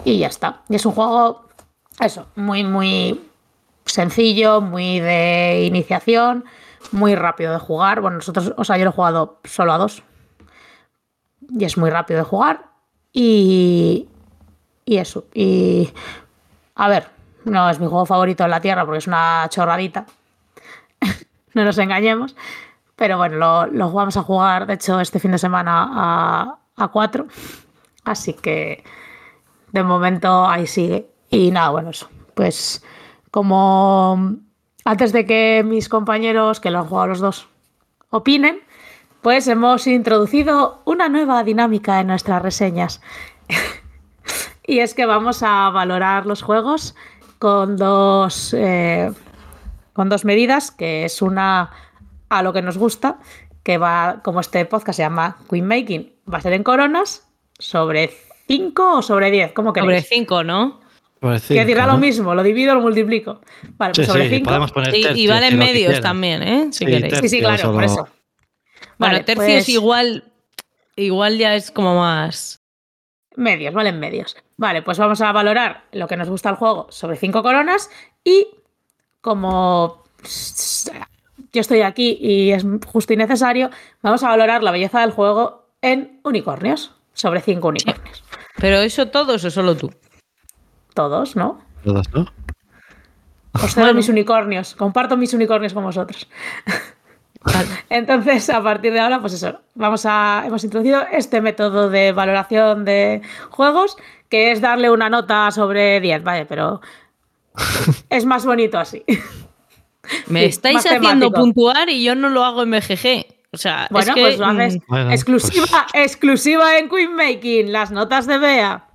Y ya está. Y es un juego, eso, muy, muy sencillo, muy de iniciación muy rápido de jugar. Bueno, nosotros, o sea, yo lo he jugado solo a dos. Y es muy rápido de jugar. Y, y eso. Y a ver, no es mi juego favorito en la Tierra porque es una chorradita. no nos engañemos. Pero bueno, lo, lo, vamos a jugar, de hecho, este fin de semana a, a cuatro. Así que de momento ahí sigue. Y nada, bueno, eso. Pues como antes de que mis compañeros, que lo han jugado los dos, opinen, pues hemos introducido una nueva dinámica en nuestras reseñas. y es que vamos a valorar los juegos con dos, eh, con dos medidas, que es una a lo que nos gusta, que va, como este podcast se llama Queen Making, va a ser en coronas, sobre 5 o sobre 10, ¿cómo queréis? Sobre 5, ¿no? Que dirá lo mismo, lo divido, lo multiplico. Vale, pues sobre 5. Y, y vale en medios también, ¿eh? Si queréis. Sí, sí, claro, por eso. Bueno, tercios pues igual, igual ya es como más. Medios, vale en medios. Vale, pues vamos a valorar lo que nos gusta el juego sobre 5 coronas y como yo estoy aquí y es justo y necesario, vamos a valorar la belleza del juego en unicornios, sobre 5 unicornios. ¿Pero eso todos o solo tú? Todos, ¿no? Todos, ¿no? Os cedo mis unicornios, comparto mis unicornios con vosotros. Entonces, a partir de ahora, pues eso, vamos a, hemos introducido este método de valoración de juegos, que es darle una nota sobre 10, vale, pero es más bonito así. Me estáis haciendo puntuar y yo no lo hago en BGG. O sea, bueno, es pues lo haces mm, exclusiva, pues exclusiva en Queen Making, las notas de Bea.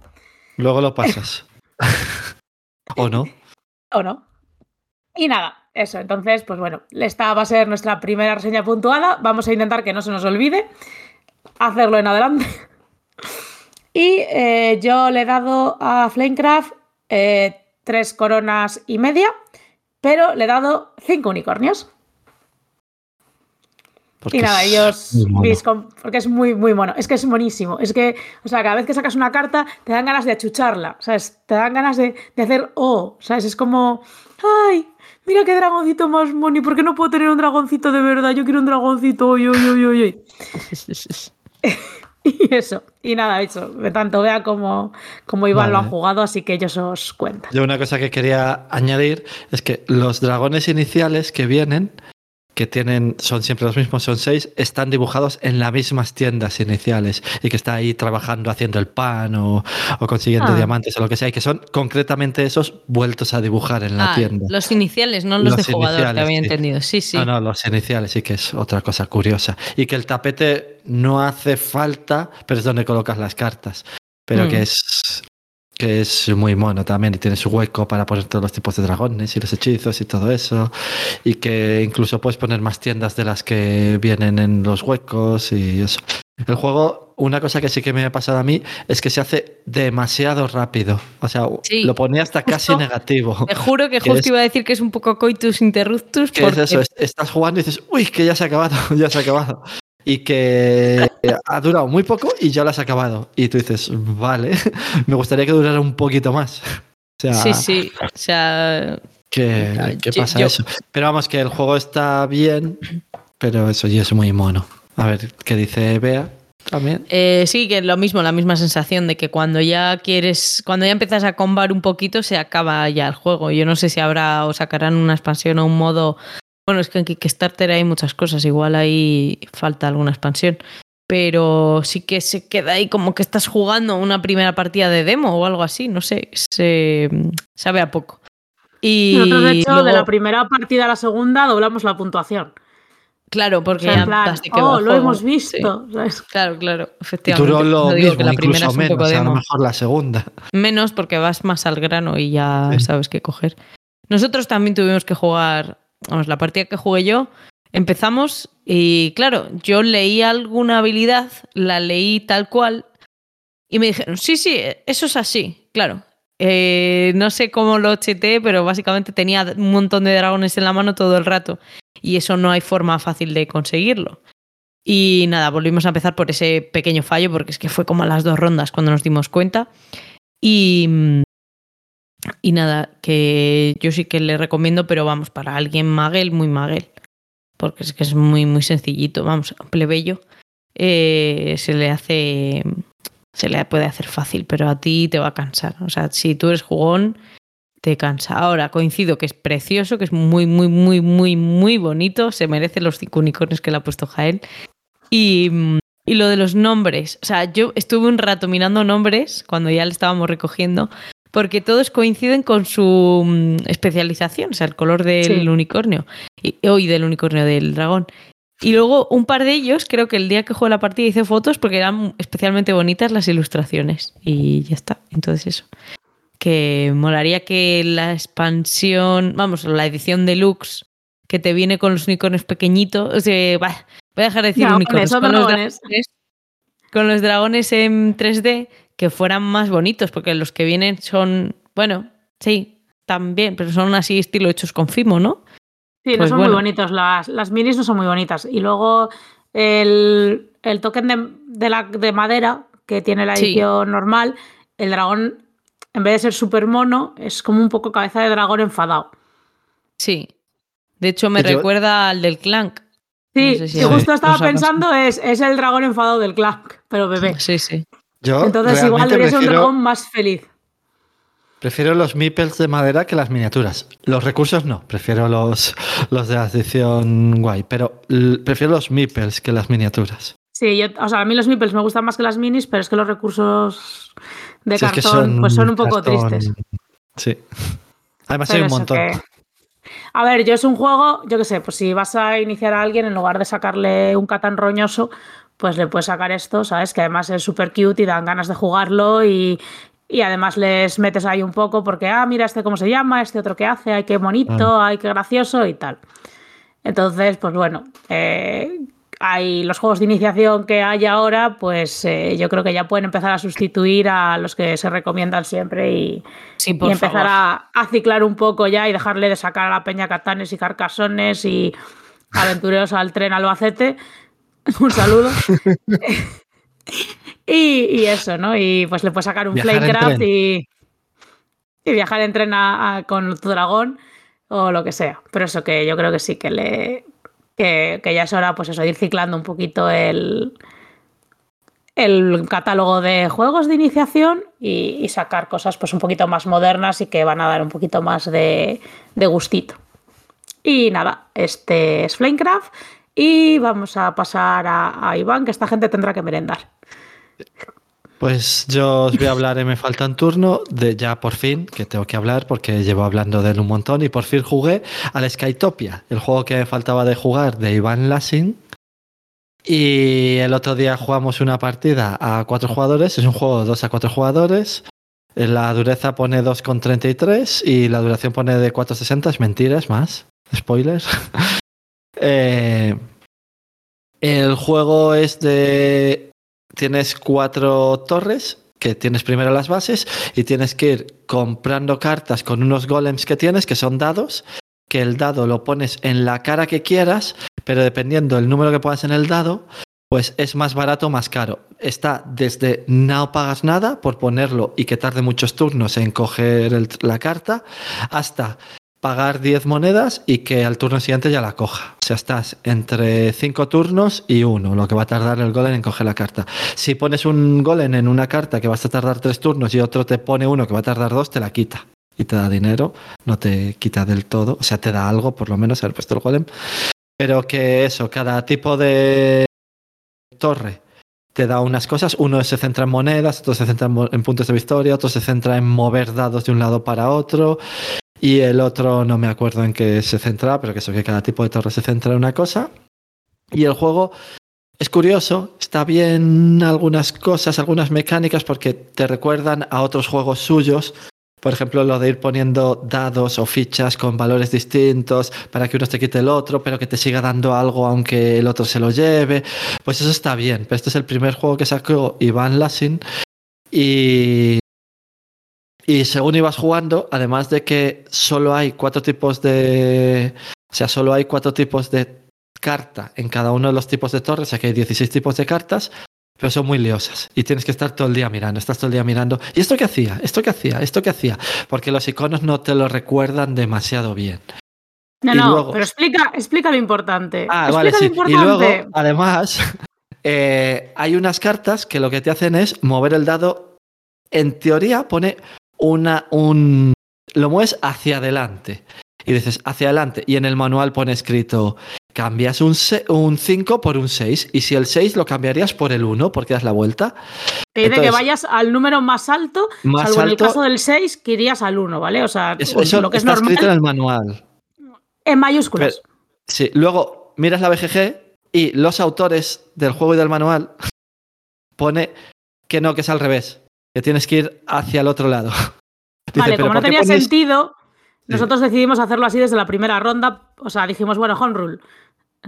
Luego lo pasas. ¿O no? O no. Y nada, eso. Entonces, pues bueno, esta va a ser nuestra primera reseña puntuada. Vamos a intentar que no se nos olvide hacerlo en adelante. Y eh, yo le he dado a Flamecraft eh, tres coronas y media, pero le he dado cinco unicornios. Porque y nada, es ellos, com- porque es muy, muy mono. Es que es monísimo. Es que, o sea, cada vez que sacas una carta, te dan ganas de achucharla, ¿sabes? Te dan ganas de, de hacer oh, ¿sabes? Es como, ay, mira qué dragoncito más moni, ¿por qué no puedo tener un dragoncito de verdad? Yo quiero un dragoncito, uy, uy, uy, uy. Y eso, y nada, eso, de tanto vea como, como Iván lo ha Vale. jugado, así que ellos os cuentan. Yo una cosa que quería añadir es que los dragones iniciales que vienen, que tienen, son siempre los mismos, son seis, están dibujados en las mismas tiendas iniciales y que está ahí trabajando haciendo el pan o, o consiguiendo Ah. diamantes o lo que sea, y que son concretamente esos vueltos a dibujar en la Ah, tienda. los iniciales, no los, Los de jugador, te iniciales, había sí. entendido. Sí, sí. No, no, los iniciales sí que es otra cosa curiosa. Y que el tapete no hace falta, pero es donde colocas las cartas. Pero Mm. que es que es muy mono también y tiene su hueco para poner todos los tipos de dragones y los hechizos y todo eso. Y que incluso puedes poner más tiendas de las que vienen en los huecos y eso. El juego, una cosa que sí que me ha pasado a mí es que se hace demasiado rápido. O sea, Sí. lo ponía hasta casi Justo. negativo. Te juro que Que justo es- iba a decir que es un poco coitus interruptus. ¿Qué es porque- eso? Es- Estás jugando y dices, uy, que ya se ha acabado, ya se ha acabado. Y que ha durado muy poco y ya lo has acabado. Y tú dices, vale, me gustaría que durara un poquito más. O sea, Sí, sí. O sea, que yo- pasa yo- eso. Pero vamos, que el juego está bien, pero eso ya es muy mono. A ver, ¿qué dice Bea también? eh, sí, que lo mismo, la misma sensación de que cuando ya quieres, cuando ya empiezas a combar un poquito, se acaba ya el juego. Yo no sé si habrá o sacarán una expansión o un modo. Bueno, es que en Kickstarter hay muchas cosas, igual ahí falta alguna expansión. Pero sí que se queda ahí como que estás jugando una primera partida de demo o algo así, no sé, se sabe a poco. Y Nosotros, de hecho, de la primera partida a la segunda doblamos la puntuación. Claro, O porque sea, plan, de que oh, lo hemos Sí. visto. ¿sabes? Claro, claro, efectivamente. Duró lo No digo mismo, que la primera incluso es un poco menos, a lo mejor la segunda. Menos porque vas más al grano y ya Sí. sabes qué coger. Nosotros también tuvimos que jugar, vamos, la partida que jugué yo, empezamos y claro, yo leí alguna habilidad, la leí tal cual y me dijeron, sí, sí, eso es así, claro. Eh, no sé cómo lo cheteé, pero básicamente tenía un montón de dragones en la mano todo el rato y eso no hay forma fácil de conseguirlo. Y nada, volvimos a empezar por ese pequeño fallo, porque es que fue como a las dos rondas cuando nos dimos cuenta. Y, mm, y nada, que yo sí que le recomiendo, pero vamos, para alguien maguel, muy maguel. Porque es que es muy, muy sencillito, vamos, plebeyo. eh, se le hace. Se le puede hacer fácil, pero a ti te va a cansar. O sea, si tú eres jugón, te cansa. Ahora coincido que es precioso, que es muy, muy, muy, muy, muy bonito. Se merece los cinco unicornios que le ha puesto Jael. Y, y lo de los nombres. O sea, yo estuve un rato mirando nombres cuando ya le estábamos recogiendo, porque todos coinciden con su mm, especialización, o sea, el color del Sí. unicornio. Y, hoy del unicornio del dragón. Y luego un par de ellos, creo que el día que jugué la partida hice fotos porque eran especialmente bonitas las ilustraciones. Y ya está. Entonces eso. Que molaría que la expansión, vamos, la edición deluxe que te viene con los unicornios pequeñitos. O sea, bah, voy a dejar de decir Dragones, unicornios. Con los, dragones, con los dragones en 3D que fueran más bonitos, porque los que vienen son, bueno, sí, también, pero son así estilo hechos con Fimo, ¿no? Sí, no Pues son bueno. muy bonitos. Las, las minis no son muy bonitas. Y luego el, el token de, de la, de madera que tiene la Sí. edición normal, el dragón, en vez de ser súper mono, es como un poco cabeza de dragón enfadado. Sí. De hecho, me Yo- recuerda al del Clank. Sí, No sé si justo estaba pensando, es, es el dragón enfadado del Clank, pero bebé. Sí, sí. Yo Entonces igual debería ser un prefiero- dragón más feliz. Prefiero los meeples de madera que las miniaturas. Los recursos no, prefiero los, los de la edición guay, pero prefiero los meeples que las miniaturas. Sí, yo, o sea, a mí los meeples me gustan más que las minis, pero es que los recursos de Si es que cartón pues son un poco cartón- tristes. Sí. Además Pero hay un montón. que- A ver, yo es un juego, yo qué sé, pues si vas a iniciar a alguien, en lugar de sacarle un catán roñoso, pues le puedes sacar esto, ¿sabes? Que además es súper cute y dan ganas de jugarlo y, y además les metes ahí un poco porque, ah, mira este cómo se llama, este otro que hace, ay, qué bonito, ay, qué gracioso y tal. Entonces, pues bueno, eh, hay los juegos de iniciación que hay ahora, pues eh, yo creo que ya pueden empezar a sustituir a los que se recomiendan siempre y, Sí, por y empezar a ciclar un poco ya y dejarle de sacar a la peña catanes y carcasones y, aventureros al tren Albacete. Un saludo. y, eso, ¿no? Y pues le puedes sacar un Flamecraft y, y, viajar en tren con tu dragón o lo que sea. Pero eso que yo creo que sí, que le que, ya es hora, pues eso, ir ciclando un poquito el, el catálogo de juegos de iniciación y, sacar cosas pues un poquito más modernas y que van a dar un poquito más de, de gustito. Y nada, este es Flamecraft y vamos a pasar a, Iván, que esta gente tendrá que merendar. Pues yo os voy a hablar y me falta un turno de ya por fin, que tengo que hablar porque llevo hablando de él un montón y por fin jugué al Skytopia, el juego que me faltaba de jugar de Iván Lassing. Y el otro día jugamos una partida a cuatro jugadores, es un juego de dos a cuatro jugadores. La dureza pone 2,33 y la duración pone de 4,60, es mentira, es más. Spoilers. Eh, el juego es de. Tienes cuatro torres que tienes primero las bases y tienes que ir comprando cartas con unos golems que tienes, que son dados, que el dado lo pones en la cara que quieras, pero dependiendo del número que pongas en el dado, pues es más barato o más caro. Está desde no pagas nada por ponerlo y que tarde muchos turnos en coger la carta, hasta pagar 10 monedas y que al turno siguiente ya la coja. O sea, estás entre 5 turnos y uno, lo que va a tardar el golem en coger la carta. Si pones un golem en una carta que vas a tardar 3 turnos y otro te pone uno que va a tardar 2, te la quita. Y te da dinero, no te quita del todo, o sea, te da algo, por lo menos, haber puesto el golem. Pero que eso, cada tipo de torre te da unas cosas. Uno se centra en monedas, otro se centra en puntos de victoria, otro se centra en mover dados de un lado para otro. Y el otro no me acuerdo en qué se centra, pero que eso que cada tipo de torre se centra en una cosa. Y el juego es curioso, está bien algunas cosas, algunas mecánicas, porque te recuerdan a otros juegos suyos. Por ejemplo, lo de ir poniendo dados o fichas con valores distintos para que uno te quite el otro, pero que te siga dando algo aunque el otro se lo lleve. Pues eso está bien. Pero este es el primer juego que sacó Iván Lassin. Y y según ibas jugando, además de que solo hay cuatro tipos de. O sea, solo hay cuatro tipos de carta en cada uno de los tipos de torres, o sea que hay 16 tipos de cartas, pero son muy liosas. Y tienes que estar todo el día mirando, estás todo el día mirando. ¿Y esto qué hacía? ¿Esto qué hacía? ¿Esto qué hacía? Porque los iconos no te lo recuerdan demasiado bien. No, no, pero explica, explica lo importante. Ah, vale, sí. Y luego, además, eh, hay unas cartas que lo que te hacen es mover el dado. En teoría pone una, un, lo mueves hacia adelante. Y dices hacia adelante. Y en el manual pone escrito, cambias un, un 5 por un 6. Y si el 6 lo cambiarías por el 1 porque das la vuelta. Te dice que vayas al número más alto, más salvo en el caso del 6 que irías al 1, ¿vale? O sea, eso, lo que es normal. escrito en el manual. En mayúsculas. sí, luego miras la BGG y los autores del juego y del manual pone que no, que es al revés que tienes que ir hacia el otro lado. vale, como no tenía sentido, nosotros decidimos hacerlo así desde la primera ronda. O sea, dijimos, bueno, home rule.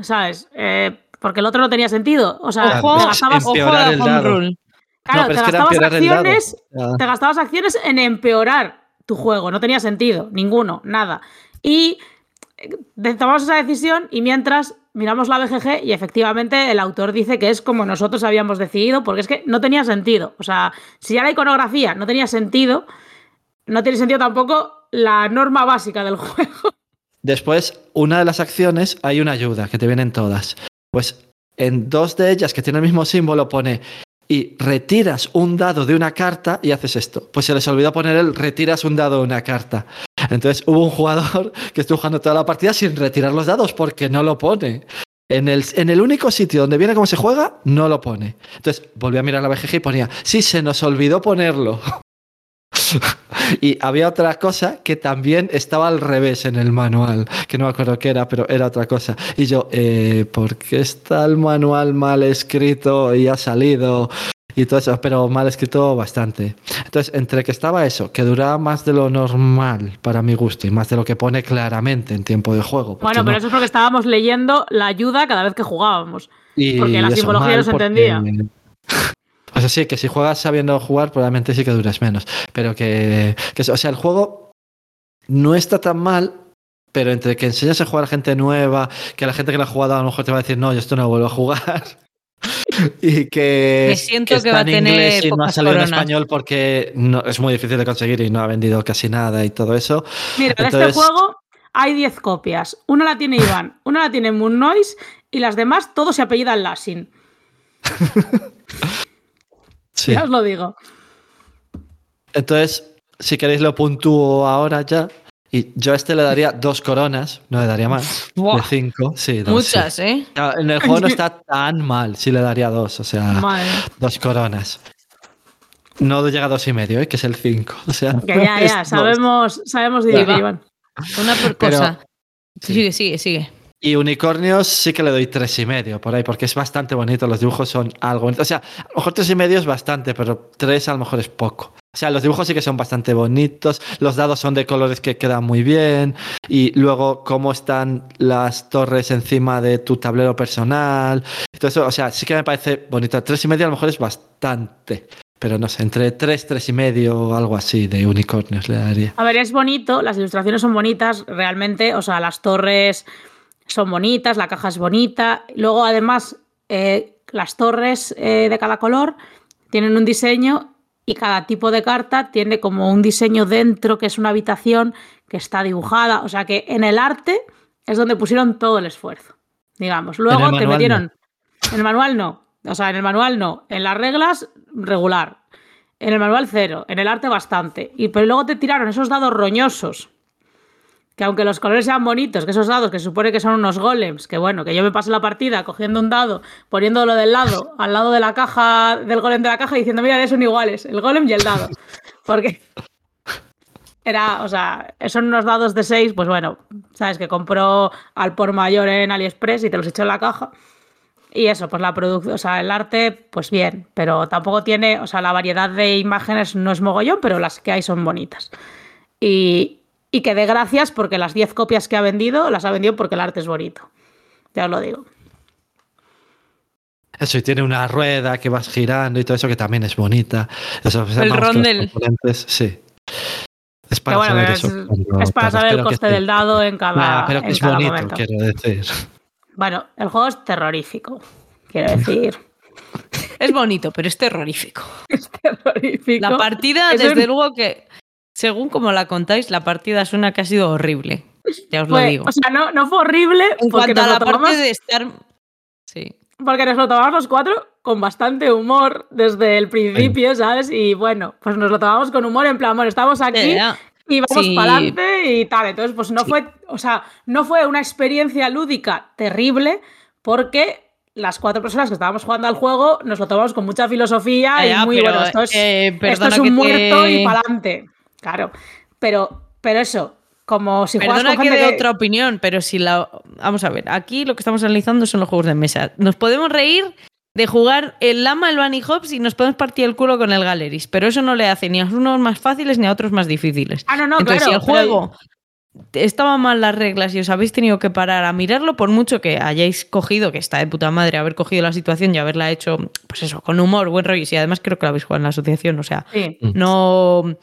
¿Sabes? Eh, porque el otro no tenía sentido. O sea, ojo, te gastabas ojo a home rule. Claro, te, gastabas acciones, te gastabas acciones en empeorar tu juego. No tenía sentido, ninguno, nada. Y tomamos esa decisión y mientras miramos la BGG y efectivamente el autor dice que es como nosotros habíamos decidido, porque es que no tenía sentido. O sea, si ya la iconografía no tenía sentido, no tiene sentido tampoco la norma básica del juego. Después, una de las acciones hay una ayuda que te vienen todas. Pues en dos de ellas que tiene el mismo símbolo pone y retiras un dado de una carta y haces esto. Pues se les olvidó poner el retiras un dado de una carta. Entonces hubo un jugador que estuvo jugando toda la partida sin retirar los dados porque no lo pone. En el, en el único sitio donde viene cómo se juega, no lo pone. Entonces volví a mirar la BGG y ponía, sí, se nos olvidó ponerlo. y había otra cosa que también estaba al revés en el manual, que no me acuerdo qué era, pero era otra cosa. Y yo, eh, ¿por qué está el manual mal escrito y ha salido? Y todo eso, pero mal escrito bastante. Entonces, entre que estaba eso, que duraba más de lo normal para mi gusto y más de lo que pone claramente en tiempo de juego. Bueno, pero eso es porque estábamos leyendo la ayuda cada vez que jugábamos. porque la simbología no se entendía. O sea, sí, que si juegas sabiendo jugar, probablemente sí que dures menos. Pero que, que, o sea, el juego no está tan mal, pero entre que enseñas a jugar a gente nueva, que la gente que lo ha jugado a lo mejor te va a decir, no, yo esto no lo vuelvo a jugar. y que, Me siento que está va a en tener inglés y no ha salido en español porque no, es muy difícil de conseguir y no ha vendido casi nada y todo eso. Mira, de este Entonces- juego hay 10 copias. Una la tiene Iván, una la tiene Moon Noise y las demás todos se apellidan Lasin. Sí. Ya os lo digo. Entonces, si queréis lo puntúo ahora ya. Y yo a este le daría dos coronas, no le daría más. Buah. De cinco, sí. dos, Muchas, sí. ¿eh? En el juego no está tan mal, sí le daría dos, o sea, Madre. dos coronas. No llega a dos y medio, ¿eh? que es el cinco. O sea, ya, ya, sabemos, sabemos va. Iván. Una por Pero- cosa. sí. Sigue, sigue, sigue. Y unicornios sí que le doy tres y medio por ahí, porque es bastante bonito. Los dibujos son algo bonito. O sea, a lo mejor tres y medio es bastante, pero tres a lo mejor es poco. O sea, los dibujos sí que son bastante bonitos. Los dados son de colores que quedan muy bien. Y luego, cómo están las torres encima de tu tablero personal. todo o sea, sí que me parece bonito. Tres y medio a lo mejor es bastante. Pero no sé, entre tres, tres y medio o algo así de unicornios le daría. A ver, es bonito, las ilustraciones son bonitas, realmente, o sea, las torres son bonitas, la caja es bonita. Luego, además, eh, las torres eh, de cada color tienen un diseño y cada tipo de carta tiene como un diseño dentro, que es una habitación que está dibujada. O sea que en el arte es donde pusieron todo el esfuerzo, digamos. Luego te metieron... En el manual no. O sea, en el manual no. En las reglas, regular. En el manual cero. En el arte bastante. Y pero luego te tiraron esos dados roñosos. Que aunque los colores sean bonitos, que esos dados que supone que son unos golems, que bueno, que yo me pasé la partida cogiendo un dado, poniéndolo del lado, al lado de la caja, del golem de la caja, diciendo, mira, son iguales, el golem y el dado. Porque era, o sea, son unos dados de 6, pues bueno, sabes que compró al por mayor en AliExpress y te los echó en la caja. Y eso, pues la producción, o sea, el arte, pues bien, pero tampoco tiene, o sea, la variedad de imágenes no es mogollón, pero las que hay son bonitas. Y, y que dé gracias porque las 10 copias que ha vendido, las ha vendido porque el arte es bonito. Ya os lo digo. Eso, y tiene una rueda que vas girando y todo eso que también es bonita. Eso, El rondel. componentes, sí. Es para bueno, saber eso. es, cuando es para saber el coste del dado en cada, Nah, pero que en es cada bonito, momento. quiero decir. Bueno, el juego es terrorífico, quiero decir. Es bonito, pero es terrorífico. es terrorífico. La partida, Es desde un- luego que, según como la contáis, la partida suena que ha sido horrible. Ya os lo digo. O sea, no, no fue horrible En cuanto a la tomamos, parte de estar. Sí. porque nos lo tomamos los cuatro con bastante humor desde el principio, ¿sabes? Y bueno, pues nos lo tomamos con humor en plan, bueno, estamos aquí Ya, y vamos Sí. para adelante y tal. Entonces, pues no Sí. fue, o sea, no fue una experiencia lúdica terrible porque las cuatro personas que estábamos jugando al juego nos lo tomamos con mucha filosofía Ya, y muy pero, bueno, esto es, eh, esto es un te- muerto y para adelante. Claro, pero, pero eso, como si juegas Perdona con que gente dé que... otra opinión, pero si la. Vamos a ver, aquí lo que estamos analizando son los juegos de mesa. Nos podemos reír de jugar el Lama, el Bunny Hops y nos podemos partir el culo con el Galeris, pero eso no le hace ni a unos más fáciles ni a otros más difíciles. Ah, no, no, Entonces, claro. si el pero- juego estaban mal las reglas y os habéis tenido que parar a mirarlo, por mucho que hayáis cogido, que está de puta madre, haber cogido la situación y haberla hecho, pues eso, con humor, buen rollo. Y además creo que lo habéis jugado en la asociación, o sea, Sí. no.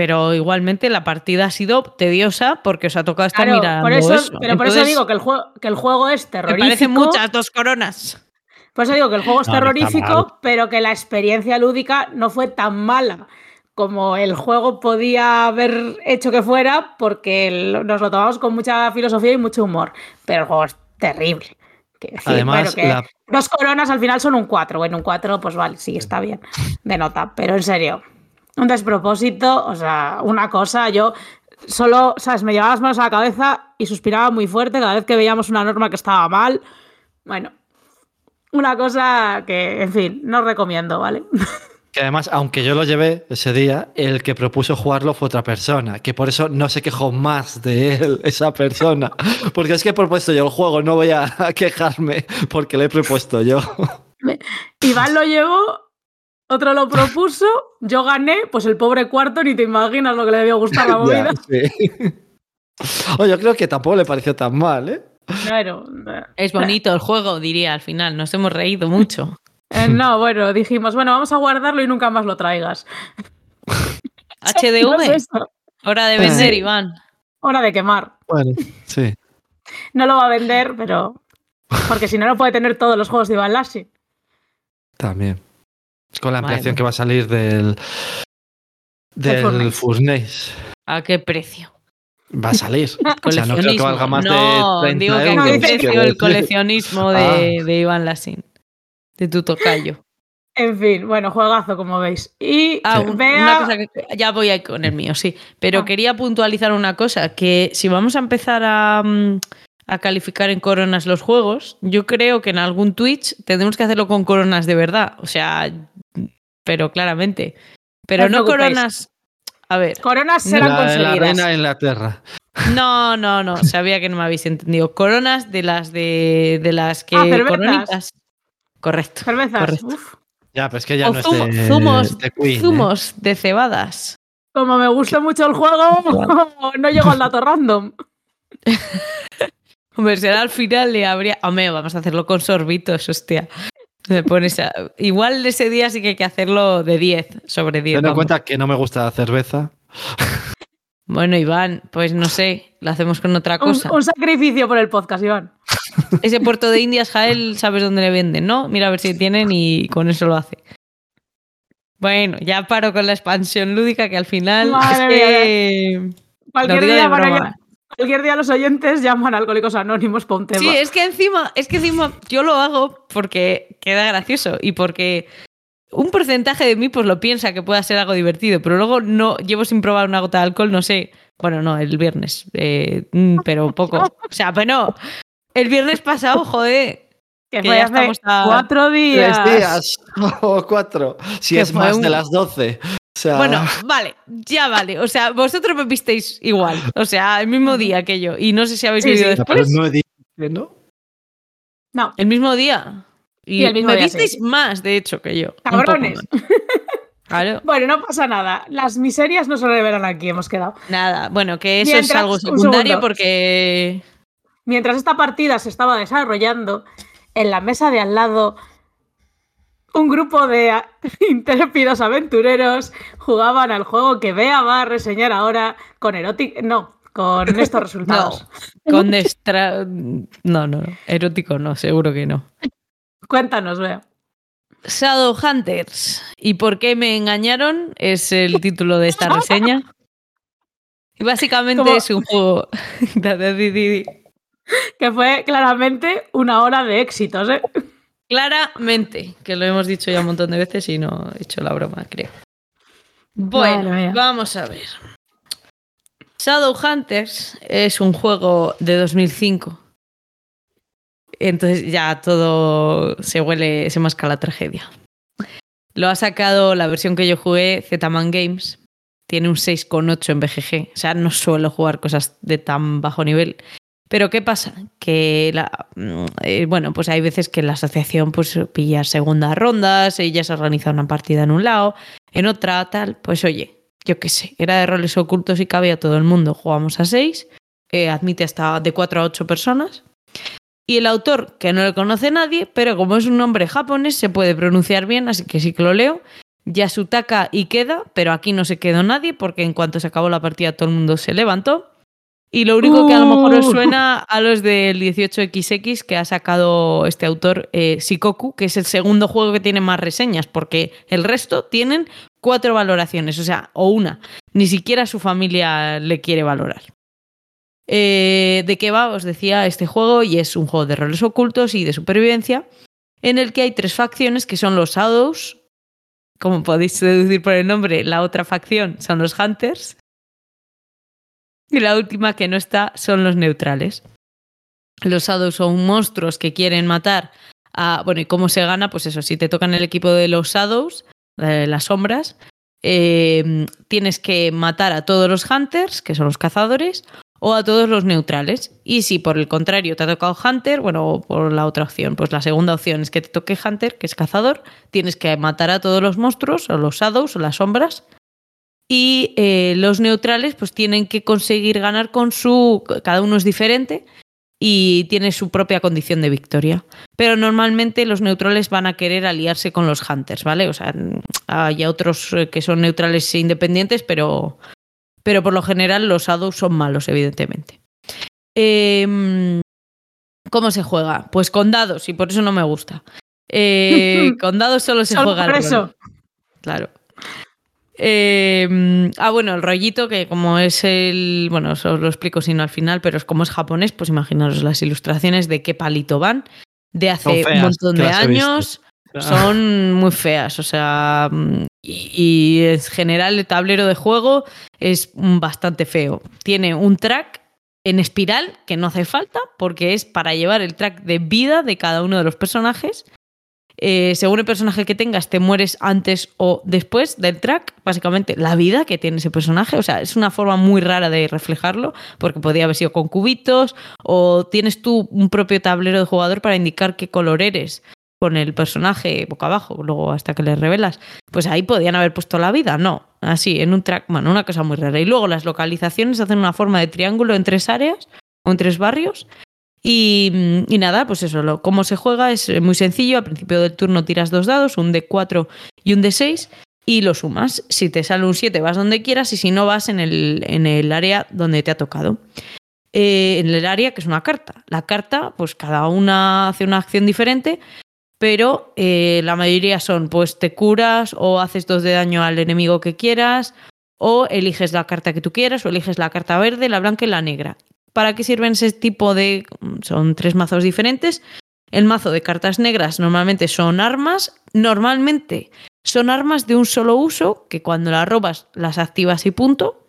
Pero igualmente la partida ha sido tediosa porque os ha tocado estar Claro, mirando por eso, eso. pero por eso Entonces, digo que el, juego, que el juego es Me terrorífico. parecen muchas dos coronas. Por eso digo que el juego es No, terrorífico, pero que la experiencia lúdica no fue tan mala como el juego podía haber hecho que fuera, porque nos lo tomamos con mucha filosofía y mucho humor. Pero el juego es terrible. Decir, Además, bueno, que la- dos coronas al final son un 4. Bueno, un 4, pues vale, sí, está bien. De nota. Pero en serio, un despropósito, o sea, una cosa, yo solo, ¿sabes? Me llevaba las manos a la cabeza y suspiraba muy fuerte cada vez que veíamos una norma que estaba mal. Bueno, una cosa que, en fin, no recomiendo, ¿vale? Que además, aunque yo lo llevé ese día, el que propuso jugarlo fue otra persona, que por eso no se quejó más de él, esa persona. Porque es que he propuesto yo el juego, no voy a quejarme porque lo he propuesto yo. Iván lo llevó, otro lo propuso, yo gané, pues el pobre cuarto, ni te imaginas lo que le debió gustar la movida. Ya, sí. Oye, yo creo que tampoco le pareció tan mal, ¿eh? Claro. Es bonito el juego, diría al final. Nos hemos reído mucho. Eh, no, bueno, dijimos, bueno, vamos a guardarlo y nunca más lo traigas. Es HDV, eso. hora de vender, Sí. Iván. hora de quemar. Bueno, sí. No lo va a vender, pero. Porque si no, no puede tener todos los juegos de Iván Lassi. También. Con la ampliación Bueno. que va a salir del. Del Fortnite. Furnace. ¿A qué precio? Va a salir. O sea, no creo que valga más no, de 30 digo que a qué precio el coleccionismo de, de Iván Lassin. De tu tocayo. En fin, bueno, juegazo, como veis. Y Ah, vea. una cosa que ya voy ahí con el mío, sí. Pero Ah. quería puntualizar una cosa, que si vamos a empezar a, mm, a calificar en coronas los juegos, yo creo que en algún Twitch tendremos que hacerlo con coronas de verdad. O sea, pero claramente. Pero No coronas. A ver, Coronas serán La, la conseguidas. reina de Inglaterra. no, no, no, sabía que no me habéis entendido. Coronas de las de, de las que Ah, cervezas. coronitas. Correcto. Cervezas. Correcto. Uf, Ya, pero es que ya o no zumo- es de, zumos, de Queen, ¿eh? zumos de cebadas. como me gusta mucho el juego, no llego al dato random. Hombre, al final le habría. Hombre, vamos a hacerlo con sorbitos, hostia. Me pones a- Igual ese día sí que hay que hacerlo de 10 sobre 10. Ten en cuenta que no me gusta la cerveza. Bueno, Iván, pues no sé, lo hacemos con otra cosa. un sacrificio por el podcast, Iván. Ese puerto de Indias, Jael, sabes dónde le venden, ¿no? Mira a ver si tienen y con eso lo hace. Bueno, ya paro con la expansión lúdica que al final Madre es que... Cualquier día, de cualquier día los oyentes llaman a Alcohólicos Anónimos para un tema. Sí, es que encima, es que encima yo lo hago porque queda gracioso y porque un porcentaje de mí pues lo piensa que pueda ser algo divertido, pero luego no llevo sin probar una gota de alcohol, no sé. Bueno, no, el viernes, eh, mm, pero poco. O sea, pues no. El viernes pasado, joder. que que ya estamos a- cuatro días. Tres días o cuatro. Si Que es más un- de las doce. O sea, Bueno, vale, ya vale. O sea, vosotros me visteis igual. O sea, el mismo día que yo. Y no sé si habéis Sí, vivido sí. pero después. no no. No, El mismo día. Y Sí, el mismo me día, visteis sí. más, de hecho, que yo. Cabrones. Claro. Bueno, no pasa nada. Las miserias no se revelan aquí, hemos quedado. Nada, bueno, que eso es algo un secundario porque. Mientras esta partida se estaba desarrollando, en la mesa de al lado, un grupo de intrépidos aventureros jugaban al juego que Bea va a reseñar ahora con erótico. No, con estos resultados. Con extra. No, no, no. Erótico no, seguro que no. Cuéntanos, Bea. Shadowhunters. ¿Y por qué me engañaron? Es el título de esta reseña. Y básicamente es un juego. Que fue claramente una hora de éxitos, ¿eh? Claramente, que lo hemos dicho ya un montón de veces y no he hecho la broma, creo. Bueno, vamos a ver. Shadowhunters es un juego de 2005. Entonces ya todo se huele, se masca la tragedia. Lo ha sacado la versión que yo jugué, Zman Games. Tiene un 6,8 en BGG. O sea, no suelo jugar cosas de tan bajo nivel. Pero ¿qué pasa? Que la, mm, eh, bueno, pues hay veces que la asociación pues pilla segundas rondas, ella se organiza una partida en un lado, en otra tal, pues oye, yo qué sé, era de roles ocultos y cabía todo el mundo, jugamos a seis, eh, admite hasta de cuatro a ocho personas. Y el autor, que no le conoce nadie, pero como es un nombre japonés, se puede pronunciar bien, así que sí que lo leo. Yasutaka Ikeda, pero aquí no se quedó nadie porque en cuanto se acabó la partida todo el mundo se levantó. Y lo único que a lo mejor os Uh. suena a los del 18XX que ha sacado este autor, eh, Shikoku, que es el segundo juego que tiene más reseñas, porque el resto tienen cuatro valoraciones, o sea, o una. Ni siquiera su familia le quiere valorar. Eh, ¿De qué va? Os decía este juego, y es un juego de roles ocultos y de supervivencia, en el que hay tres facciones que son los Shadows. Como podéis deducir por el nombre, la otra facción son los Hunters. Y la última que no está son los neutrales. Los Shadows son monstruos que quieren matar a. Bueno, ¿y cómo se gana? Pues eso, si te tocan el equipo de los Shadows, de las sombras, eh, tienes que matar a todos los Hunters, que son los cazadores, o a todos los neutrales. Y si por el contrario te ha tocado Hunter, bueno, o por la otra opción, pues la segunda opción es que te toque Hunter, que es cazador, tienes que matar a todos los monstruos, o los Shadows, o las sombras. Y eh, los neutrales, pues tienen que conseguir ganar con su. Cada uno es diferente y tiene su propia condición de victoria. Pero normalmente los neutrales van a querer aliarse con los hunters, ¿vale? O sea, hay otros eh, que son neutrales e independientes, pero, pero por lo general los Shadows son malos, evidentemente. Em, ¿Cómo se juega? Pues con dados, y por eso no me gusta. Eh, con dados solo se juega por eso. Claro. Eh, ah, bueno, el rollito, que como es el. Bueno, os lo explico si no al final, pero es como es japonés, pues imaginaros las ilustraciones de qué palito van. De hace un montón de años. Son muy feas, o sea. Y, y en general el tablero de juego es bastante feo. Tiene un track en espiral que no hace falta porque es para llevar el track de vida de cada uno de los personajes eh, según el personaje que tengas, te mueres antes o después del track, básicamente la vida que tiene ese personaje. O sea, es una forma muy rara de reflejarlo, porque podría haber sido con cubitos, o tienes tú un propio tablero de jugador para indicar qué color eres con el personaje boca abajo, luego hasta que le revelas. Pues ahí podían haber puesto la vida, no. Así, en un track, bueno, una cosa muy rara. Y luego las localizaciones hacen una forma de triángulo en tres áreas o en tres barrios y, nada, pues eso, lo, cómo se juega es muy sencillo. Al principio del turno tiras dos dados, un de 4 y un de 6, y lo sumas. Si te sale un 7 vas donde quieras y si no vas en el, en el área donde te ha tocado. Eh, en el área que es una carta. La carta, pues cada una hace una acción diferente, pero eh, la mayoría son pues te curas o haces dos de daño al enemigo que quieras o eliges la carta que tú quieras o eliges la carta verde, la blanca y la negra. ¿Para qué sirven ese tipo de... Son tres mazos diferentes. El mazo de cartas negras normalmente son armas. Normalmente son armas de un solo uso, que cuando las robas las activas y punto.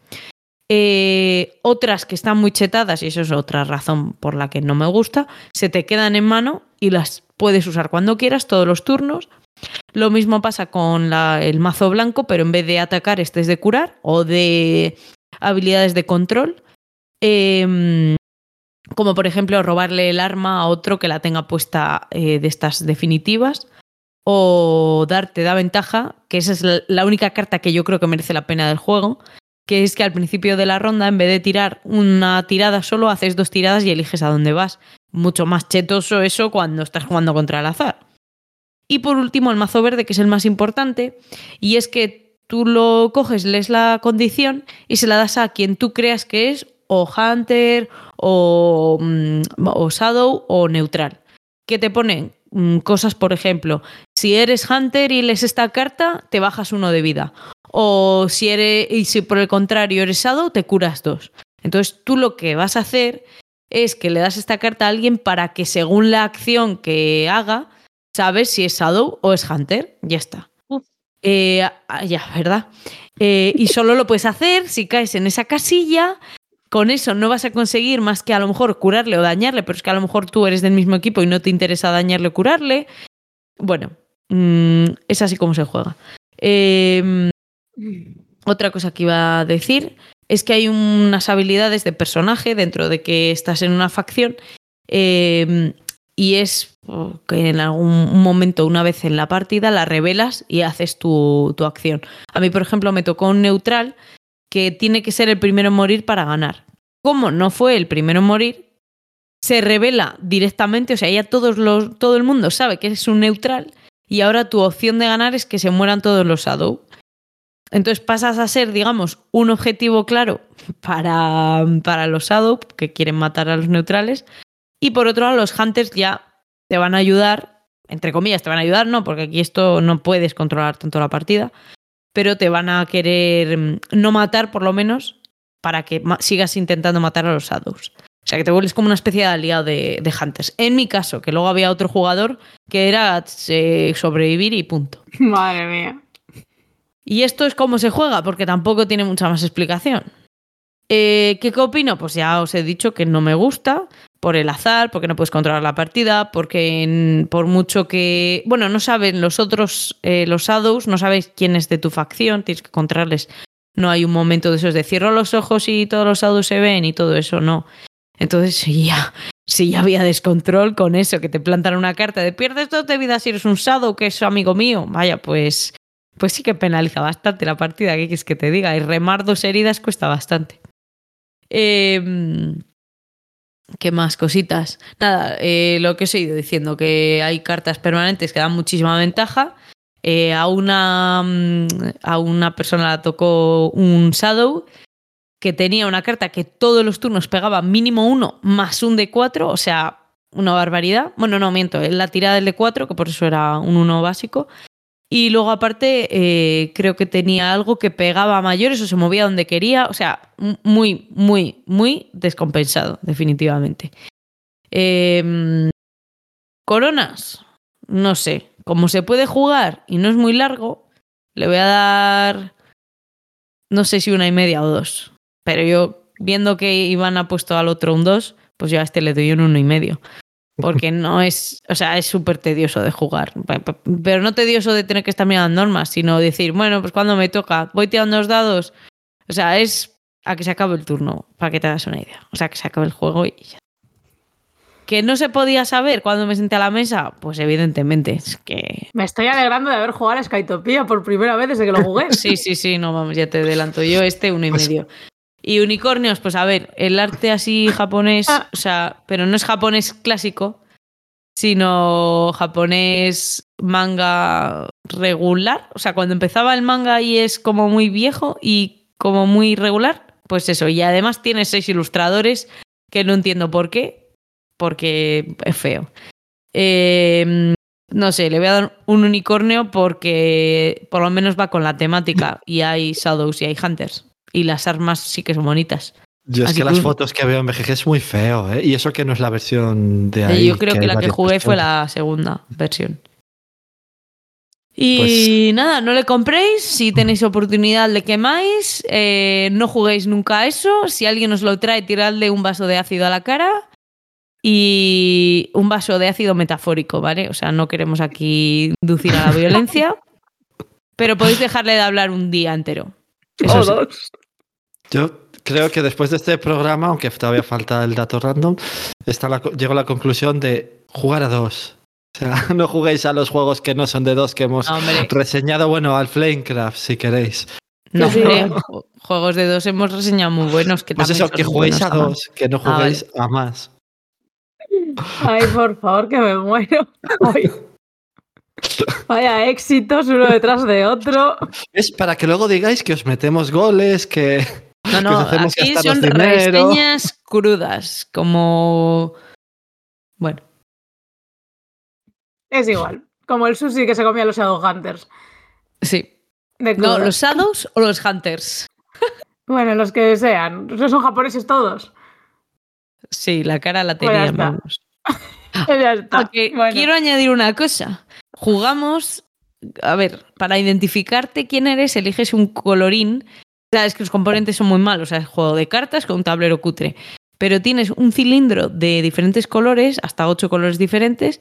Eh, otras que están muy chetadas, y eso es otra razón por la que no me gusta, se te quedan en mano y las puedes usar cuando quieras, todos los turnos. Lo mismo pasa con el mazo blanco, pero en vez de atacar, este es de curar o de habilidades de control. Em, como por ejemplo robarle el arma a otro que la tenga puesta eh, de estas definitivas. O darte da ventaja, que esa es la única carta que yo creo que merece la pena del juego, que es que al principio de la ronda, en vez de tirar una tirada solo, haces dos tiradas y eliges a dónde vas. Mucho más chetoso eso cuando estás jugando contra el azar. Y por último, el mazo verde, que es el más importante, y es que tú lo coges, lees la condición y se la das a quien tú creas que es o Hunter o, mm, o Shadow o Neutral. Que te ponen mm, cosas, por ejemplo, si eres Hunter y lees esta carta, te bajas uno de vida. O si eres, y si por el contrario eres Shadow, te curas dos. Entonces tú lo que vas a hacer es que le das esta carta a alguien para que según la acción que haga, sabes si es Shadow o es Hunter. Ya está. Eh, ah, ya, ¿verdad? Eh, y solo lo puedes hacer si caes en esa casilla con eso no vas a conseguir más que a lo mejor curarle o dañarle, pero es que a lo mejor tú eres del mismo equipo y no te interesa dañarle o curarle. Bueno, mm, es así como se juega. Em, otra cosa que iba a decir es que hay unas habilidades de personaje dentro de que estás en una facción em, y es que en algún momento, una vez en la partida, la revelas y haces tu, tu acción. A mí, por ejemplo, me tocó un neutral que tiene que ser el primero en morir para ganar. Como no fue el primero en morir, se revela directamente, o sea, ya todos los, todo el mundo sabe que es un neutral y ahora tu opción de ganar es que se mueran todos los Shadow. Entonces pasas a ser, digamos, un objetivo claro para, para los Shadow, que quieren matar a los neutrales, y por otro lado los Hunters ya te van a ayudar, entre comillas, te van a ayudar, no, porque aquí esto no puedes controlar tanto la partida, pero te van a querer mm, no matar por lo menos para que sigas intentando matar a los Shadows. O sea, que te vuelves como una especie de aliado de, Hunters. En mi caso, que luego había otro jugador que era eh, sobrevivir y punto. Madre mía. Y esto es cómo se juega, porque tampoco tiene mucha más explicación. Eh, ¿Qué opino? Pues ya os he dicho que no me gusta por el azar, porque no puedes controlar la partida, porque por mucho que. Bueno, no saben los otros, eh, los Shadows, no sabéis quién es de tu facción, tienes que encontrarles. No hay un momento de esos de cierro los ojos y todos los Shadows se ven y todo eso, no. Entonces, ya, si ya había descontrol con eso, que te plantan una carta de pierdes dos de vida si eres un Shadow, que es amigo mío, vaya, pues. Pues sí que penaliza bastante la partida, ¿qué quieres que te diga? Y remar dos heridas cuesta bastante. Eh, ¿Qué más cositas? Nada, eh, lo que os he ido diciendo, que hay cartas permanentes que dan muchísima ventaja. Eh, a, una, mm, a una persona la tocó un Shadow que tenía una carta que todos los turnos pegaba mínimo uno más un de cuatro, o sea, una barbaridad. Bueno, no, miento, la tirada del de cuatro, que por eso era un uno básico. Y luego aparte eh, creo que tenía algo que pegaba a mayores o se movía donde quería. O sea, muy, muy, muy descompensado, definitivamente. Em, coronas, no sé. Como se puede jugar y no es muy largo, le voy a dar, no sé si una y media o dos. Pero yo, viendo que Iván ha puesto al otro un dos, pues yo a este le doy un uno y medio porque no es, o sea, es súper tedioso de jugar. Pero no tedioso de tener que estar mirando normas, sino decir, bueno, pues cuando me toca, voy tirando los dados. O sea, es a que se acabe el turno, para que te hagas una idea. O sea, que se acabe el juego y ya. ¿Que no se podía saber cuando me senté a la mesa? Pues evidentemente, es que... Me estoy alegrando de haber jugado a Skytopia por primera vez desde que lo jugué. sí, sí, sí, no, vamos, ya te adelanto yo este uno y pues medio. Y unicornios, pues a ver, el arte así japonés, ah. o sea, pero no es japonés clásico, sino japonés manga regular. O sea, cuando empezaba el manga y es como muy viejo y como muy regular, pues eso. Y además tiene seis ilustradores que no entiendo por qué, porque es feo. Eh, no sé, le voy a dar un unicornio porque por lo menos va con la temática y hay Shadows y hay Hunters y las armas sí que son bonitas. Yo es que, las fotos que veo en BGG es muy feo, ¿eh? Y eso que no es la versión de ahí. Yo creo que, la que jugué fue la segunda versión. Y pues nada, no le compréis. Si tenéis oportunidad, le quemáis. Eh, no juguéis nunca a eso. Si alguien os lo trae, tiradle un vaso de ácido a la cara. Y un vaso de ácido metafórico, ¿vale? O sea, no queremos aquí inducir a la violencia. pero podéis dejarle de hablar un día entero. Yo creo que después de este programa, aunque todavía falta el dato random, está llego a la conclusión de jugar a dos. O sea, no juguéis a los juegos que no son de dos que hemos reseñado. Bueno, al Flamecraft, si queréis. No, juegos de dos hemos reseñado muy buenos. Que pues eso, que juguéis a dos, que no ah, juguéis a más. Ay, por favor, que me muero. Vaya éxitos uno detrás de otro. Es para que luego digáis que os metemos goles, que. No, no, aquí son reseñas crudas, como. Bueno. Es igual. Como el sushi que se comía los Shadow Hunters. Sí. no, los Shadows o los Hunters. Bueno, los que sean. Son japoneses todos. Sí, la cara la pues teníamos. Quiero añadir una cosa. Jugamos, a ver, para identificarte quién eres, eliges un colorín. Sabes que los componentes son muy malos, o sea, es juego de cartas con un tablero cutre. Pero tienes un cilindro de diferentes colores, hasta ocho colores diferentes.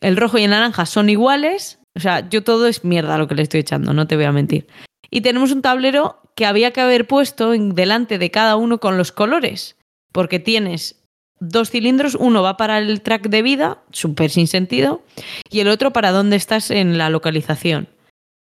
El rojo y el naranja son iguales. O sea, yo todo es mierda lo que le estoy echando, no te voy a mentir. Y tenemos un tablero que había que haber puesto delante de cada uno con los colores. Porque tienes dos cilindros, uno va para el track de vida, súper sin sentido, y el otro para dónde estás en la localización.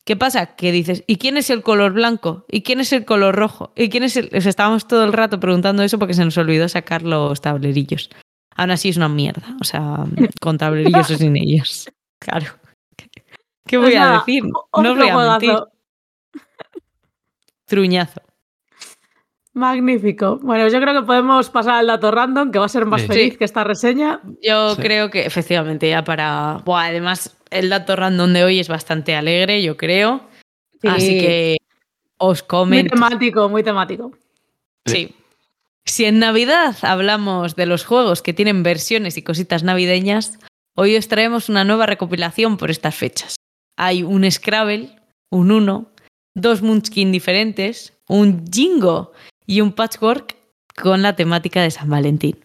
¿Qué pasa? Que dices, ¿y quién es el color blanco? ¿Y quién es el color rojo? ¿Y quién es el...? estábamos todo el rato preguntando eso porque se nos olvidó sacar los tablerillos. Aún así es una mierda, o sea, con tablerillos o sin ellos. Claro. ¿Qué voy a decir? No voy a mentir. Truñazo. Magnífico. Bueno, yo creo que podemos pasar al dato random, que va a ser más feliz que esta reseña. Yo creo que efectivamente ya para... además, el dato random de hoy es bastante alegre, yo creo. Así que os comento. Muy temático, muy temático. Sí. Si en Navidad hablamos de los juegos que tienen versiones y cositas navideñas, hoy os traemos una nueva recopilación por estas fechas. Hay un Scrabble, un Uno, dos Munchkin diferentes, un Jingo y un patchwork con la temática de San Valentín.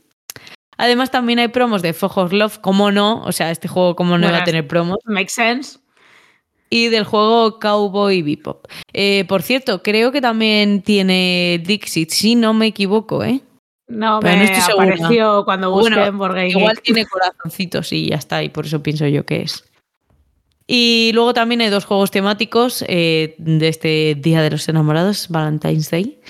Además, también hay promos de Fojos Love, como no, o sea, este juego, como no iba a tener promos. Make sense. Y del juego Cowboy Bebop. Eh, por cierto, creo que también tiene Dixit, si no me equivoco, ¿eh? No, me apareció cuando busqué en Board Igual tiene corazoncitos y ya está, y por eso pienso yo que es. Y luego también hay dos juegos temáticos eh, de este Día de los Enamorados, Valentine's Day,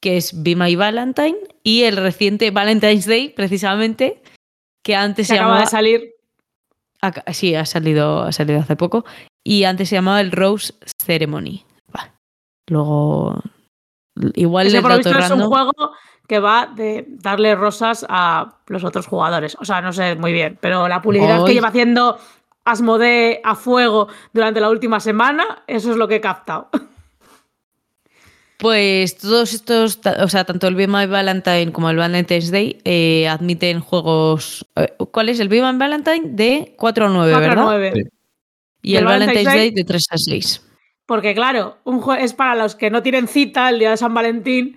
que es Be My Valentine, y el reciente Valentine's Day, precisamente, que antes se, llamaba... de salir. Sí, ha salido, ha salido hace poco. Y antes se llamaba el Rose Ceremony. Luego igual Ese por lo visto es un juego que va de darle rosas a los otros jugadores. O sea, no sé muy bien, pero la publicidad que lleva haciendo Asmodee a fuego durante la última semana, eso es lo que he captado. Pues todos estos, o sea, tanto el Be My Valentine como el Valentine's Day eh, admiten juegos. eh, ¿Cuál es el Be My Valentine? De 4 a 9, 4 a ¿verdad? 9. Sí. Y ¿Y el el Valentine's Valentine's Day Day? de 3 a 6. Porque claro, un jue- es para los que no tienen cita el día de San Valentín,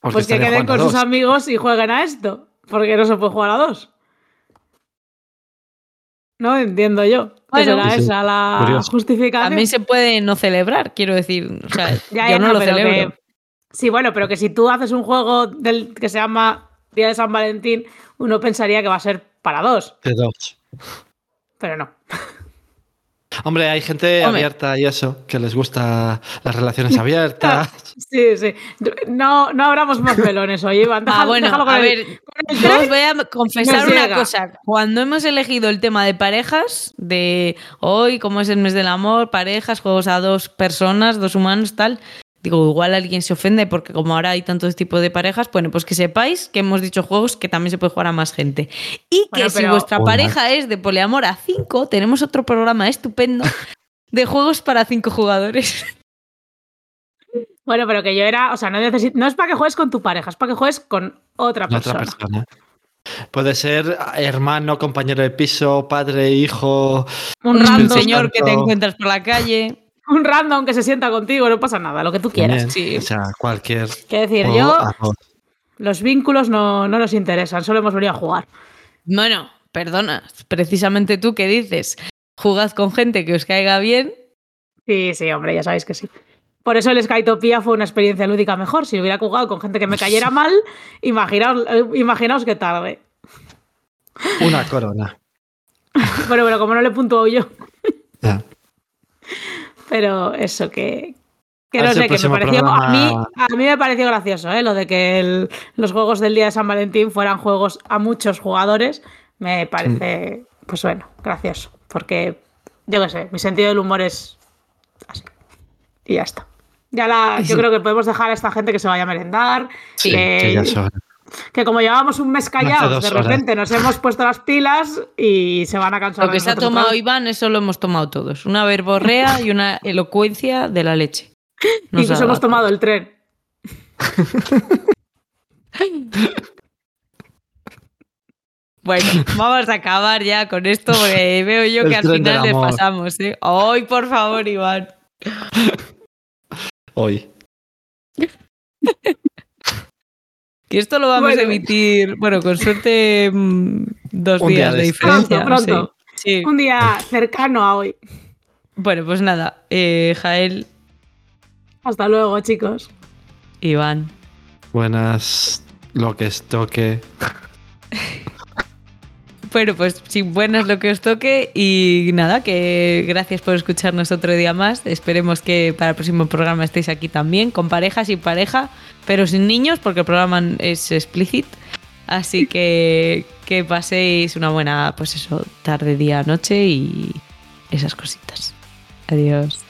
Porque pues que estaría queden con sus amigos y jueguen a esto. Porque no se puede jugar a dos. No entiendo yo. que Bueno. será Sí, esa la Curioso. justificación. También se puede no celebrar, quiero decir. O sea, Ya, yo ya, no, no, lo celebro. que- sí, bueno, pero que si tú haces un juego del que se llama Día de San Valentín, uno pensaría que va a ser para dos, De dos. pero no. Hombre, hay gente Hombre. abierta y eso, que les gusta las relaciones abiertas. Sí, sí. No, no abramos más melones hoy, Iván. Ah, bueno, déjalo con a el- ver, con el yo tren. os voy a confesar una llega. cosa. Cuando hemos elegido el tema de parejas, de hoy, como es el mes del amor, parejas, juegos a dos personas, dos humanos, tal, digo, igual alguien se ofende porque como ahora hay tantos tipos de parejas, bueno, pues que sepáis que hemos dicho juegos que también se puede jugar a más gente. Y que si vuestra Hola. pareja es de poliamor a cinco, tenemos otro programa estupendo de juegos para cinco jugadores. Bueno, pero que yo era, o sea, no, necesi- no es para que juegues con tu pareja, es para que juegues con otra persona. otra persona. Puede ser hermano, compañero de piso, padre, hijo. Un random, señor que te encuentras por la calle. Un random que se sienta contigo, no pasa nada, lo que tú quieras. sí. O sea, cualquier. Quiero decir, yo, los vínculos no, no nos interesan, solo hemos venido a jugar. Bueno, perdona, precisamente tú que dices, jugad con gente que os caiga bien. Sí, sí, hombre, ya sabéis que sí. Por eso el Skytopia fue una experiencia lúdica mejor. Si hubiera jugado con gente que me cayera mal, imaginaos, imaginaos qué tarde. Una corona. Bueno, pero como no le puntúo yo, Ya. Pero eso que. Que no sé, que me pareció. A, mí, a mí me pareció gracioso, ¿eh? Lo de que el- los juegos del día de San Valentín fueran juegos a muchos jugadores. Me parece, pues bueno, gracioso. Porque, yo qué sé, mi sentido del humor es así. Y ya está. Ya la, yo creo que podemos dejar a esta gente que se vaya a merendar. Sí, que ya. Que como llevamos un mes callados, dos de horas. repente nos hemos puesto las pilas y se van a cansar. Lo que se ha tomado. Iván, eso lo hemos tomado todos. Una verborrea y una elocuencia de la leche. Nos Incluso hemos tomado el tren. Bueno, vamos a acabar ya con esto porque veo yo El que al final les amor. pasamos. ¿eh? ¡Ay, por favor, Iván! Hoy. Que esto lo vamos Bueno. a emitir, bueno, con suerte mm, dos Un día días de de diferencia. Pronto, pronto. Sí. Sí. Un día cercano a hoy. Bueno, pues nada, eh, Jael, Hasta luego, chicos. Iván. Buenas. Lo que es toque. Bueno, pues sin buenas lo que os toque y nada, que gracias por escucharnos otro día más. Esperemos que para el próximo programa estéis aquí también, con pareja, sin pareja, pero sin niños, porque el programa es explícit. Así que que paséis una buena, pues eso, tarde, día, noche y esas cositas. Adiós.